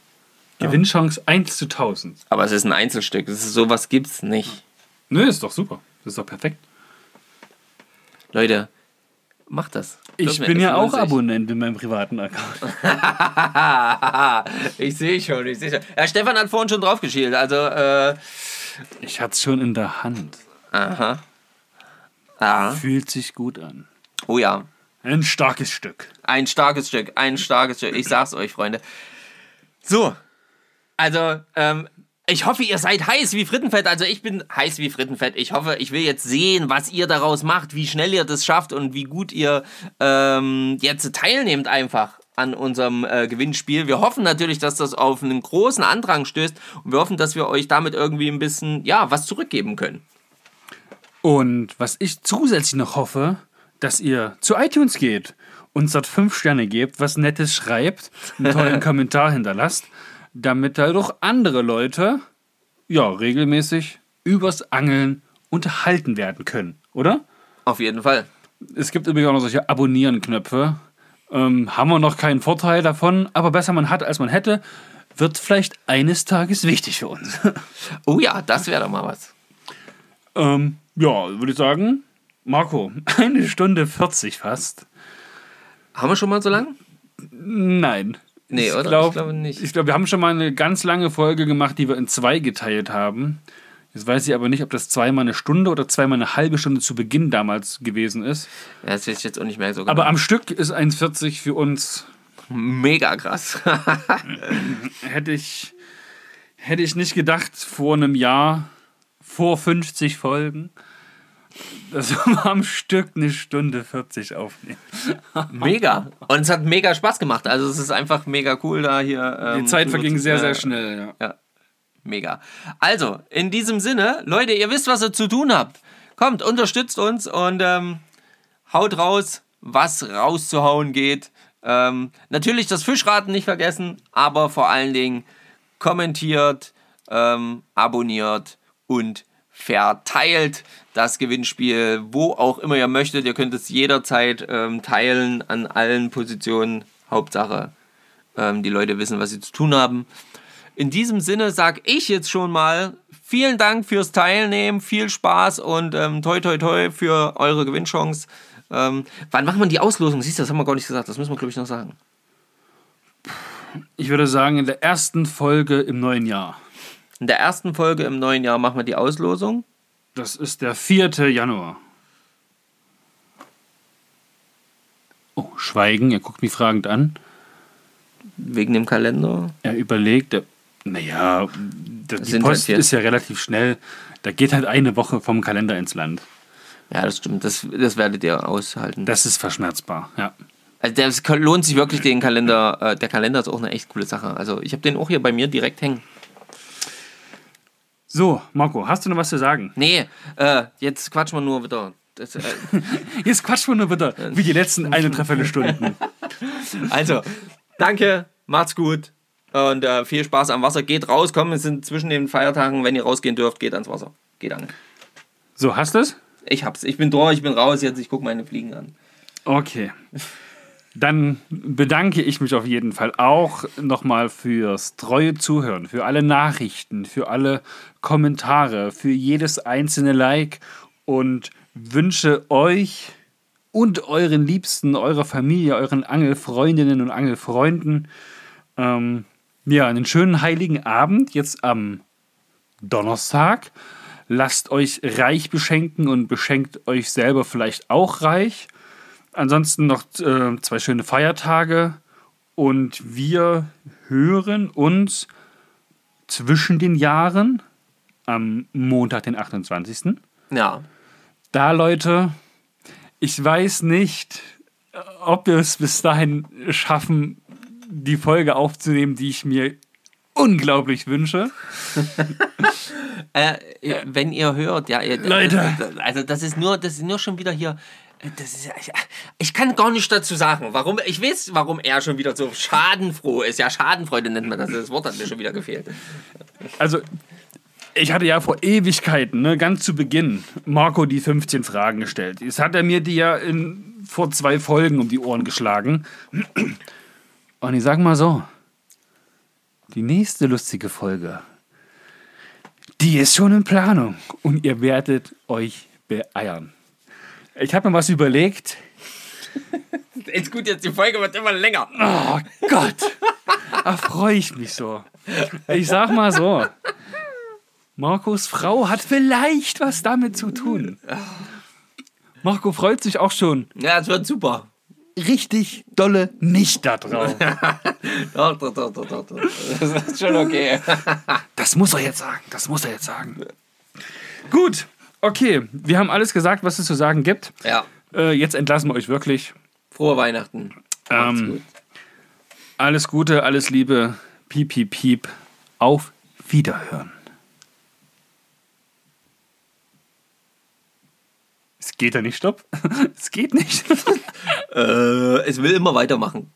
Gewinnchance 1 zu 1000. Aber es ist ein Einzelstück. Das ist, sowas gibt's nicht. Nö, ist doch super. Das ist doch perfekt. Leute, macht das. Ich Glaub mir, bin ja auch. Abonnent in meinem privaten Account. ich sehe schon, ich sehe schon. Ja, Stefan hat vorhin schon drauf geschielt. Also, äh, Ich hatte es schon in der Hand. aha. Ah, Fühlt sich gut an. oh ja. Ein starkes Stück. Ein starkes Stück, ein starkes Stück. Ich sag's euch, Freunde. So, also, ähm, ich hoffe, ihr seid heiß wie Frittenfett. Also ich bin heiß wie Frittenfett. Ich hoffe, ich will jetzt sehen, was ihr daraus macht, wie schnell ihr das schafft und wie gut ihr ähm, jetzt teilnehmt einfach an unserem äh, Gewinnspiel. Wir hoffen natürlich, dass das auf einen großen Andrang stößt und wir hoffen, dass wir euch damit irgendwie ein bisschen, ja, was zurückgeben können. Und was ich zusätzlich noch hoffe, dass ihr zu iTunes geht, uns dort fünf Sterne gebt, was Nettes schreibt, einen tollen Kommentar hinterlasst, damit dadurch andere Leute ja regelmäßig übers Angeln unterhalten werden können, oder? Auf jeden Fall. Es gibt übrigens auch noch solche Abonnieren-Knöpfe. Ähm, haben wir noch keinen Vorteil davon, aber besser man hat, als man hätte, wird vielleicht eines Tages wichtig für uns. Oh ja, das wäre doch mal was. ähm, ja, würde ich sagen, Marco, eine Stunde 40 fast. Haben wir schon mal so lang? Nein. Nee, ich oder? Glaub, Ich glaube nicht. Ich glaube, wir haben schon mal eine ganz lange Folge gemacht, die wir in zwei geteilt haben. Jetzt weiß ich aber nicht, ob das zweimal eine Stunde oder zweimal eine halbe Stunde zu Beginn damals gewesen ist. Ja, das weiß ich jetzt auch nicht mehr so genau. Aber am Stück ist 1,40 für uns, Mega krass. hätte ich, hätte ich nicht gedacht, vor einem Jahr, vor 50 Folgen, dass wir am Stück eine Stunde 40 aufnehmen. mega. Und es hat mega Spaß gemacht. Also es ist einfach mega cool da hier. Ähm, Die Zeit verging zu- sehr, sehr schnell. Ja. Ja, mega. Also, in diesem Sinne, Leute, ihr wisst, was ihr zu tun habt. Kommt, unterstützt uns und ähm, haut raus, was rauszuhauen geht. Ähm, natürlich das Fischraten nicht vergessen, aber vor allen Dingen kommentiert, ähm, abonniert und verteilt das Gewinnspiel, wo auch immer ihr möchtet. Ihr könnt es jederzeit ähm, teilen an allen Positionen. Hauptsache, ähm, die Leute wissen, was sie zu tun haben. In diesem Sinne sage ich jetzt schon mal vielen Dank fürs Teilnehmen, viel Spaß und ähm, toi toi toi für eure Gewinnchance. Ähm, wann macht man die Auslosung? Siehst du, das haben wir gar nicht gesagt. Das müssen wir, glaube ich, noch sagen. Ich würde sagen, in der ersten Folge im neuen Jahr. In der ersten Folge im neuen Jahr machen wir die Auslosung. Das ist der 4. Januar. Oh, Schweigen, er guckt mich fragend an. Wegen dem Kalender. Er überlegt, er, naja, das, die Post halt ist ja relativ schnell. Da geht halt eine Woche vom Kalender ins Land. Ja, das stimmt. Das, das werdet ihr aushalten. Das ist verschmerzbar, ja. Also das lohnt sich wirklich, den Kalender. Äh, der Kalender ist auch eine echt coole Sache. Also ich habe den auch hier bei mir direkt hängen. So, Marco, hast du noch was zu sagen? Nee, äh, jetzt quatschen wir nur wieder. Das, äh, Jetzt quatsch mal nur bitte, wie die letzten eine, dreiviertel Stunden. Also, danke, macht's gut und äh, viel Spaß am Wasser. Geht raus, komm, es sind zwischen den Feiertagen, wenn ihr rausgehen dürft, geht ans Wasser. Geht an. So, hast du es? Ich hab's, ich bin durch, ich bin raus, jetzt ich guck meine Fliegen an. Okay. Dann bedanke ich mich auf jeden Fall auch nochmal fürs treue Zuhören, für alle Nachrichten, für alle Kommentare, für jedes einzelne Like und wünsche euch und euren Liebsten, eurer Familie, euren Angelfreundinnen und Angelfreunden ähm, ja, einen schönen heiligen Abend jetzt am Donnerstag. Lasst euch reich beschenken und beschenkt euch selber vielleicht auch reich. Ansonsten noch äh, zwei schöne Feiertage und wir hören uns zwischen den Jahren am Montag, den 28. Ja, Da, Leute, ich weiß nicht, ob wir es bis dahin schaffen, die Folge aufzunehmen, die ich mir unglaublich wünsche. äh, wenn ihr hört, ja, ihr, Leute. also das ist nur, das ist nur schon wieder hier. Das ist, ich, ich kann gar nicht dazu sagen, warum. Ich weiß, warum er schon wieder so schadenfroh ist. Ja, Schadenfreude nennt man das. Das Wort hat mir schon wieder gefehlt. Also, ich hatte ja vor Ewigkeiten, ne, ganz zu Beginn, Marco die 15 Fragen gestellt. Jetzt hat er mir die ja in, vor zwei Folgen um die Ohren geschlagen. Und ich sag mal so, die nächste lustige Folge, die ist schon in Planung. Und ihr werdet euch beeiern. Ich habe mir was überlegt. Ist gut, jetzt die Folge wird immer länger. Oh Gott, da freue ich mich so. Ich sag mal so, Marcos Frau hat vielleicht was damit zu tun. Marco freut sich auch schon Ja, es wird super. richtig dolle nicht da drauf. Doch, doch, doch, doch, doch. doch. Das ist schon okay. Das muss er jetzt sagen, das muss er jetzt sagen. Gut, okay, wir haben alles gesagt, was es zu sagen gibt. Ja. Äh, jetzt entlassen wir euch wirklich. Frohe Weihnachten. Ähm, gut. alles Gute, alles Liebe, piep, piep, piep. Auf Wiederhören. Es geht ja nicht, stopp. Es geht nicht. Äh, es will immer weitermachen.